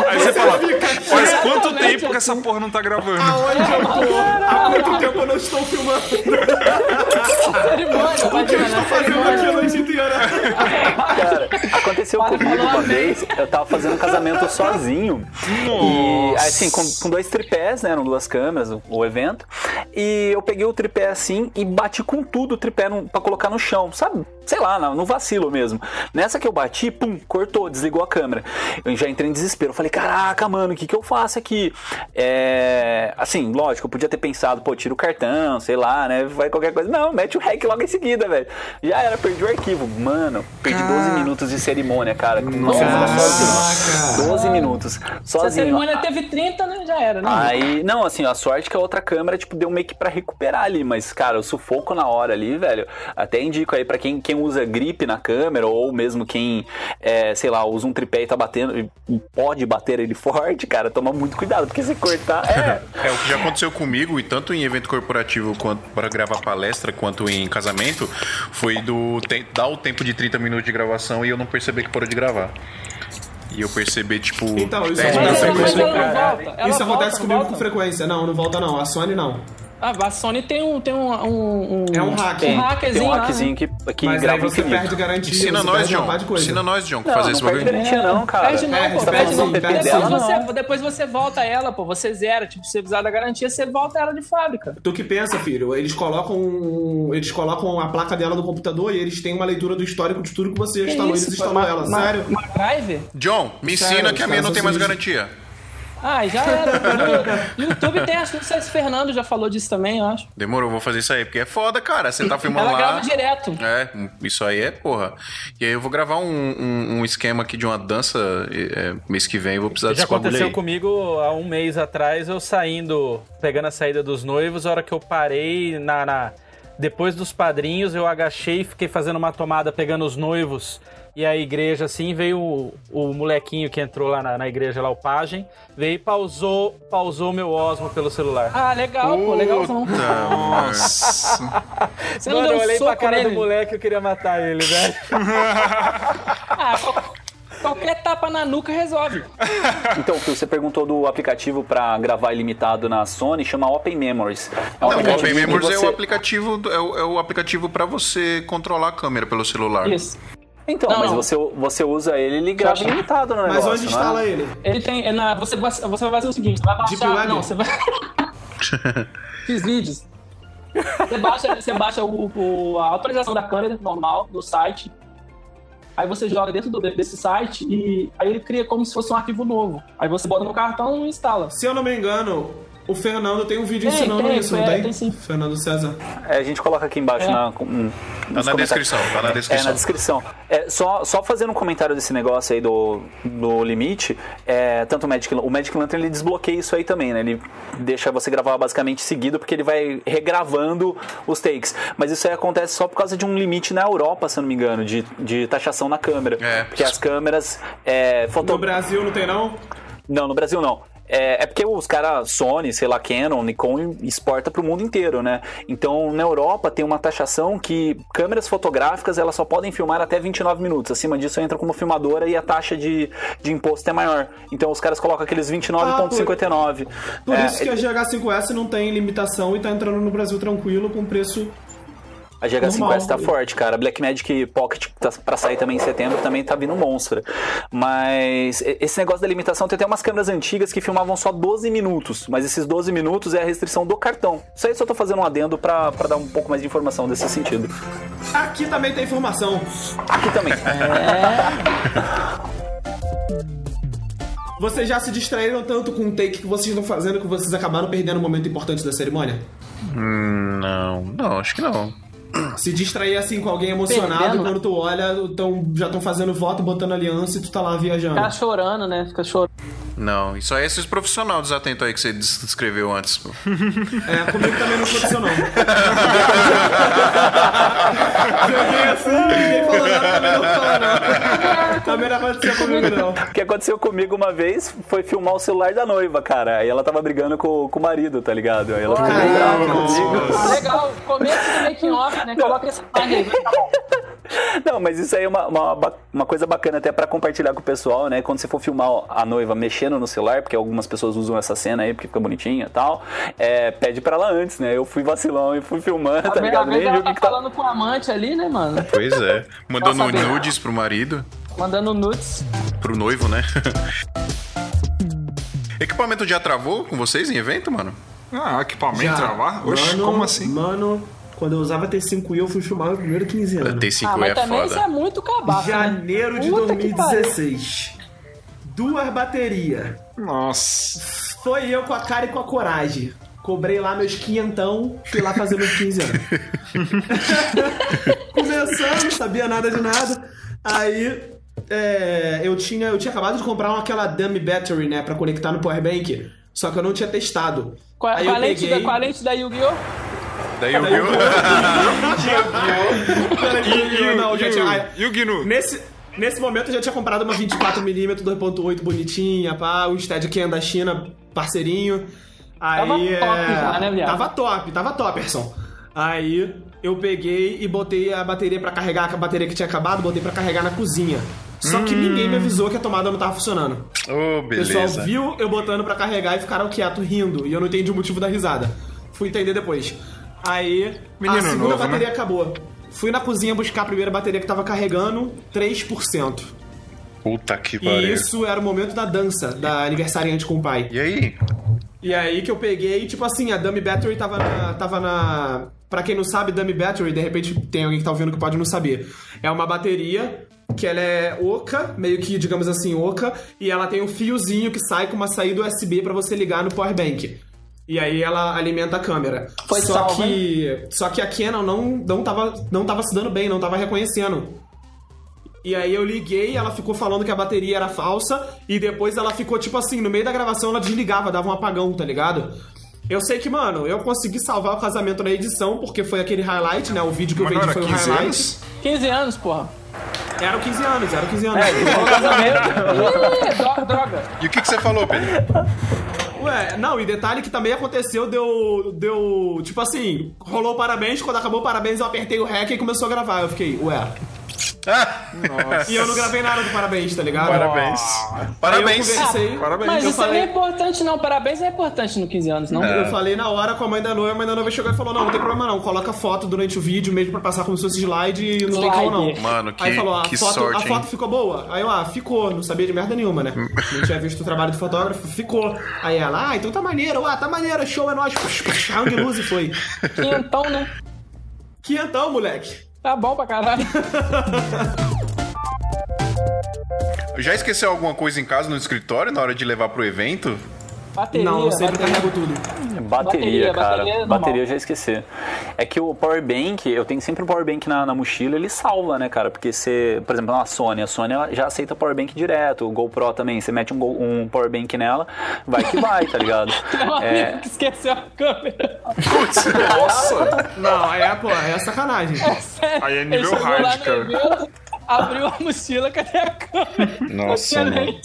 Aí você fala, Fica faz quanto tempo que essa assim. porra não tá gravando? aonde eu tô? Há quanto tempo eu não estou filmando? Cerimônia, O que eu estou né? fazendo aqui a noite inteira? Cara, aconteceu Para, comigo uma amém. vez, eu tava fazendo um casamento sozinho. E assim, com, com dois tripés, né? Eram duas câmeras, o, o evento. E eu peguei o tripé assim e bati com tudo o tripé no, pra colocar no chão, sabe? Sei lá, no, vacilo mesmo. Nessa que eu bati, pum, cortou, desligou a câmera. Eu já entrei em desespero. Eu falei, caraca, mano, o que, que eu faço aqui? É. Assim, lógico, eu podia ter pensado, pô, tira o cartão, sei lá, né? Vai qualquer coisa. Não, mete o hack logo em seguida, velho. Já era, perdi o arquivo. Mano, perdi 12 minutos de cerimônia, cara. Câmera sozinho. 12 minutos. Se a Sozinho. cerimônia teve 30, né? Já era, né? Aí, não, assim, a sorte que a outra câmera, tipo, deu meio que pra recuperar ali, mas, cara, o sufoco na hora ali, velho, até indico aí pra quem, quem quem usa grip na câmera, ou mesmo quem, é, sei lá, usa um tripé e tá batendo, e pode bater ele forte, cara, toma muito cuidado, porque se cortar. É, É, o que já aconteceu comigo, e tanto em evento corporativo quanto para gravar palestra, quanto em casamento, foi do te- dar o tempo de 30 minutos de gravação e eu não perceber que parou de gravar. E eu perceber, tipo. Então, isso é, acontece comigo. volta. Ela Isso volta, acontece não comigo volta? com frequência. Não, não volta não. A Sony não. Ah, a Sony tem um. Tem um, um, um- É um hack. Um hackerzinho tem um lá, né? que, que Mas aí grava você infinito. perde garantia. Ensina nós, perde John. Ensina nós, John, que Não, fazer não esse perde bagulho. garantia não, cara. Perde não, Perde, pô. perde Perde não. Depois, perde dela, você, não. depois você volta ela, pô. Você zera. Tipo, se você precisar da garantia, você volta ela de fábrica. Tu que pensa, filho, eles colocam eles colocam a placa dela no computador e eles têm uma leitura do histórico de tudo que você Que instalou e isso, eles Uma- ela. Sério? Uma drive? John, me ensina que a minha não tem mais garantia. Ah, já era. YouTube tem, acho que o César Fernando já falou disso também, eu acho. Demorou, vou fazer isso aí, porque é foda, cara. Você tá filmando Ela lá. grava direto. É, isso aí é porra. E aí eu vou gravar um, um- um esquema aqui de uma dança é, mês que vem, eu vou precisar Já desse bagulho aconteceu aí. comigo há um mês atrás, eu saindo, pegando a saída dos noivos, a hora que eu parei na, na- depois dos padrinhos, eu agachei e fiquei fazendo uma tomada pegando os noivos e a igreja assim, veio o, o molequinho que entrou lá na, na igreja, lá o pajem, veio e pausou, pausou meu Osmo pelo celular. Ah, legal, pô, legalzão. Nossa. Você não Mano, deu eu um olhei pra soco cara nele? do moleque eu queria matar ele, velho. Ah, qual- qualquer tapa na nuca resolve. Então, o que você perguntou do aplicativo pra gravar ilimitado na Sony chama Open Memories. É um Não, o aplicativo Open Memories é você- o aplicativo, é o, é o aplicativo para você controlar a câmera pelo celular. Isso. Então, Não, mas não. você, você usa ele e ele grava Só- ilimitado no Mas onde né? instala ele? Ele tem. é na- você, vai- você vai fazer o seguinte: você vai Deep baixar. Web? Não, você vai. Fiz vídeos. Você baixa, você baixa o, o- a autorização da câmera normal do site. Aí você joga dentro do- desse site e aí ele cria como se fosse um arquivo novo. Aí você bota no cartão e instala. Se eu não me engano, o Fernando tem um vídeo Tem, ensinando tem, isso, não é, tem? tem sim. Fernando César. É, a gente coloca aqui embaixo É. na, um, Tá na descrição, tá na É, descrição. na descrição. É, só, só fazendo um comentário desse negócio aí do, do limite, é, tanto o Magic, o Magic Lantern ele desbloqueia isso aí também, né? Ele deixa você gravar basicamente seguido, porque ele vai regravando os takes. Mas isso aí acontece só por causa de um limite na Europa, se eu não me engano, de, de taxação na câmera. É. Porque as câmeras. É, foto... No Brasil não tem não? Não, no Brasil não. É, é porque os caras, Sony, sei lá, Canon, Nikon, exporta pro mundo inteiro, né? Então, na Europa tem uma taxação que câmeras fotográficas elas só podem filmar até 29 minutos. Acima disso entra como filmadora e a taxa de, de imposto é maior. Então os caras colocam aqueles 29,59. Por É, isso que a GH5S não tem limitação e tá entrando no Brasil tranquilo com preço. A GH5S Normal. tá forte, cara. A Blackmagic Pocket tá pra sair também em setembro também tá vindo monstro. Mas esse negócio da limitação tem até umas câmeras antigas que filmavam só 12 minutos. Mas esses 12 minutos é a restrição do cartão. Isso aí eu só tô fazendo um adendo pra, pra dar um pouco mais de informação desse sentido. Aqui também tem informação. Aqui também. Vocês já se distraíram tanto com o take que vocês estão fazendo que vocês acabaram perdendo um momento importante da cerimônia? Hum, não, não, acho que não. Se distrair assim com alguém emocionado Perdendo? e quando tu olha, tão, já estão fazendo voto, botando aliança e tu tá lá viajando. Ficar chorando, né? Fica chorando. Não, isso aí é esses profissionais desatentos aí que você des- descreveu antes. pô. É, comigo também não aconteceu não. Joguei assim, ninguém falou nada, também não falou não. Também não aconteceu comigo não. O que aconteceu comigo uma vez foi filmar o celular da noiva, cara. Aí ela tava brigando com, com o marido, tá ligado? Aí ela ficou brava comigo. Legal, começo do making off, né? Coloca essa imagem aí. tá bom. Não, mas isso aí é uma, uma, uma coisa bacana até pra compartilhar com o pessoal, né? Quando você for filmar a noiva mexendo no celular, porque algumas pessoas usam essa cena aí porque fica bonitinha e tal, é, pede pra ela antes, né? Eu fui vacilão e fui filmando, tá Às ligado? Nem ela tá que, tá. falando com o amante ali, né, mano? Pois é. Mandando nudes pro marido, Mandando nudes. pro noivo, né? Equipamento já travou com vocês em evento, mano? Ah, equipamento Já. travar? Oxe, Mano, como assim? Mano, quando eu usava T5i, eu fui filmar meu primeiro 15 anos. T5 Ah, mas é também isso foda. é muito cabaço, né? Janeiro de Puta que 2016. Duas baterias. Nossa. Foi eu com a cara e com a coragem. Cobrei lá meus quinhentão, fui lá fazer meus 15 anos. Começando, não sabia nada de nada. Aí é, eu, tinha, eu tinha acabado de comprar uma, aquela dummy battery, né, pra conectar no powerbank. Só que eu não tinha testado. Com a, Aí a eu lente, peguei- da, com a lente da Yu-Gi-Oh! Daí o Gil. E, não, já tinha, o Gnu? Nesse, nesse momento eu já tinha comprado uma 24mm 2.8 bonitinha, pá, o Steadicam da China, parceirinho. Aí, Tava top é, já, né, viado? Tava top, tava topperson. Aí eu peguei e botei a bateria pra carregar, a bateria que tinha acabado, botei pra carregar na cozinha. Só que ninguém me avisou que a tomada não tava funcionando. Ô, O pessoal beleza. viu eu botando pra carregar e ficaram quieto rindo. E eu não entendi o motivo da risada. Fui entender depois. Aí, Menino a segunda novo, né? bateria acabou. Fui na cozinha buscar a primeira bateria que tava carregando, 3%. Puta que E pariu. isso era o momento da dança, da aniversariante com o pai. E aí? E aí que eu peguei, tipo assim, a Dummy Battery tava na. Tava na pra quem não sabe, Dummy Battery, de repente tem alguém que tá ouvindo que pode não saber. É uma bateria que ela é oca, meio que, digamos assim, oca, e ela tem um fiozinho que sai com uma saída USB pra você ligar no power bank. E aí ela alimenta a câmera. Foi só salvo, que só que a Canon não não tava não tava se dando bem, não tava reconhecendo. E aí eu liguei, ela ficou falando que a bateria era falsa, e depois ela ficou, tipo assim, no meio da gravação ela desligava, dava um apagão, tá ligado? Eu sei que, mano, eu consegui salvar o casamento na edição, porque foi aquele highlight, né? O vídeo que eu Mas vendi foi o 15 highlight. anos? 15 anos, porra. Eram 15 anos, eram 15 anos. Ih, droga, droga. E o que, que você falou, Pedro? Ué, não, e detalhe que também aconteceu, deu. Deu. Tipo assim, rolou parabéns, quando acabou parabéns, eu apertei o REC e começou a gravar. Eu fiquei, ué. Ah, E eu não gravei nada do parabéns, tá ligado? parabéns. Parabéns. eu conversei, Parabéns. Mas eu isso falei- não é importante, não. Parabéns é importante no 15 anos, não? Eu falei na hora com a mãe da noiva, a mãe da noiva chegou e falou: Não, não tem problema não, coloca foto durante o vídeo mesmo pra passar como se fosse slide e não tem Slide. como não. Mano, que, Aí falou: a, que foto, sorte, a hein? foto ficou boa? Aí eu, ah, ficou, não sabia de merda nenhuma, né? não tinha visto o trabalho do fotógrafo, ficou. Aí ela, ah, então tá maneiro, ah, tá maneiro, show é nóis, round de luz e foi. Quinhentão, né? Quinhentão, moleque. Tá bom pra caralho. Já esqueceu alguma coisa em casa no escritório na hora de levar pro evento? Bateria, não, eu sempre bateria. carrego tudo. Bateria, Bateria, cara. bateria é. Bateria eu já esqueci. É que o power bank, eu tenho sempre um power bank na, na mochila, ele salva, né, cara? Porque você, por exemplo, na Sony, a Sony ela já aceita power bank direto, o GoPro também, você mete um, Go- um power bank nela, vai que vai, tá ligado? Tem um É, que esqueceu a câmera. Nossa! Não, aí é, pô, aí é sacanagem. Sério. Aí é nível hard, no cara. evento, Abriu a mochila, cadê a câmera? Nossa, Não mano.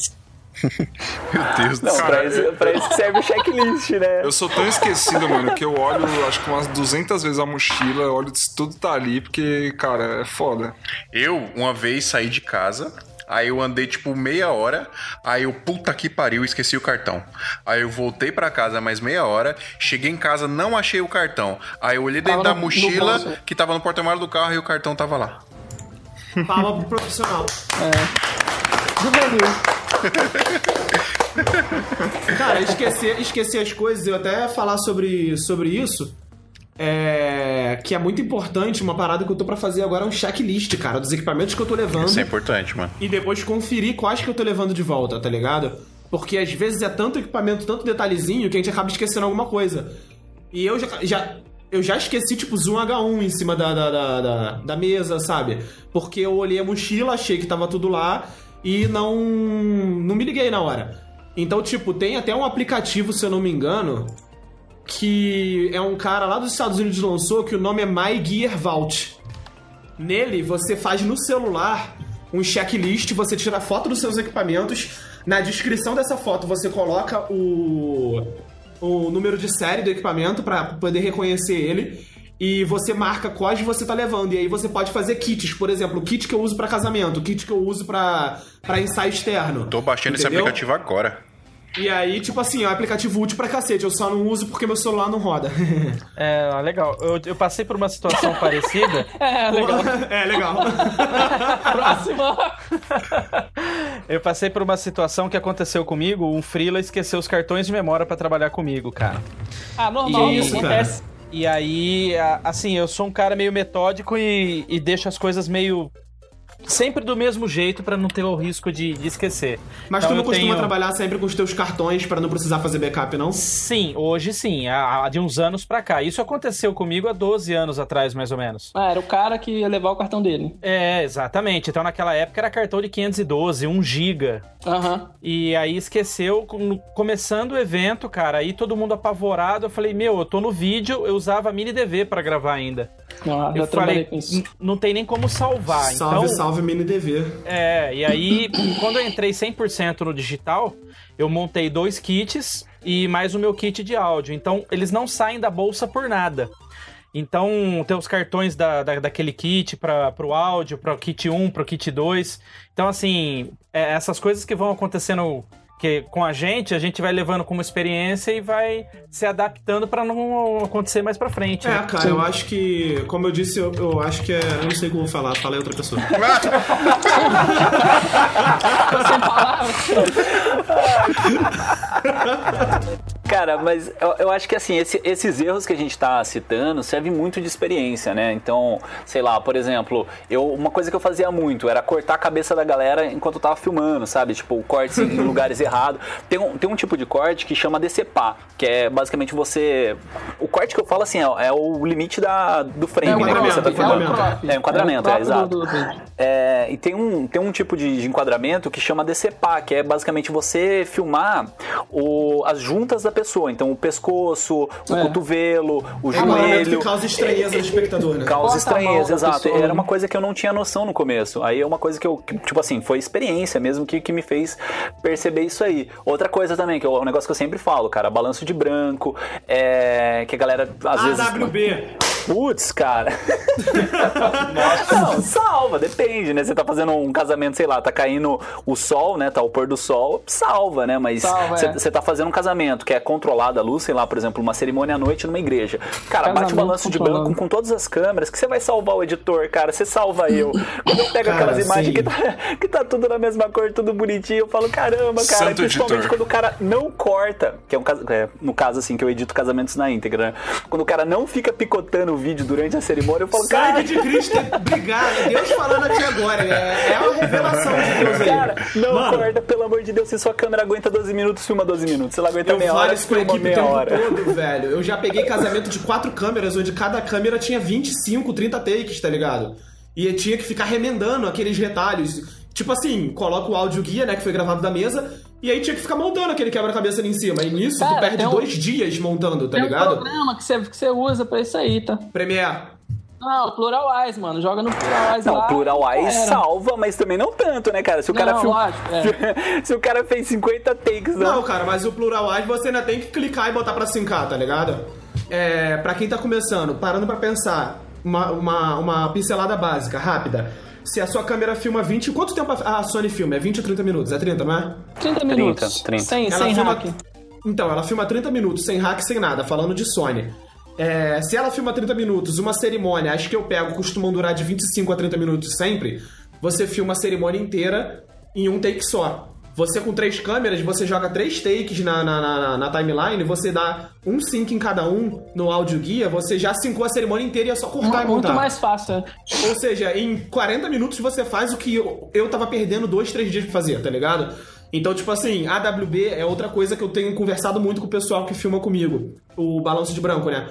Meu Deus do não, céu. pra isso, pra isso que serve o checklist, né? Eu sou tão esquecido, mano, que eu olho, acho que umas 200 vezes a mochila, olho se tudo tá ali, porque, cara, é foda. Eu, uma vez, saí de casa. Aí eu andei tipo meia hora. Aí eu, puta que pariu, esqueci o cartão. Aí eu voltei pra casa mais meia hora. Cheguei em casa, não achei o cartão. Aí eu olhei dentro Tava da no- no mochila bolso. que tava no porta-malas do carro e o cartão tava lá. Palma pro profissional. Cara, esquecer, esquecer as coisas, eu até ia falar sobre, sobre isso. É, que é muito importante, uma parada que eu tô pra fazer agora é um checklist, cara, dos equipamentos que eu tô levando. Isso é importante, mano. e depois conferir quais que eu tô levando de volta, tá ligado? Porque às vezes é tanto equipamento, tanto detalhezinho que a gente acaba esquecendo alguma coisa. E eu já, já- eu já esqueci, tipo, Zoom H1 em cima da, da, da, da- da mesa, sabe? Porque eu olhei a mochila, achei que tava tudo lá e não, não me liguei na hora. Então, tipo, tem até um aplicativo, se eu não me engano, que é um cara lá dos Estados Unidos lançou, que o nome é My Gear Vault. Nele, você faz no celular um checklist, você tira foto dos seus equipamentos. Na descrição dessa foto, você coloca o, o número de série do equipamento para poder reconhecer ele. E você marca quais você tá levando. E aí você pode fazer kits. Por exemplo, o kit que eu uso para casamento, o kit que eu uso para ensaio externo. Tô baixando esse Entendeu? aplicativo agora. E aí, tipo assim, é um aplicativo útil pra cacete. Eu só não uso porque meu celular não roda. É, legal. Eu, eu passei por uma situação parecida. É, legal. é, legal. Próxima. Eu passei por uma situação que aconteceu comigo. Um freela esqueceu os cartões de memória pra trabalhar comigo, cara. Ah, normal, Que isso, acontece. E aí, assim, eu sou um cara meio metódico e, e deixo as coisas meio sempre do mesmo jeito pra não ter o risco de, de esquecer. Mas Então tu não eu costuma tenho- trabalhar sempre com os teus cartões pra não precisar fazer backup, não? Sim, hoje sim, há, há de uns anos pra cá. Isso aconteceu comigo há 12 anos atrás, mais ou menos. Ah, era o cara que ia levar o cartão dele. É, exatamente. Então naquela época era cartão de 512, 1 GB. Aham. E aí esqueceu, com- começando o evento, cara, aí todo mundo apavorado, eu falei, meu, eu tô no vídeo, eu usava mini DV pra gravar ainda. Ah, eu já trabalhei falei, com isso. "N- não tem nem como salvar. Salve, então, salve, mini DV. É, e aí, quando eu entrei 100% no digital, eu montei dois kits e mais o meu kit de áudio. Então, eles não saem da bolsa por nada. Então, tem os cartões da, da, daquele kit para o áudio, para o kit 1, para o kit 2. Então, assim, é, essas coisas que vão acontecendo que, com a gente, a gente vai levando como experiência e vai se adaptando para não acontecer mais para frente. É, né? cara, eu acho que, como eu disse, eu, eu acho que é. Eu não sei como falar, fala aí outra pessoa. Cara, mas eu, eu acho que assim, esse- esses erros que a gente tá citando servem muito de experiência, né? Então, sei lá, por exemplo, eu, uma coisa que eu fazia muito era cortar a cabeça da galera enquanto eu tava filmando, sabe? Tipo, cortes em lugares errados. Tem um, tem um tipo de corte que chama decepar, que é basicamente você. O corte que eu falo assim, é, é o limite da, do frame, É né? Que você tá filmando. é. É, enquadramento, É é, crop exato. É, e tem um, tem um tipo de, de enquadramento que chama decepar, que é basicamente você filmar o, as juntas da pessoa. Então, o pescoço, o É. cotovelo, o É um joelho. que causa estranheza no espectador, né? Causa Bota estranheza, exato. pessoa, Era uma coisa que eu não tinha noção no começo. Aí é uma coisa que eu, que, tipo assim, foi experiência mesmo que, que me fez perceber isso aí. Outra coisa também, que é um negócio que eu sempre falo, cara, balanço de branco, é, que a galera às vezes. AWB. Putz, cara. Não, salva, depende, né? Você tá fazendo um casamento, sei lá, tá caindo o sol, né? Tá o pôr do sol, salva, né? Mas você é. tá fazendo um casamento que é controlado a luz, sei lá, por exemplo, uma cerimônia à noite numa igreja. Cara, bate o Casamento balanço de branco com todas as câmeras, que você vai salvar o editor, cara. Você salva eu. Quando eu pego Cara, aquelas imagens sim. que tá, que tá tudo na mesma cor, tudo bonitinho, eu falo, caramba, cara. Santo principalmente editor. quando o cara não corta, que é um é, no caso assim, que eu edito casamentos na íntegra, né? Quando o cara não fica picotando o vídeo durante a cerimônia, eu falo, cara, Sangue de Cristo, obrigado. Deus falando aqui agora. É, é uma revelação de Deus aí. Cara, não Mano, corta, pelo amor de Deus. Se sua câmera aguenta 12 minutos, filma 12 minutos. Se ela aguenta meia hora, filma equipe o meia tempo hora. todo, velho. Eu já peguei casamento de quatro câmeras, onde cada câmera tinha 25, 30 takes, tá ligado? E eu tinha que ficar remendando aqueles retalhos. Tipo assim, coloca o áudio guia, né, que foi gravado da mesa, e aí tinha que ficar montando aquele quebra-cabeça ali em cima. E nisso, tu Cara, perde tem um- dois dias montando, tá Tem um ligado? programa que você, que você usa pra isso aí, tá? Premiere. Não, Pluralwise, mano. Joga no Pluralwise Não, lá. Já era. salva, mas também não tanto, né, cara? Se o Não, cara não, fil- lógico, é. Se o cara fez 50 takes, Não, não. cara, mas o Pluralwise você ainda tem que clicar e botar pra sincar, tá ligado? É, pra quem tá começando, parando pra pensar, uma, uma, uma pincelada básica, rápida. Se a sua câmera filma 20... Quanto tempo a a Sony filma? É 20 ou 30 minutos? É 30, não é? 30 minutos. 30. Sem, Ela sem filma- hack. Então, ela filma 30 minutos, sem hack, sem nada, falando de Sony. É, se ela filma 30 minutos, uma cerimônia, acho que eu pego, costumam durar de 25 a 30 minutos sempre, você filma a cerimônia inteira em um take só. Você com três câmeras, você joga três takes na, na, na, na timeline, você dá um sync em cada um no áudio guia, você já syncou a cerimônia inteira e é só cortar e Muito montar. mais fácil. né? Ou seja, em 40 minutos você faz o que eu, eu tava perdendo dois, três dias pra fazer, tá ligado? Então, tipo assim, AWB é outra coisa que eu tenho conversado muito com o pessoal que filma comigo. O balanço de branco, né?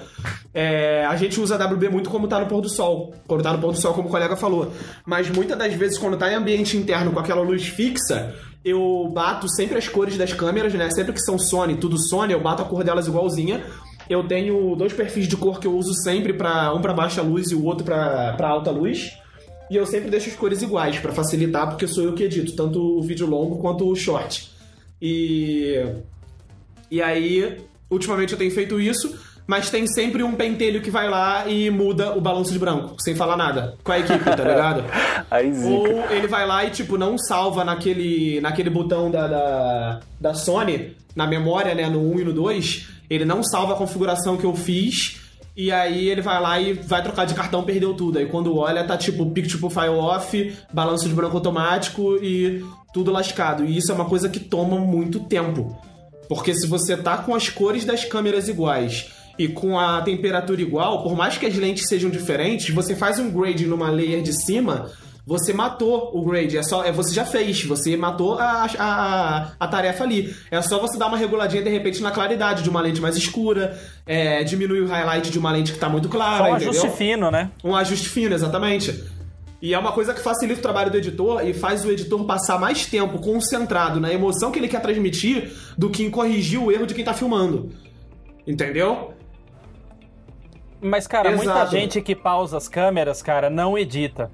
É, a gente usa AWB muito como tá no pôr do sol. Quando tá no pôr do sol, como o colega falou. Mas muitas das vezes, quando tá em ambiente interno com aquela luz fixa, eu bato sempre as cores das câmeras, né? Sempre que são Sony, tudo Sony, eu bato a cor delas igualzinha. Eu tenho dois perfis de cor que eu uso sempre para um para baixa luz e o outro para alta luz. E eu sempre deixo as cores iguais pra facilitar, porque sou eu que edito, tanto o vídeo longo quanto o short. E e aí, ultimamente eu tenho feito isso, mas tem sempre um pentelho que vai lá e muda o balanço de branco, sem falar nada, com a equipe, tá ligado? Aí zica. Ou ele vai lá e, tipo, não salva naquele, naquele botão da, da, da Sony, na memória, né, no 1 e no 2, ele não salva a configuração que eu fiz, e aí ele vai lá e vai trocar de cartão, perdeu tudo. Aí quando olha, tá tipo Picture Profile Off, balanço de branco automático e tudo lascado. E isso é uma coisa que toma muito tempo. Porque se você tá com as cores das câmeras iguais e com a temperatura igual, por mais que as lentes sejam diferentes, você faz um grade numa layer de cima, você matou o grade. É só, é, você já fez, você matou a, a, a tarefa ali. É só você dar uma reguladinha de repente na claridade de uma lente mais escura, é, diminuir o highlight de uma lente que tá muito clara. Só um entendeu? ajuste fino, né? Um ajuste fino, exatamente. E é uma coisa que facilita o trabalho do editor e faz o editor passar mais tempo concentrado na emoção que ele quer transmitir do que em corrigir o erro de quem tá filmando. Entendeu? Mas, cara, muita Exato. gente que pausa as câmeras, cara, não edita.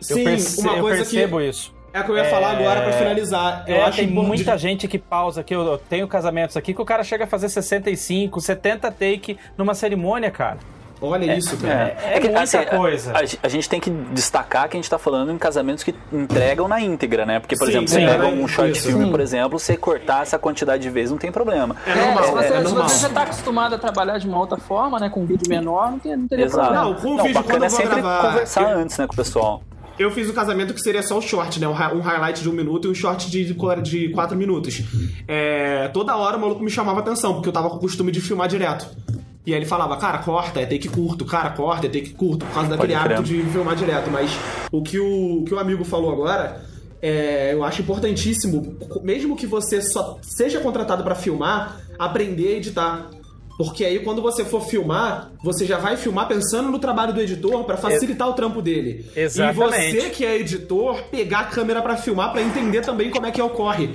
Sim, eu, perce- uma eu percebo que isso. é o que eu ia falar agora pra finalizar. Eu É, acho tem importante- muita gente que pausa aqui. Eu eu tenho casamentos aqui que o cara chega a fazer 65, 70 take numa cerimônia, cara. Olha isso, cara. É, é muita assim, coisa. A, a gente tem que destacar que a gente tá falando em casamentos que entregam na íntegra, né? Porque, por Sim, exemplo, sim, você pega é, um short isso. filme, Sim. por exemplo, você cortar essa quantidade de vezes não tem problema. É É, normal, se, você, é se normal. você já tá acostumado a trabalhar de uma outra forma, né? Com um vídeo menor, não, tem, não teria Exato. problema. Não, com o Não, vídeo, quando é eu vou sempre gravar, conversar eu- antes, né, com o pessoal. Eu fiz um casamento que seria só o short, né? Um um highlight de um minuto e um short de, de quatro minutos. É, toda hora o maluco me chamava atenção, porque eu tava com o costume de filmar direto. E aí ele falava, cara, corta, é take curto, cara, corta, é take curto, por causa daquele hábito de filmar direto. Mas o que o, o que o amigo falou agora, é, eu acho importantíssimo, mesmo que você só seja contratado pra filmar, aprender a editar. Porque aí quando você for filmar, você já vai filmar pensando no trabalho do editor pra facilitar o trampo dele. Exatamente. E você que é editor, pegar a câmera pra filmar pra entender também como é que ocorre.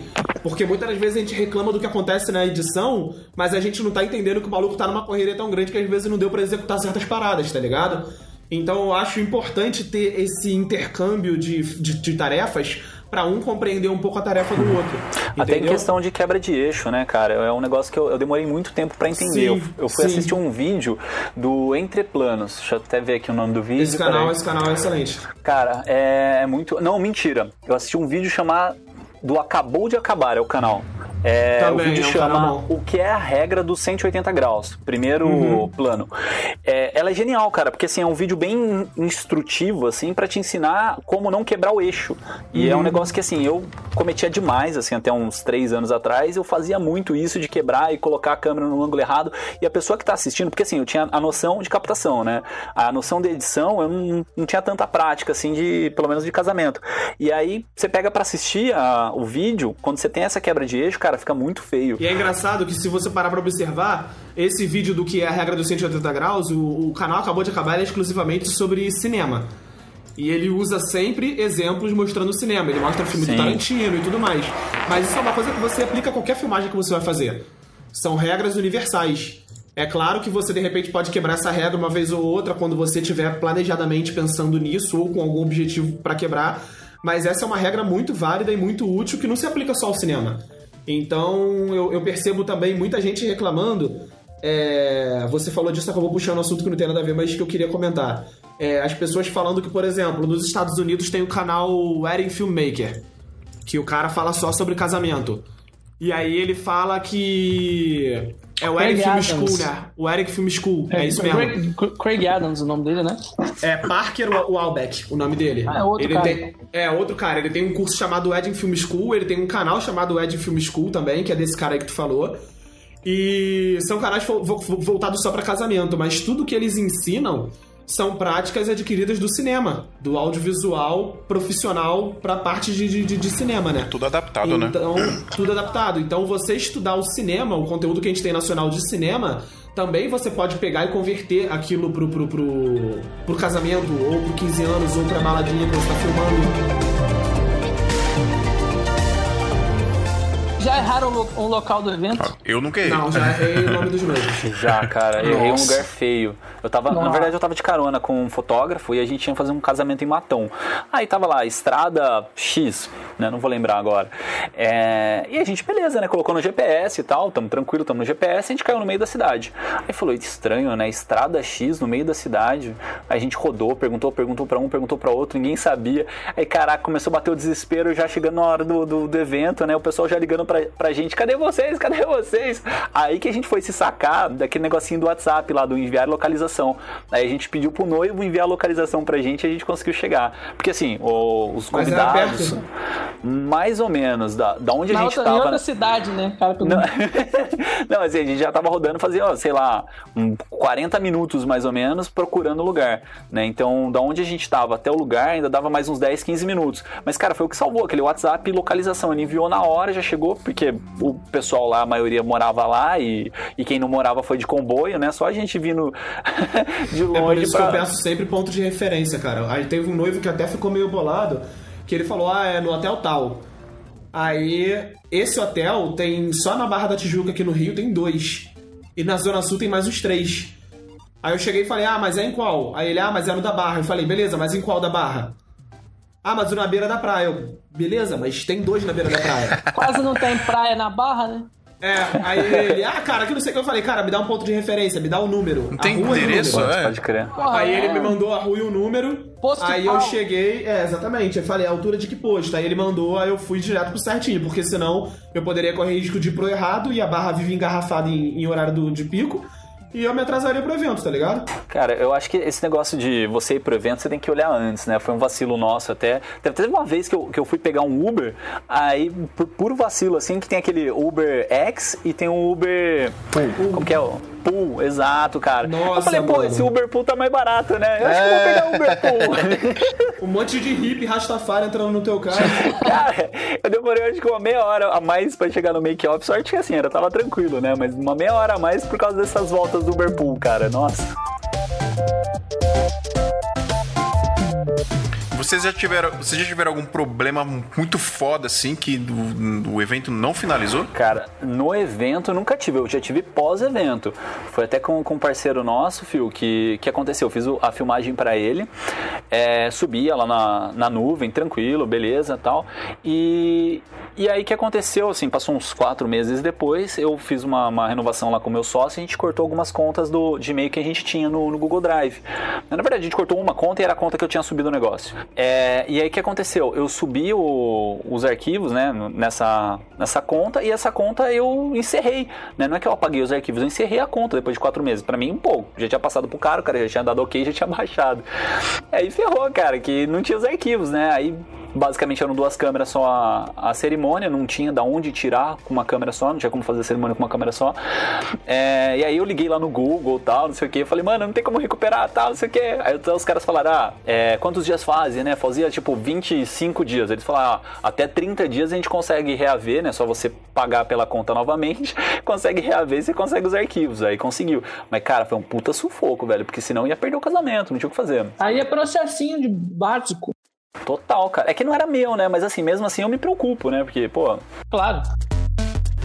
Porque muitas das vezes a gente reclama do que acontece na edição, mas a gente não tá entendendo que o maluco tá numa correria tão grande que às vezes não deu pra executar certas paradas, tá ligado? Então eu acho importante ter esse intercâmbio de, de, de tarefas pra um compreender um pouco a tarefa do outro. Até em entendeu? questão de quebra de eixo, né, cara? É um negócio que eu, eu demorei muito tempo pra entender. Sim, eu, eu fui sim. assistir um vídeo do Entreplanos. Deixa eu até ver aqui o nome do vídeo. Esse canal, esse canal é excelente. Cara, é muito. Não, mentira. Eu assisti um vídeo chamado do Acabou de Acabar, é o canal. É, Também o vídeo é um chama. O que é a regra dos 180 graus. Primeiro Uhum. plano. É, ela é genial, cara, porque assim, é um vídeo bem instrutivo, assim, pra te ensinar como não quebrar o eixo. E Uhum. é um negócio que, assim, eu cometia demais, assim, até uns três anos atrás. Eu fazia muito isso de quebrar e colocar a câmera no ângulo errado. E a pessoa que tá assistindo, porque assim, eu tinha a noção de captação, né? A noção de edição, eu não, não tinha tanta prática, assim, de, pelo menos de casamento. E aí, você pega pra assistir a- o vídeo, quando você tem essa quebra de eixo, cara, fica muito feio. E é engraçado que se você parar pra observar, esse vídeo do que é a regra dos 180 graus, o, o canal acabou de acabar ele é exclusivamente sobre cinema. E ele usa sempre exemplos mostrando o cinema. Ele mostra filme Sim. do Tarantino e tudo mais. Mas isso é uma coisa que você aplica a qualquer filmagem que você vai fazer. São regras universais. É claro que você de repente pode quebrar essa regra uma vez ou outra quando você estiver planejadamente pensando nisso ou com algum objetivo pra quebrar. Mas essa é uma regra muito válida e muito útil que não se aplica só ao cinema. Então eu, eu percebo também muita gente reclamando. é, você falou disso, acabou puxando um assunto que não tem nada a ver, mas que eu queria comentar. É, as pessoas falando que, por exemplo, nos Estados Unidos tem o canal Wedding Filmmaker, que o cara fala só sobre casamento. E aí ele fala que. É o Craig Eric Film Adams. School, né? O Eric Film School, é, isso mesmo. Craig, Craig Adams, o nome dele, né? É Parker Wa- Walbeck, o nome dele. Ah, é outro ele cara. Tem, é, outro cara. Ele tem um curso chamado Wedding Film School, ele tem um canal chamado Wedding Film School também, que é desse cara aí que tu falou. E são canais vo- vo- voltados só pra casamento, mas tudo que eles ensinam são práticas adquiridas do cinema, do audiovisual profissional pra parte de, de, de- cinema, né? Tudo adaptado, né? Então, tudo adaptado. Então, você estudar o cinema, o conteúdo que a gente tem nacional de cinema, também você pode pegar e converter aquilo pro, pro, pro, pro casamento, ou pro 15 anos, ou pra baladinha que você tá filmando. Já erraram um local do evento? Eu nunca errei. Não, já errei o nome dos meus. Já, cara, errei um lugar feio. Eu tava, na verdade, eu tava de carona com um fotógrafo e a gente ia fazer um casamento em Matão. Aí tava lá, estrada X, né? Não vou lembrar agora. É, e a gente, beleza, né? Colocou no GPS e tal, tamo tranquilo, tamo no GPS, a gente caiu no meio da cidade. Aí falou, estranho, né? Estrada X no meio da cidade. Aí a gente rodou, perguntou, perguntou pra um, perguntou pra outro, ninguém sabia. Aí, caraca, começou a bater o desespero já chegando na hora do, do, do evento, né? O pessoal já ligando pra pra, pra gente, cadê vocês? Cadê vocês? Aí que a gente foi se sacar daquele negocinho do WhatsApp lá, do enviar localização. Aí a gente pediu pro noivo enviar a localização pra gente e a gente conseguiu chegar. Porque assim, o- os Mas era convidados, perto? mais ou menos, da, da onde a Na gente outra, em tava. outra cidade, né? Cara, Não, não, assim, a gente já tava rodando fazia, ó, sei lá, um 40 minutos mais ou menos procurando o lugar, né? Então, da onde a gente tava até o lugar ainda dava mais uns 10, 15 minutos. Mas, cara, foi o que salvou aquele WhatsApp e localização. Ele enviou na hora, já chegou, porque o pessoal lá, a maioria morava lá e, e quem não morava foi de comboio, né? Só a gente vindo de É por longe isso que pra... eu peço sempre ponto de referência, cara. Aí teve um noivo que até ficou meio bolado, que ele falou, ah, é no hotel tal. Aí, esse hotel tem, só na Barra da Tijuca aqui no Rio tem dois. E na Zona Sul tem mais uns três. Aí eu cheguei e falei, ah, mas é em qual? Aí ele, ah, mas é no da Barra. Eu falei, beleza, mas em qual da Barra? Ah, mas o na beira da praia. Eu, beleza, mas tem dois na beira da praia. Quase não tem praia na barra, né? É, aí ele, ah, cara, que não sei o que eu falei, cara, me dá um ponto de referência, me dá o número. Não tem endereço, número. é? Pode crer. Porra, Aí é. ele me mandou a rua e o número. Posto aí eu cheguei, é, exatamente. Eu falei, a altura de que posto? Aí ele mandou, aí eu fui direto pro certinho, porque senão eu poderia correr risco de ir pro errado e a barra vive engarrafada em, em horário do, de pico. E eu me atrasaria pro evento, tá ligado? Cara, eu acho que esse negócio de você ir pro evento, você tem que olhar antes, né? Foi um vacilo nosso até. Teve uma vez que eu, que eu fui pegar um Uber, aí, por puro vacilo, assim, que tem aquele Uber X e tem um Uber. Pool. Como que é? o Pool, exato, cara. eu Nossa, falei, pô, mano. esse Uber Pool tá mais barato, né? Eu acho que eu vou pegar o Uber Pool. Um monte de hippie rastafari entrando no teu carro. Cara, eu demorei acho que uma meia hora a mais pra chegar no make-off. Sorte que assim, era, tava tranquilo, né? Mas uma meia hora a mais por causa dessas voltas do Uber Pool, cara. Nossa. Vocês já tiveram, vocês já tiveram algum problema muito foda assim que o, o evento não finalizou? Cara, no evento nunca tive, eu já tive pós-evento. Foi até com, com um parceiro nosso, Fio, que, que aconteceu. Eu fiz a filmagem pra ele, é, subia lá na, na nuvem, tranquilo, beleza tal. E, e aí que aconteceu, assim, passou uns quatro meses depois, eu fiz uma, uma renovação lá com o meu sócio e a gente cortou algumas contas do, de e-mail que a gente tinha no, no Google Drive. Na verdade, a gente cortou uma conta e era a conta que eu tinha subido o negócio. É, e aí o que aconteceu? Eu subi o- os arquivos né, nessa, nessa conta e essa conta eu encerrei. Né? Não é que eu apaguei os arquivos, eu encerrei a conta depois de quatro meses. Pra mim, um pouco. Já tinha passado pro cara, o cara já tinha dado ok, já tinha baixado. Aí ferrou, cara, que não tinha os arquivos, né? Aí basicamente eram duas câmeras só a, a cerimônia, não tinha da onde tirar com uma câmera só, não tinha como fazer a cerimônia com uma câmera só. É, e aí eu liguei lá no Google tal, não sei o que, eu falei, mano, não tem como recuperar tal, não sei o que. Aí os caras falaram, ah, é, quantos dias fazem, né? Fazia tipo 25 dias. Eles falaram, ah, até 30 dias a gente consegue reaver, né? Só você pagar pela conta novamente, consegue reaver e você consegue os arquivos. Aí conseguiu. Mas, cara, foi um puta sufoco, velho, porque senão ia perder o casamento, não tinha o que fazer. Aí é processinho de básico. Total, cara. É que não era meu, né? Mas assim, mesmo assim eu me preocupo, né? Porque, pô, Claro.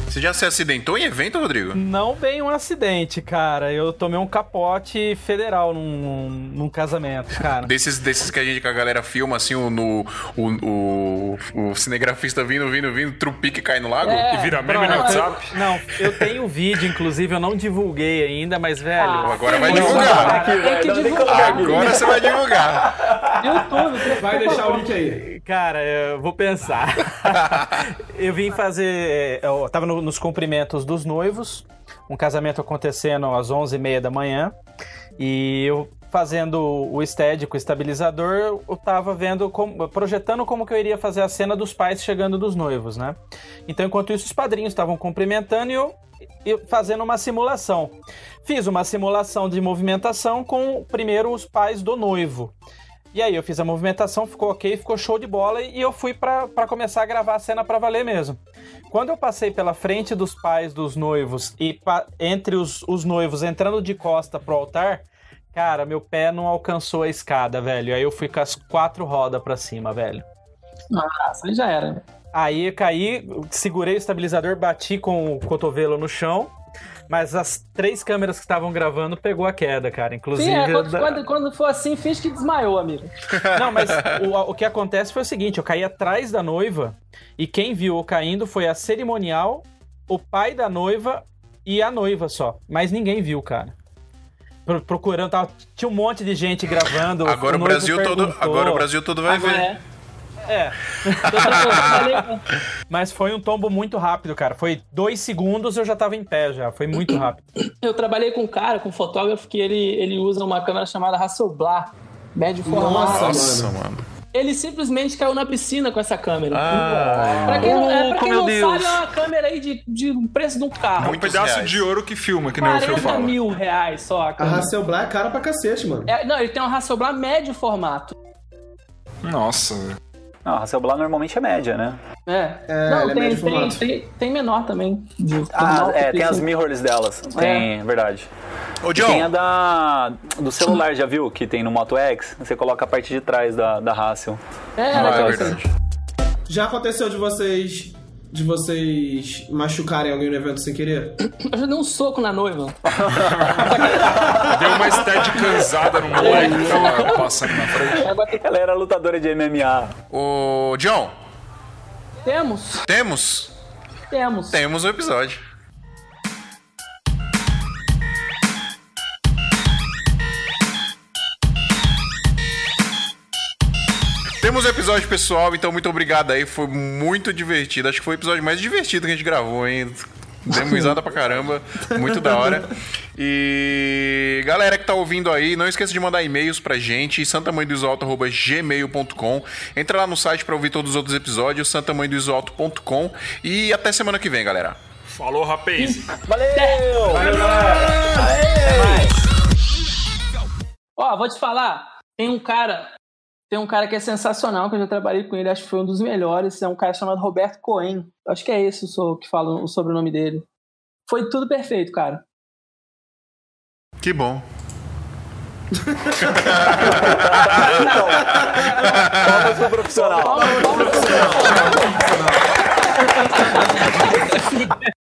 Você já se acidentou em evento, Rodrigo? Não bem um acidente, cara. Eu tomei um capote federal num, num casamento, cara. Desses, desses que a gente, que a galera filma, assim, o, no, o, o, o cinegrafista vindo, vindo, vindo, trupique cai no lago? É, E vira meme no WhatsApp. eu- não, eu tenho vídeo, inclusive, eu não divulguei ainda, mas, velho. Ah, Agora vai divulgar. cara, que divulgar. Agora você vai divulgar. YouTube, Vai por deixar favor. o link aí. Cara, eu vou pensar. eu vim fazer. Eu tava no- nos cumprimentos dos noivos, um casamento acontecendo às 11h30 da manhã, e eu fazendo o estético, o estabilizador, eu tava vendo, como, projetando como que eu iria fazer a cena dos pais chegando dos noivos, né? Então, enquanto isso, os padrinhos estavam cumprimentando e eu, eu fazendo uma simulação. Fiz uma simulação de movimentação com primeiro os pais do noivo. E aí eu fiz a movimentação, ficou ok, ficou show de bola e eu fui pra pra começar a gravar a cena pra valer mesmo. Quando eu passei pela frente dos pais dos noivos e pa- entre os, os noivos entrando de costa pro altar, cara, meu pé não alcançou a escada, velho. Aí eu fui com as quatro rodas pra cima, velho. Nossa, aí já era. Aí eu caí, segurei o estabilizador, bati com o cotovelo no chão. Mas as três câmeras que estavam gravando pegou a queda, cara. Inclusive. Sim, é, quando, da- quando, quando for assim, finge que desmaiou, amigo. Não, mas o, o que acontece foi o seguinte: eu caí atrás da noiva e quem viu eu caindo foi a cerimonial, o pai da noiva e a noiva só. Mas ninguém viu, cara. Pro- Procurando, tava, tinha um monte de gente gravando. Agora o noivo Brasil todo, agora o Brasil todo vai Agora ver. é. É. Com- Mas foi um tombo muito rápido, cara. Foi dois segundos eu já tava em pé já. Foi muito rápido. Eu trabalhei com um cara, com um fotógrafo, que ele, ele usa uma câmera chamada Hasselblad. Médio formato. Nossa, Nossa, mano. mano. Ele simplesmente caiu na piscina com essa câmera. Ah. pra quem não, é, pra Oh, quem não Deus. sabe, é uma câmera aí de, de um preço de um carro. Um pedaço reais. de ouro que filma, que nem o Phil 40 fala. mil reais só a A. Hasselblad é cara pra cacete, mano. É, não, ele tem uma Hasselblad médio formato. Nossa, velho. Não, a Hasselblad normalmente é média, né? É. É, não, é tem, tem, tem, tem menor também. de Ah, é, tem as mirrorless delas. Tem, verdade. Ô, E tem a John, da, do celular, já viu? Que tem no Moto X. Você coloca a parte de trás da, da Hassel. É, ah, é verdade. Já aconteceu de vocês. De vocês machucarem alguém no evento sem querer? Eu já dei um soco na noiva. Deu uma estética no moleque que tava passando na frente. Ela era lutadora de MMA. Ô, John, Temos, temos? temos. Temos o episódio. Temos o episódio, pessoal, então muito obrigado aí, foi muito divertido. Acho que foi o episódio mais divertido que a gente gravou, hein? Demos risada pra caramba, muito da hora. E galera que tá ouvindo aí, não esqueça de mandar e-mails pra gente, santamanhodoisoalto.gmail.com. Entra lá no site pra ouvir todos os outros episódios, santamanhodoisoalto.com. E até semana que vem, galera. Falou, rapaz. Valeu! Ó, vou te falar, tem um cara, tem um cara que é sensacional, que eu já trabalhei com ele, acho que foi um dos melhores, é um cara chamado Roberto Cohen. Acho que é esse o que fala o sobrenome dele. Foi tudo perfeito, cara. Que bom. Palmas pro profissional. Palmas, palmas pro profissional.